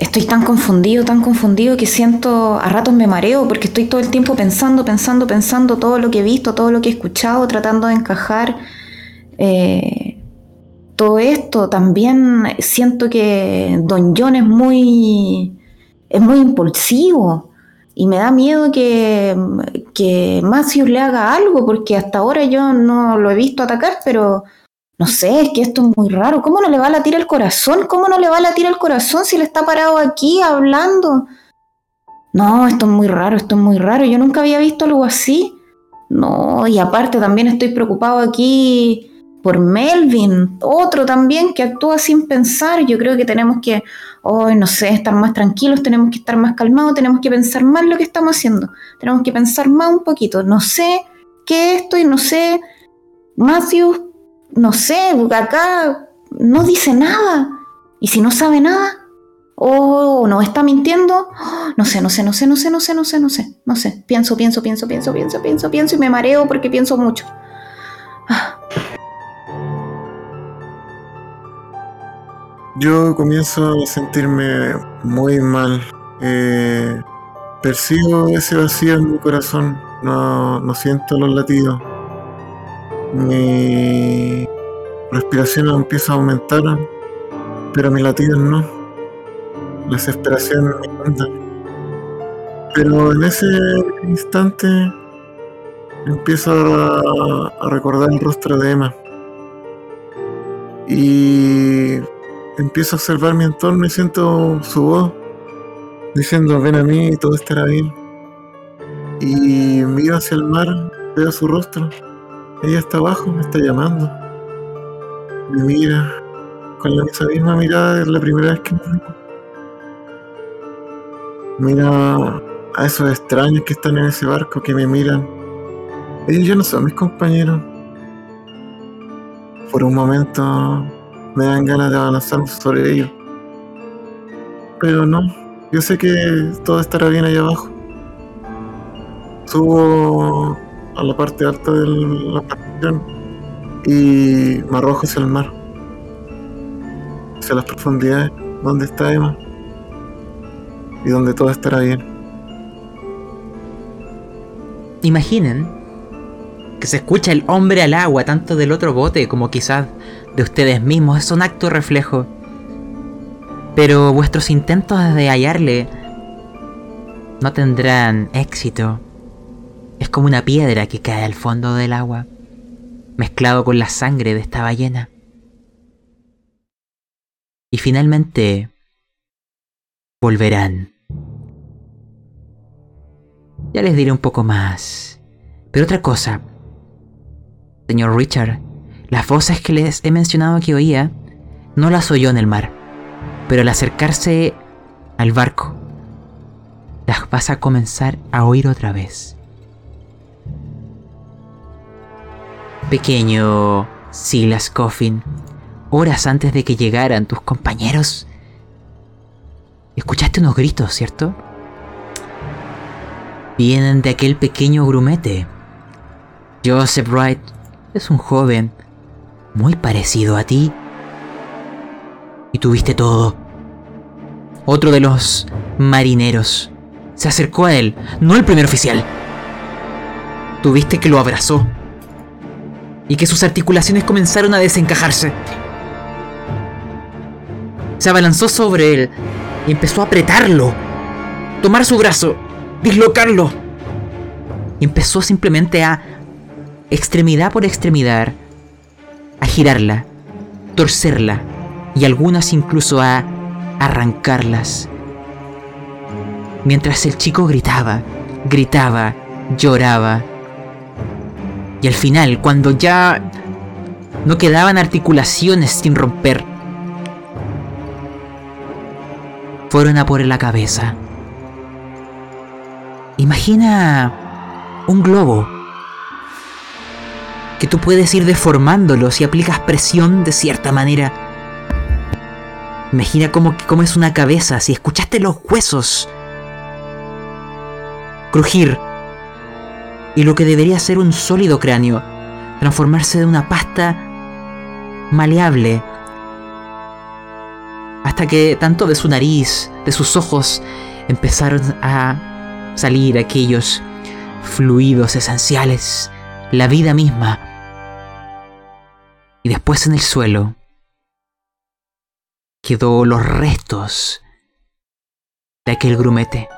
estoy tan confundido, tan confundido que siento, a ratos me mareo porque estoy todo el tiempo pensando, pensando, pensando todo lo que he visto, todo lo que he escuchado, tratando de encajar eh, todo esto. También siento que Don John es muy, es muy impulsivo y me da miedo que, que Matthews le haga algo porque hasta ahora yo no lo he visto atacar, pero no sé, es que esto es muy raro. ¿Cómo no le va a latir el corazón? ¿Cómo no le va a latir el corazón si él está parado aquí hablando? No, esto es muy raro, esto es muy raro. Yo nunca había visto algo así. No, y aparte también estoy preocupado aquí por Melvin, otro también que actúa sin pensar. Yo creo que tenemos que, oh, no sé, estar más tranquilos, tenemos que estar más calmados, tenemos que pensar más lo que estamos haciendo. Tenemos que pensar más un poquito. No sé qué es esto y no sé, Matthew, no sé, acá no dice nada. Y si no sabe nada, o no está mintiendo, [GASPS] no sé, no sé, no sé, no sé, no sé, no sé, no sé, no sé. Pienso, pienso, pienso, pienso, pienso, pienso, pienso y me mareo porque pienso mucho. Yo comienzo a sentirme muy mal. Eh, percibo ese vacío en mi corazón. No, no siento los latidos mi respiración empieza a aumentar, pero mi latidos no. La desesperación me anda. Pero en ese instante empiezo a, recordar el rostro de Emma. Y empiezo a observar mi entorno y siento su voz diciendo ven a mí y todo estará bien. Y miro hacia el mar, veo su rostro ella está abajo, me está llamando. Me mira con la, esa misma mirada, es la primera vez que me veo. Mira a esos extraños que están en ese barco que me miran Ellos ya no son mis compañeros. Por un momento me dan ganas de avanzar sobre ellos. Pero no, yo sé que todo estará bien allá abajo. Subo a la parte alta de la plantación y me arrojo hacia el mar. Hacia las profundidades donde está Emma y donde todo estará bien. Imaginen que se escucha el hombre al agua, tanto del otro bote como quizás de ustedes mismos. Es un acto reflejo. Pero vuestros intentos de hallarle no tendrán éxito. Es como una piedra que cae al fondo del agua, mezclado con la sangre de esta ballena. Y finalmente volverán. Ya les diré un poco más. Pero otra cosa, señor Richard, las voces que les he mencionado que oía, no las oyó en el mar. Pero al acercarse al barco, las vas a comenzar a oír otra vez. Pequeño Silas Coffin, horas antes de que llegaran tus compañeros, escuchaste unos gritos, ¿cierto? Vienen de aquel pequeño grumete. Joseph Wright es un joven muy parecido a ti y tuviste todo. Otro de los marineros se acercó a él, no el primer oficial. Tuviste que lo abrazó y que sus articulaciones comenzaron a desencajarse. Se abalanzó sobre él y empezó a apretarlo, tomar su brazo, dislocarlo. Y empezó simplemente a, extremidad por extremidad, a girarla, torcerla, y algunas incluso a arrancarlas. Mientras el chico gritaba, gritaba, lloraba. Y al final, cuando ya no quedaban articulaciones sin romper, fueron a por la cabeza. Imagina un globo que tú puedes ir deformándolo si aplicas presión de cierta manera Imagina cómo, cómo es una cabeza, si escuchaste los huesos crujir y lo que debería ser un sólido cráneo transformarse de una pasta maleable hasta que tanto de su nariz, de sus ojos empezaron a salir aquellos fluidos esenciales, la vida misma. Y después en el suelo quedó los restos de aquel grumete.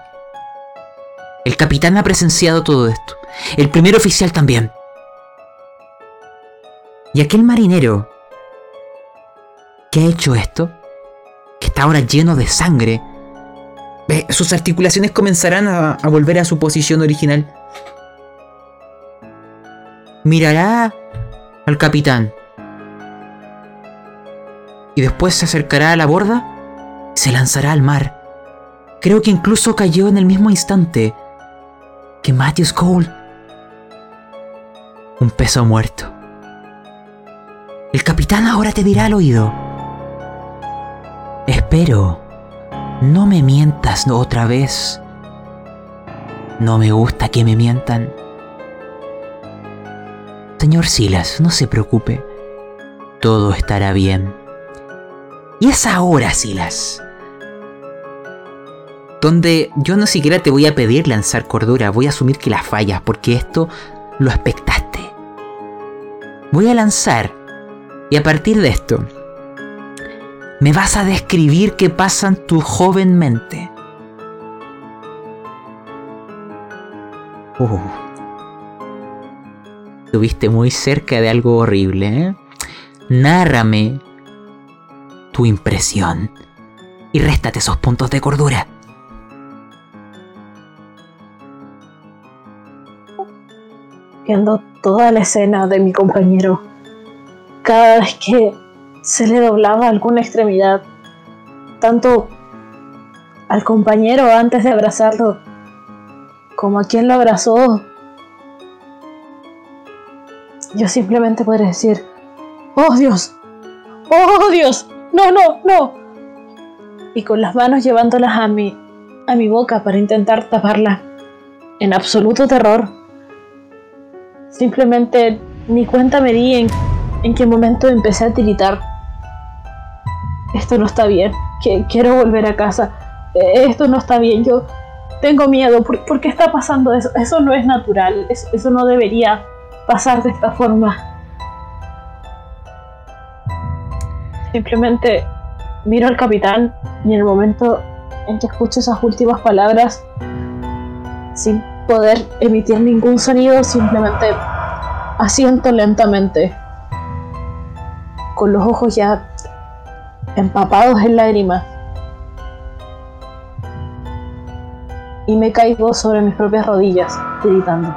El capitán ha presenciado todo esto. El primer oficial también. Y aquel marinero que ha hecho esto, que está ahora lleno de sangre, sus articulaciones comenzarán a, a volver a su posición original. Mirará al capitán y después se acercará a la borda y se lanzará al mar. Creo que incluso cayó en el mismo instante que Matthews Cole. Un peso muerto. El capitán ahora te dirá al oído. Espero, no me mientas otra vez. No me gusta que me mientan. Señor Silas, no se preocupe. Todo estará bien. Y es ahora, Silas. Donde yo no siquiera te voy a pedir lanzar cordura, voy a asumir que la fallas, porque esto lo expectaste. Voy a lanzar, y a partir de esto, me vas a describir qué pasa en tu joven mente. Uh. Estuviste muy cerca de algo horrible, ¿eh? Nárrame tu impresión y réstate esos puntos de cordura. Viendo toda la escena de mi compañero, cada vez que se le doblaba alguna extremidad, tanto al compañero antes de abrazarlo, como a quien lo abrazó, yo simplemente podré decir, ¡Oh Dios! ¡Oh Dios! ¡No, no, no! Y con las manos llevándolas a mi, a mi boca para intentar taparla. En absoluto terror. Simplemente ni cuenta me di en, en qué momento empecé a tiritar. Esto no está bien. Quiero volver a casa. Eh, Esto no está bien. Yo tengo miedo. ¿Por, por qué está pasando eso? Eso no es natural. Eso, eso no debería pasar de esta forma. Simplemente miro al capitán y en el momento en que escucho esas últimas palabras, sin poder emitir ningún sonido, simplemente asiento lentamente, con los ojos ya empapados en lágrimas. Y me caigo sobre mis propias rodillas, gritando.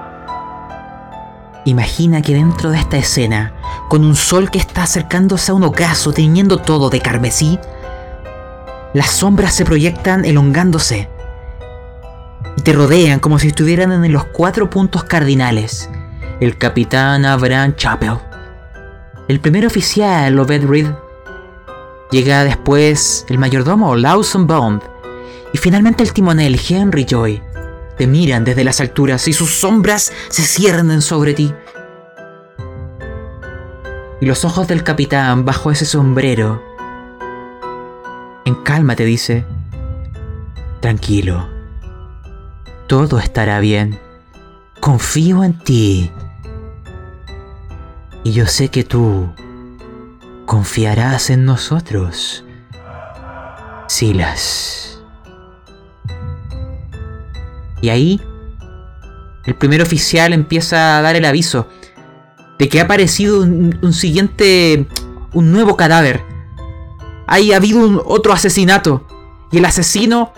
Imagina que dentro de esta escena, con un sol que está acercándose a un ocaso, tiñendo todo de carmesí, las sombras se proyectan elongándose te rodean como si estuvieran en los cuatro puntos cardinales. El capitán Abraham Chappell, el primer oficial Obed Reed, llega después el mayordomo Lawson Bond y finalmente el timonel Henry Joy. Te miran desde las alturas y sus sombras se ciernen sobre ti. Y los ojos del capitán bajo ese sombrero, en calma te dice, tranquilo, todo estará bien, confío en ti. Y yo sé que tú confiarás en nosotros, Silas. Y ahí, el primer oficial empieza a dar el aviso de que ha aparecido un, un siguiente, un nuevo cadáver. Ahí ha habido un otro asesinato. Y el asesino,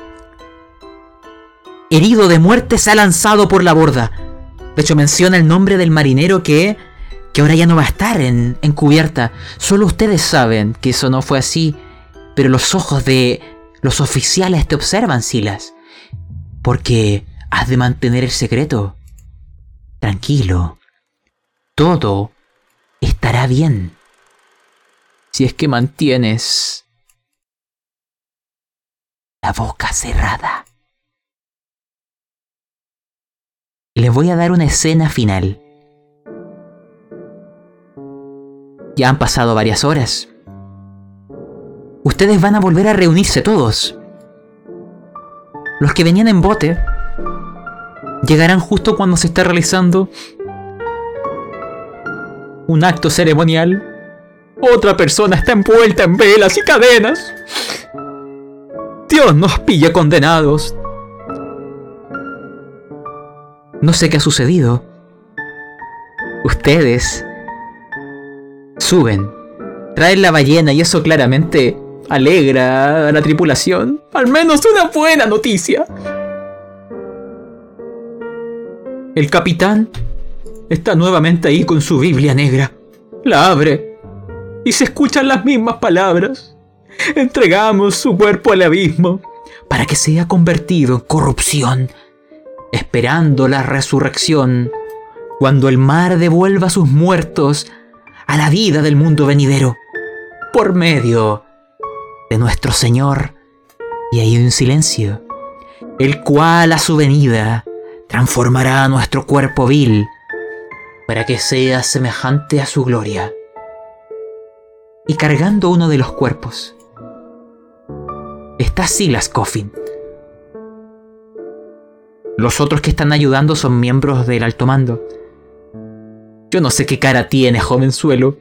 herido de muerte, se ha lanzado por la borda. De hecho, menciona el nombre del marinero que, que ahora ya no va a estar en, en cubierta. Solo ustedes saben que eso no fue así. Pero los ojos de los oficiales te observan, Silas. Porque has de mantener el secreto. Tranquilo. Todo estará bien. Si es que mantienes la boca cerrada. Y les voy a dar una escena final. Ya han pasado varias horas. Ustedes van a volver a reunirse todos. Los que venían en bote llegarán justo cuando se está realizando un acto ceremonial. Otra persona está envuelta en velas y cadenas. Dios nos pilla condenados. No sé qué ha sucedido. Ustedes suben, traen la ballena y eso claramente alegra a la tripulación. Al menos una buena noticia. El capitán está nuevamente ahí con su Biblia negra. La abre y se escuchan las mismas palabras. Entregamos su cuerpo al abismo para que sea convertido en corrupción, esperando la resurrección cuando el mar devuelva a sus muertos a la vida del mundo venidero por medio de nuestro Señor. Y hay un silencio, el cual a su venida transformará nuestro cuerpo vil para que sea semejante a su gloria. Y cargando uno de los cuerpos, está Silas Coffin. Los otros que están ayudando son miembros del alto mando. Yo no sé qué cara tiene, jovenzuelo,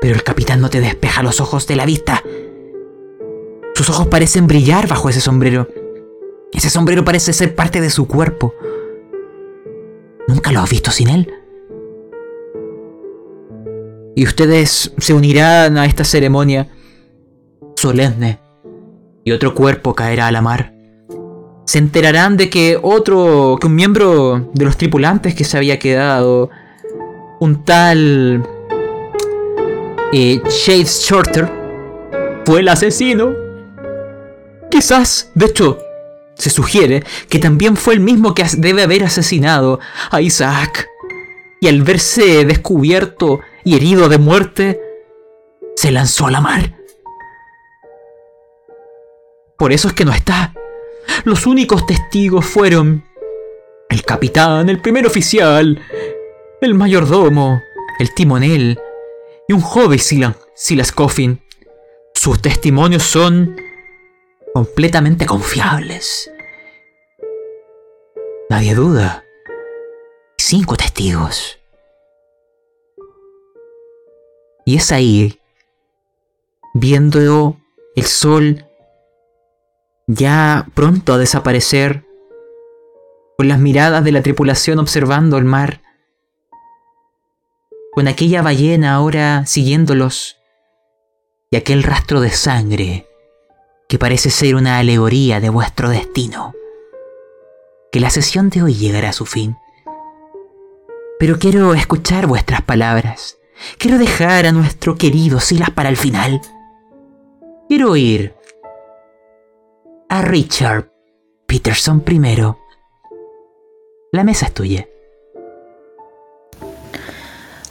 pero el capitán no te despeja los ojos de la vista. Sus ojos parecen brillar bajo ese sombrero. Ese sombrero parece ser parte de su cuerpo. ¿Nunca lo has visto sin él? Y ustedes se unirán a esta ceremonia solemne y otro cuerpo caerá a la mar. Se enterarán de que otro, que un miembro de los tripulantes que se había quedado, un tal eh, Shades Shorter, fue el asesino. Quizás, de hecho, se sugiere que también fue el mismo que debe haber asesinado a Isaac. y al verse descubierto y herido de muerte, se lanzó a la mar. Por eso es que no está. Los únicos testigos fueron el capitán, el primer oficial, el mayordomo, el timonel y un joven Silas Coffin. Sus testimonios son completamente confiables. Nadie duda. Cinco testigos. Y es ahí, viendo el sol ya pronto a desaparecer, con las miradas de la tripulación observando el mar, con aquella ballena ahora siguiéndolos, y aquel rastro de sangre que parece ser una alegoría de vuestro destino, que la sesión de hoy llegará a su fin. Pero quiero escuchar vuestras palabras. Quiero dejar a nuestro querido Silas para el final. Quiero oír a Richard Peterson primero. La mesa es tuya.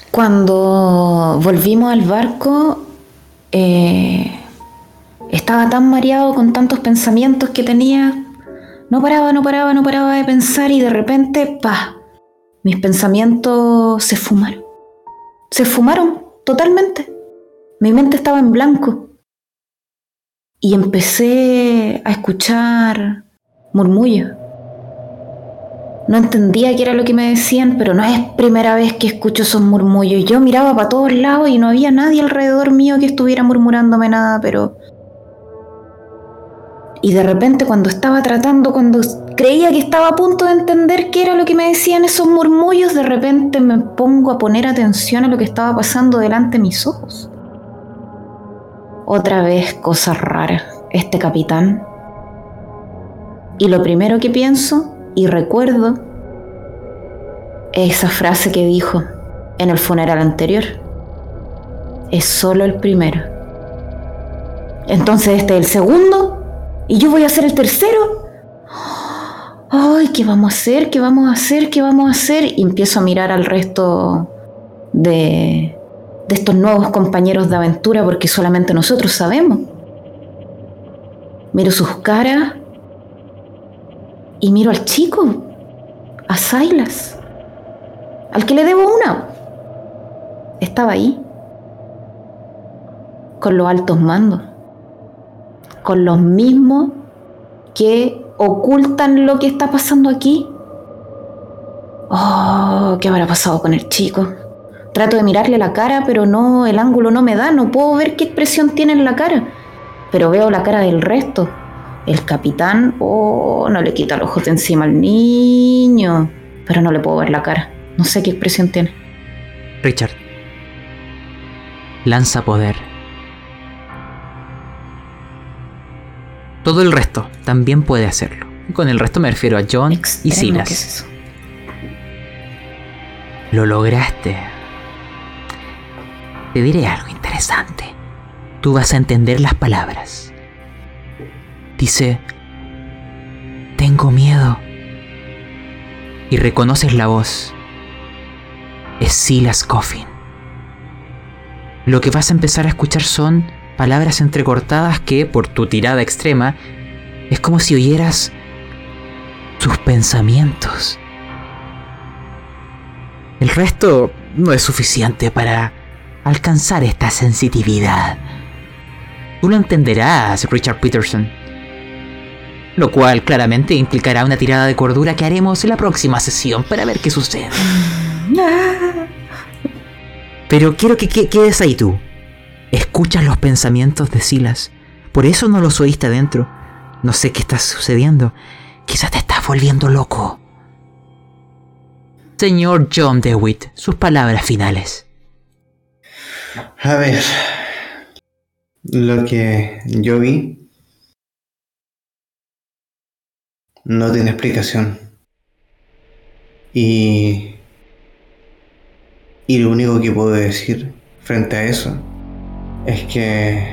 Cuando volvimos al barco, eh, estaba tan mareado con tantos pensamientos que tenía. No paraba, no paraba, no paraba de pensar y de repente, pa, mis pensamientos se fumaron. Se fumaron totalmente. Mi mente estaba en blanco. Y empecé a escuchar murmullos. No entendía qué era lo que me decían, pero no es primera vez que escucho esos murmullos. Yo miraba para todos lados y no había nadie alrededor mío que estuviera murmurándome nada, pero... Y de repente cuando estaba tratando, cuando creía que estaba a punto de entender qué era lo que me decían esos murmullos, de repente me pongo a poner atención a lo que estaba pasando delante de mis ojos. Otra vez cosas raras, este capitán. Y lo primero que pienso y recuerdo esa frase que dijo en el funeral anterior. Es solo el primero. Entonces este es el segundo y yo voy a ser el tercero. Ay, ¿qué vamos a hacer? ¿Qué vamos a hacer? ¿Qué vamos a hacer? Y empiezo a mirar al resto de, de estos nuevos compañeros de aventura porque solamente nosotros sabemos. Miro sus caras y miro al chico, a Silas, al que le debo una. Estaba ahí, con los altos mandos, con los mismos que ocultan lo que está pasando aquí. Oh, ¿qué habrá pasado con el chico? Trato de mirarle la cara, pero no, el ángulo no me da, no puedo ver qué expresión tiene en la cara. Pero veo la cara del resto el capitán, oh, no le quita los ojos de encima al niño, pero no le puedo ver la cara. No sé qué expresión tiene. Richard, lanza poder. Todo el resto también puede hacerlo. Con el resto me refiero a John y Silas. Lo lograste. Te diré algo interesante. Tú vas a entender las palabras dice, tengo miedo. Y reconoces la voz. Es Silas Coffin. Lo que vas a empezar a escuchar son palabras entrecortadas que, por tu tirada extrema, es como si oyeras sus pensamientos. El resto no es suficiente para alcanzar esta sensitividad. Tú lo entenderás, Richard Peterson lo cual claramente implicará una tirada de cordura que haremos en la próxima sesión para ver qué sucede. Pero quiero que quedes ahí tú. Escuchas los pensamientos de Silas. Por eso no los oíste adentro. No sé qué está sucediendo. Quizás te estás volviendo loco. Señor John DeWitt, sus palabras finales. A ver. Lo que yo vi no tiene explicación. Y, y lo único que puedo decir frente a eso es que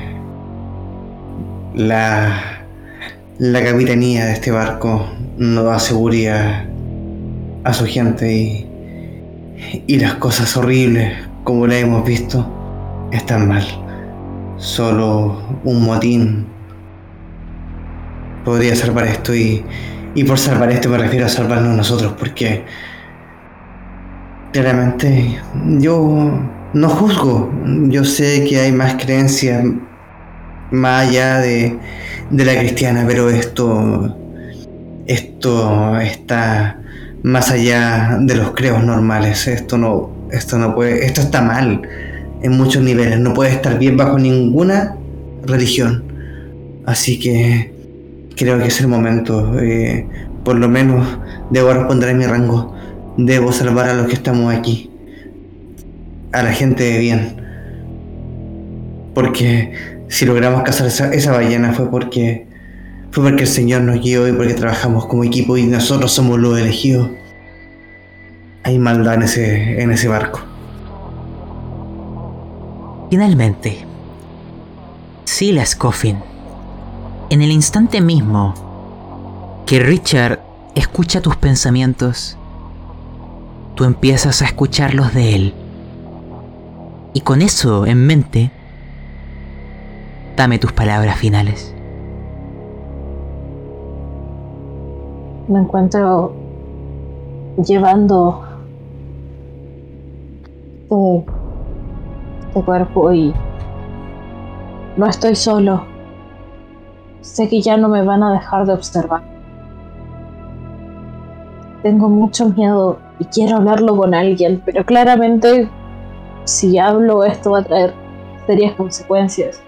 la, la capitanía de este barco no da seguridad a su gente y Y las cosas horribles, como las hemos visto, están mal. Solo un motín podría salvar esto y, y por salvar esto me refiero a salvarnos nosotros porque claramente yo no juzgo, yo sé que hay más creencias más allá de, de la cristiana, pero esto esto está más allá de los creos normales. Esto no, esto no puede, esto está mal en muchos niveles. No puede estar bien bajo ninguna religión. Así que creo que es el momento. Eh, por lo menos debo responder a mi rango. Debo salvar a los que estamos aquí. A la gente de bien. Porque si logramos cazar esa, esa ballena fue porque fue porque el Señor nos guió y porque trabajamos como equipo y nosotros somos los elegidos. Hay maldad en ese, en ese barco. Finalmente, Silas Coffin, en el instante mismo que Richard escucha tus pensamientos, tú empiezas a escuchar los de él. Y con eso en mente, dame tus palabras finales. me encuentro llevando este, este, cuerpo y no estoy solo. Sé que ya no me van a dejar de observar. Tengo mucho miedo y quiero hablarlo con alguien, pero claramente si hablo esto va a traer serias consecuencias.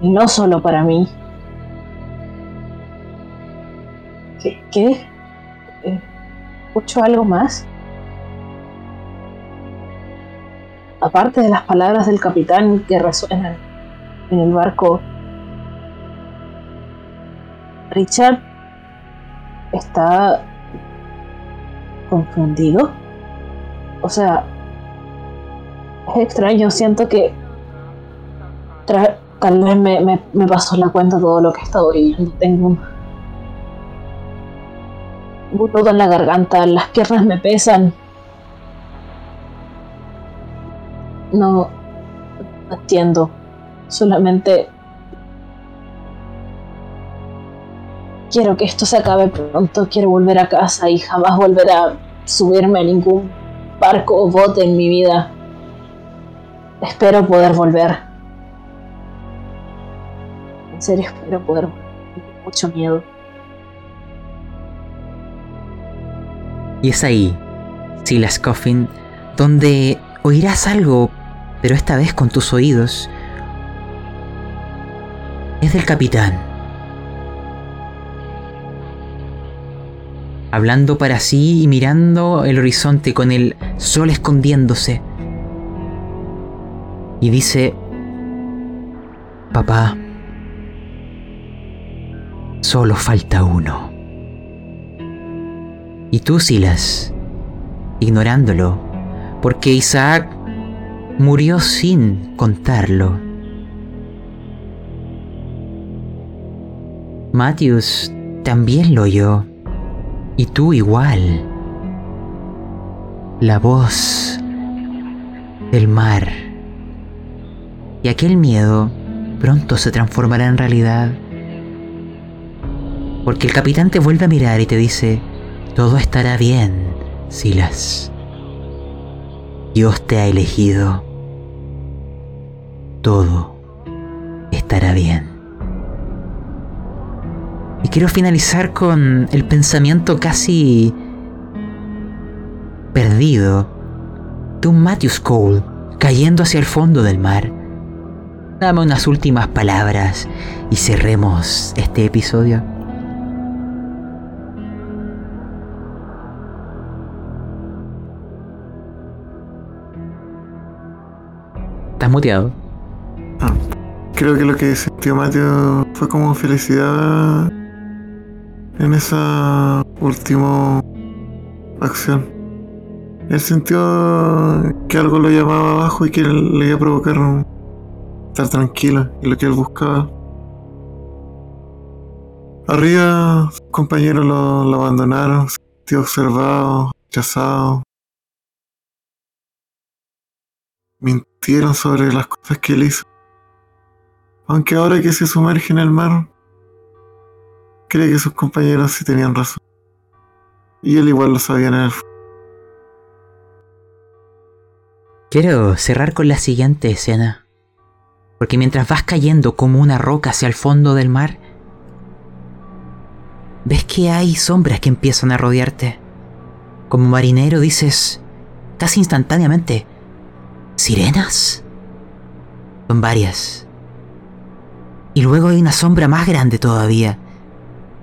Y no solo para mí, ¿Qué? Eh, ¿Escucho algo más? Aparte de las palabras del capitán que resuenan en el barco, Richard está confundido. O sea, es extraño, siento que tal vez me, pasó la cuenta todo lo que he estado viviendo. Tengo un un nudo en la garganta, las piernas me pesan. No, no entiendo. Solamente quiero que esto se acabe pronto. Quiero volver a casa y jamás volver a subirme a ningún barco o bote en mi vida. Espero poder volver. En serio, espero poder volver. Tengo mucho miedo. Y es ahí, Silas Coffin, donde oirás algo, pero esta vez con tus oídos. Es del capitán. Hablando para sí y mirando el horizonte con el sol escondiéndose. Y dice, papá, solo falta uno. Y tú, Silas, ignorándolo, porque Isaac murió sin contarlo. Matthews también lo oyó, y tú igual. La voz del mar. Y aquel miedo pronto se transformará en realidad. Porque el capitán te vuelve a mirar y te dice, todo estará bien, Silas. Dios te ha elegido. Todo estará bien. Y quiero finalizar con el pensamiento casi perdido de un Matthews Cole cayendo hacia el fondo del mar. Dame unas últimas palabras y cerremos este episodio. Muteado. Ah, creo que lo que sintió Mateo fue como felicidad en esa última acción. Él sintió que algo lo llamaba abajo y que le iba a provocar estar tranquilo y lo que él buscaba. Arriba, sus compañeros lo, lo abandonaron, se sintió observado, rechazado, mintieron sobre las cosas que él hizo. Aunque ahora que se sumerge en el mar, cree que sus compañeros sí tenían razón. Y él igual lo sabía en el. Quiero cerrar con la siguiente escena. Porque mientras vas cayendo como una roca hacia el fondo del mar, ves que hay sombras que empiezan a rodearte. Como marinero dices, casi instantáneamente, ¿sirenas? Son varias. Y luego hay una sombra más grande todavía,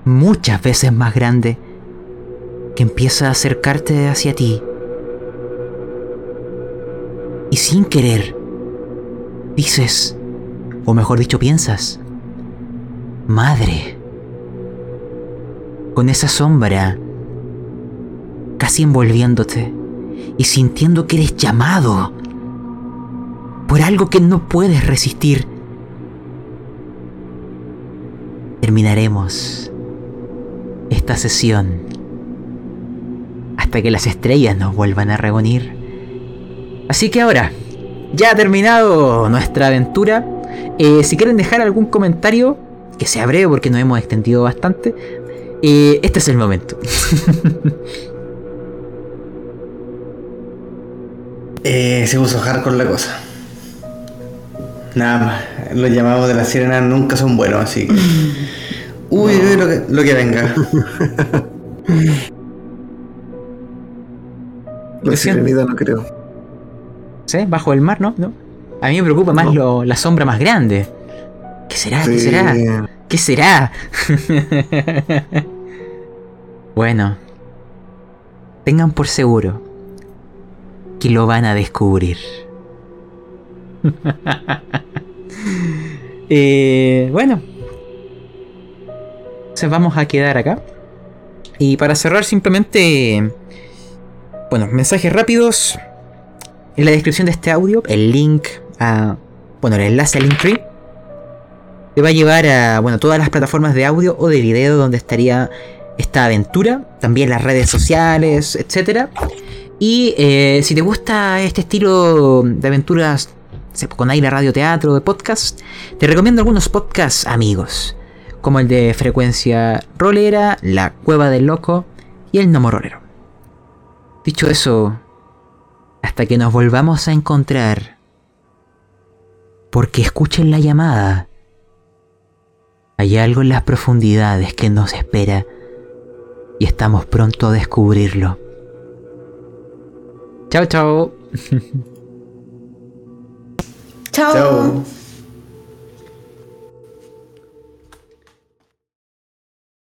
muchas veces más grande, que empieza a acercarte hacia ti y sin querer dices, o mejor dicho piensas, madre, con esa sombra casi envolviéndote y sintiendo que eres llamado por algo que no puedes resistir. Terminaremos esta sesión hasta que las estrellas nos vuelvan a reunir. Así que ahora, ya ha terminado nuestra aventura. Eh, si quieren dejar algún comentario, que sea breve porque nos hemos extendido bastante, eh, este es el momento. [LAUGHS] Eh, se puso hardcore la cosa. Nada más, los llamados de la sirena nunca son buenos, así que. [LAUGHS] Uy, uy, lo que, lo que venga. [LAUGHS] La sirenita no creo. ¿Sí? Bajo el mar, ¿no? ¿No? A mí me preocupa más lo- la sombra más grande. ¿Qué será? ¿Qué será? ¿Qué será? [LAUGHS] bueno, tengan por seguro que lo van a descubrir. [LAUGHS] Eh, bueno, entonces vamos a quedar acá. Y para cerrar simplemente, bueno, mensajes rápidos. En la descripción de este audio, el link a, bueno, el enlace al Linktree te va a llevar a, bueno, todas las plataformas de audio o de video donde estaría esta aventura, también las redes sociales, etcétera. Y eh, si te gusta este estilo de aventuras con aire, radio, teatro, de podcast, te recomiendo algunos podcasts amigos, como el de Frecuencia Rolera, La Cueva del Loco y El Nomo Rolero. Dicho eso, hasta que nos volvamos a encontrar, porque escuchen la llamada, hay algo en las profundidades que nos espera y estamos pronto a descubrirlo. Chao, chao. [LAUGHS] Chao. Chao.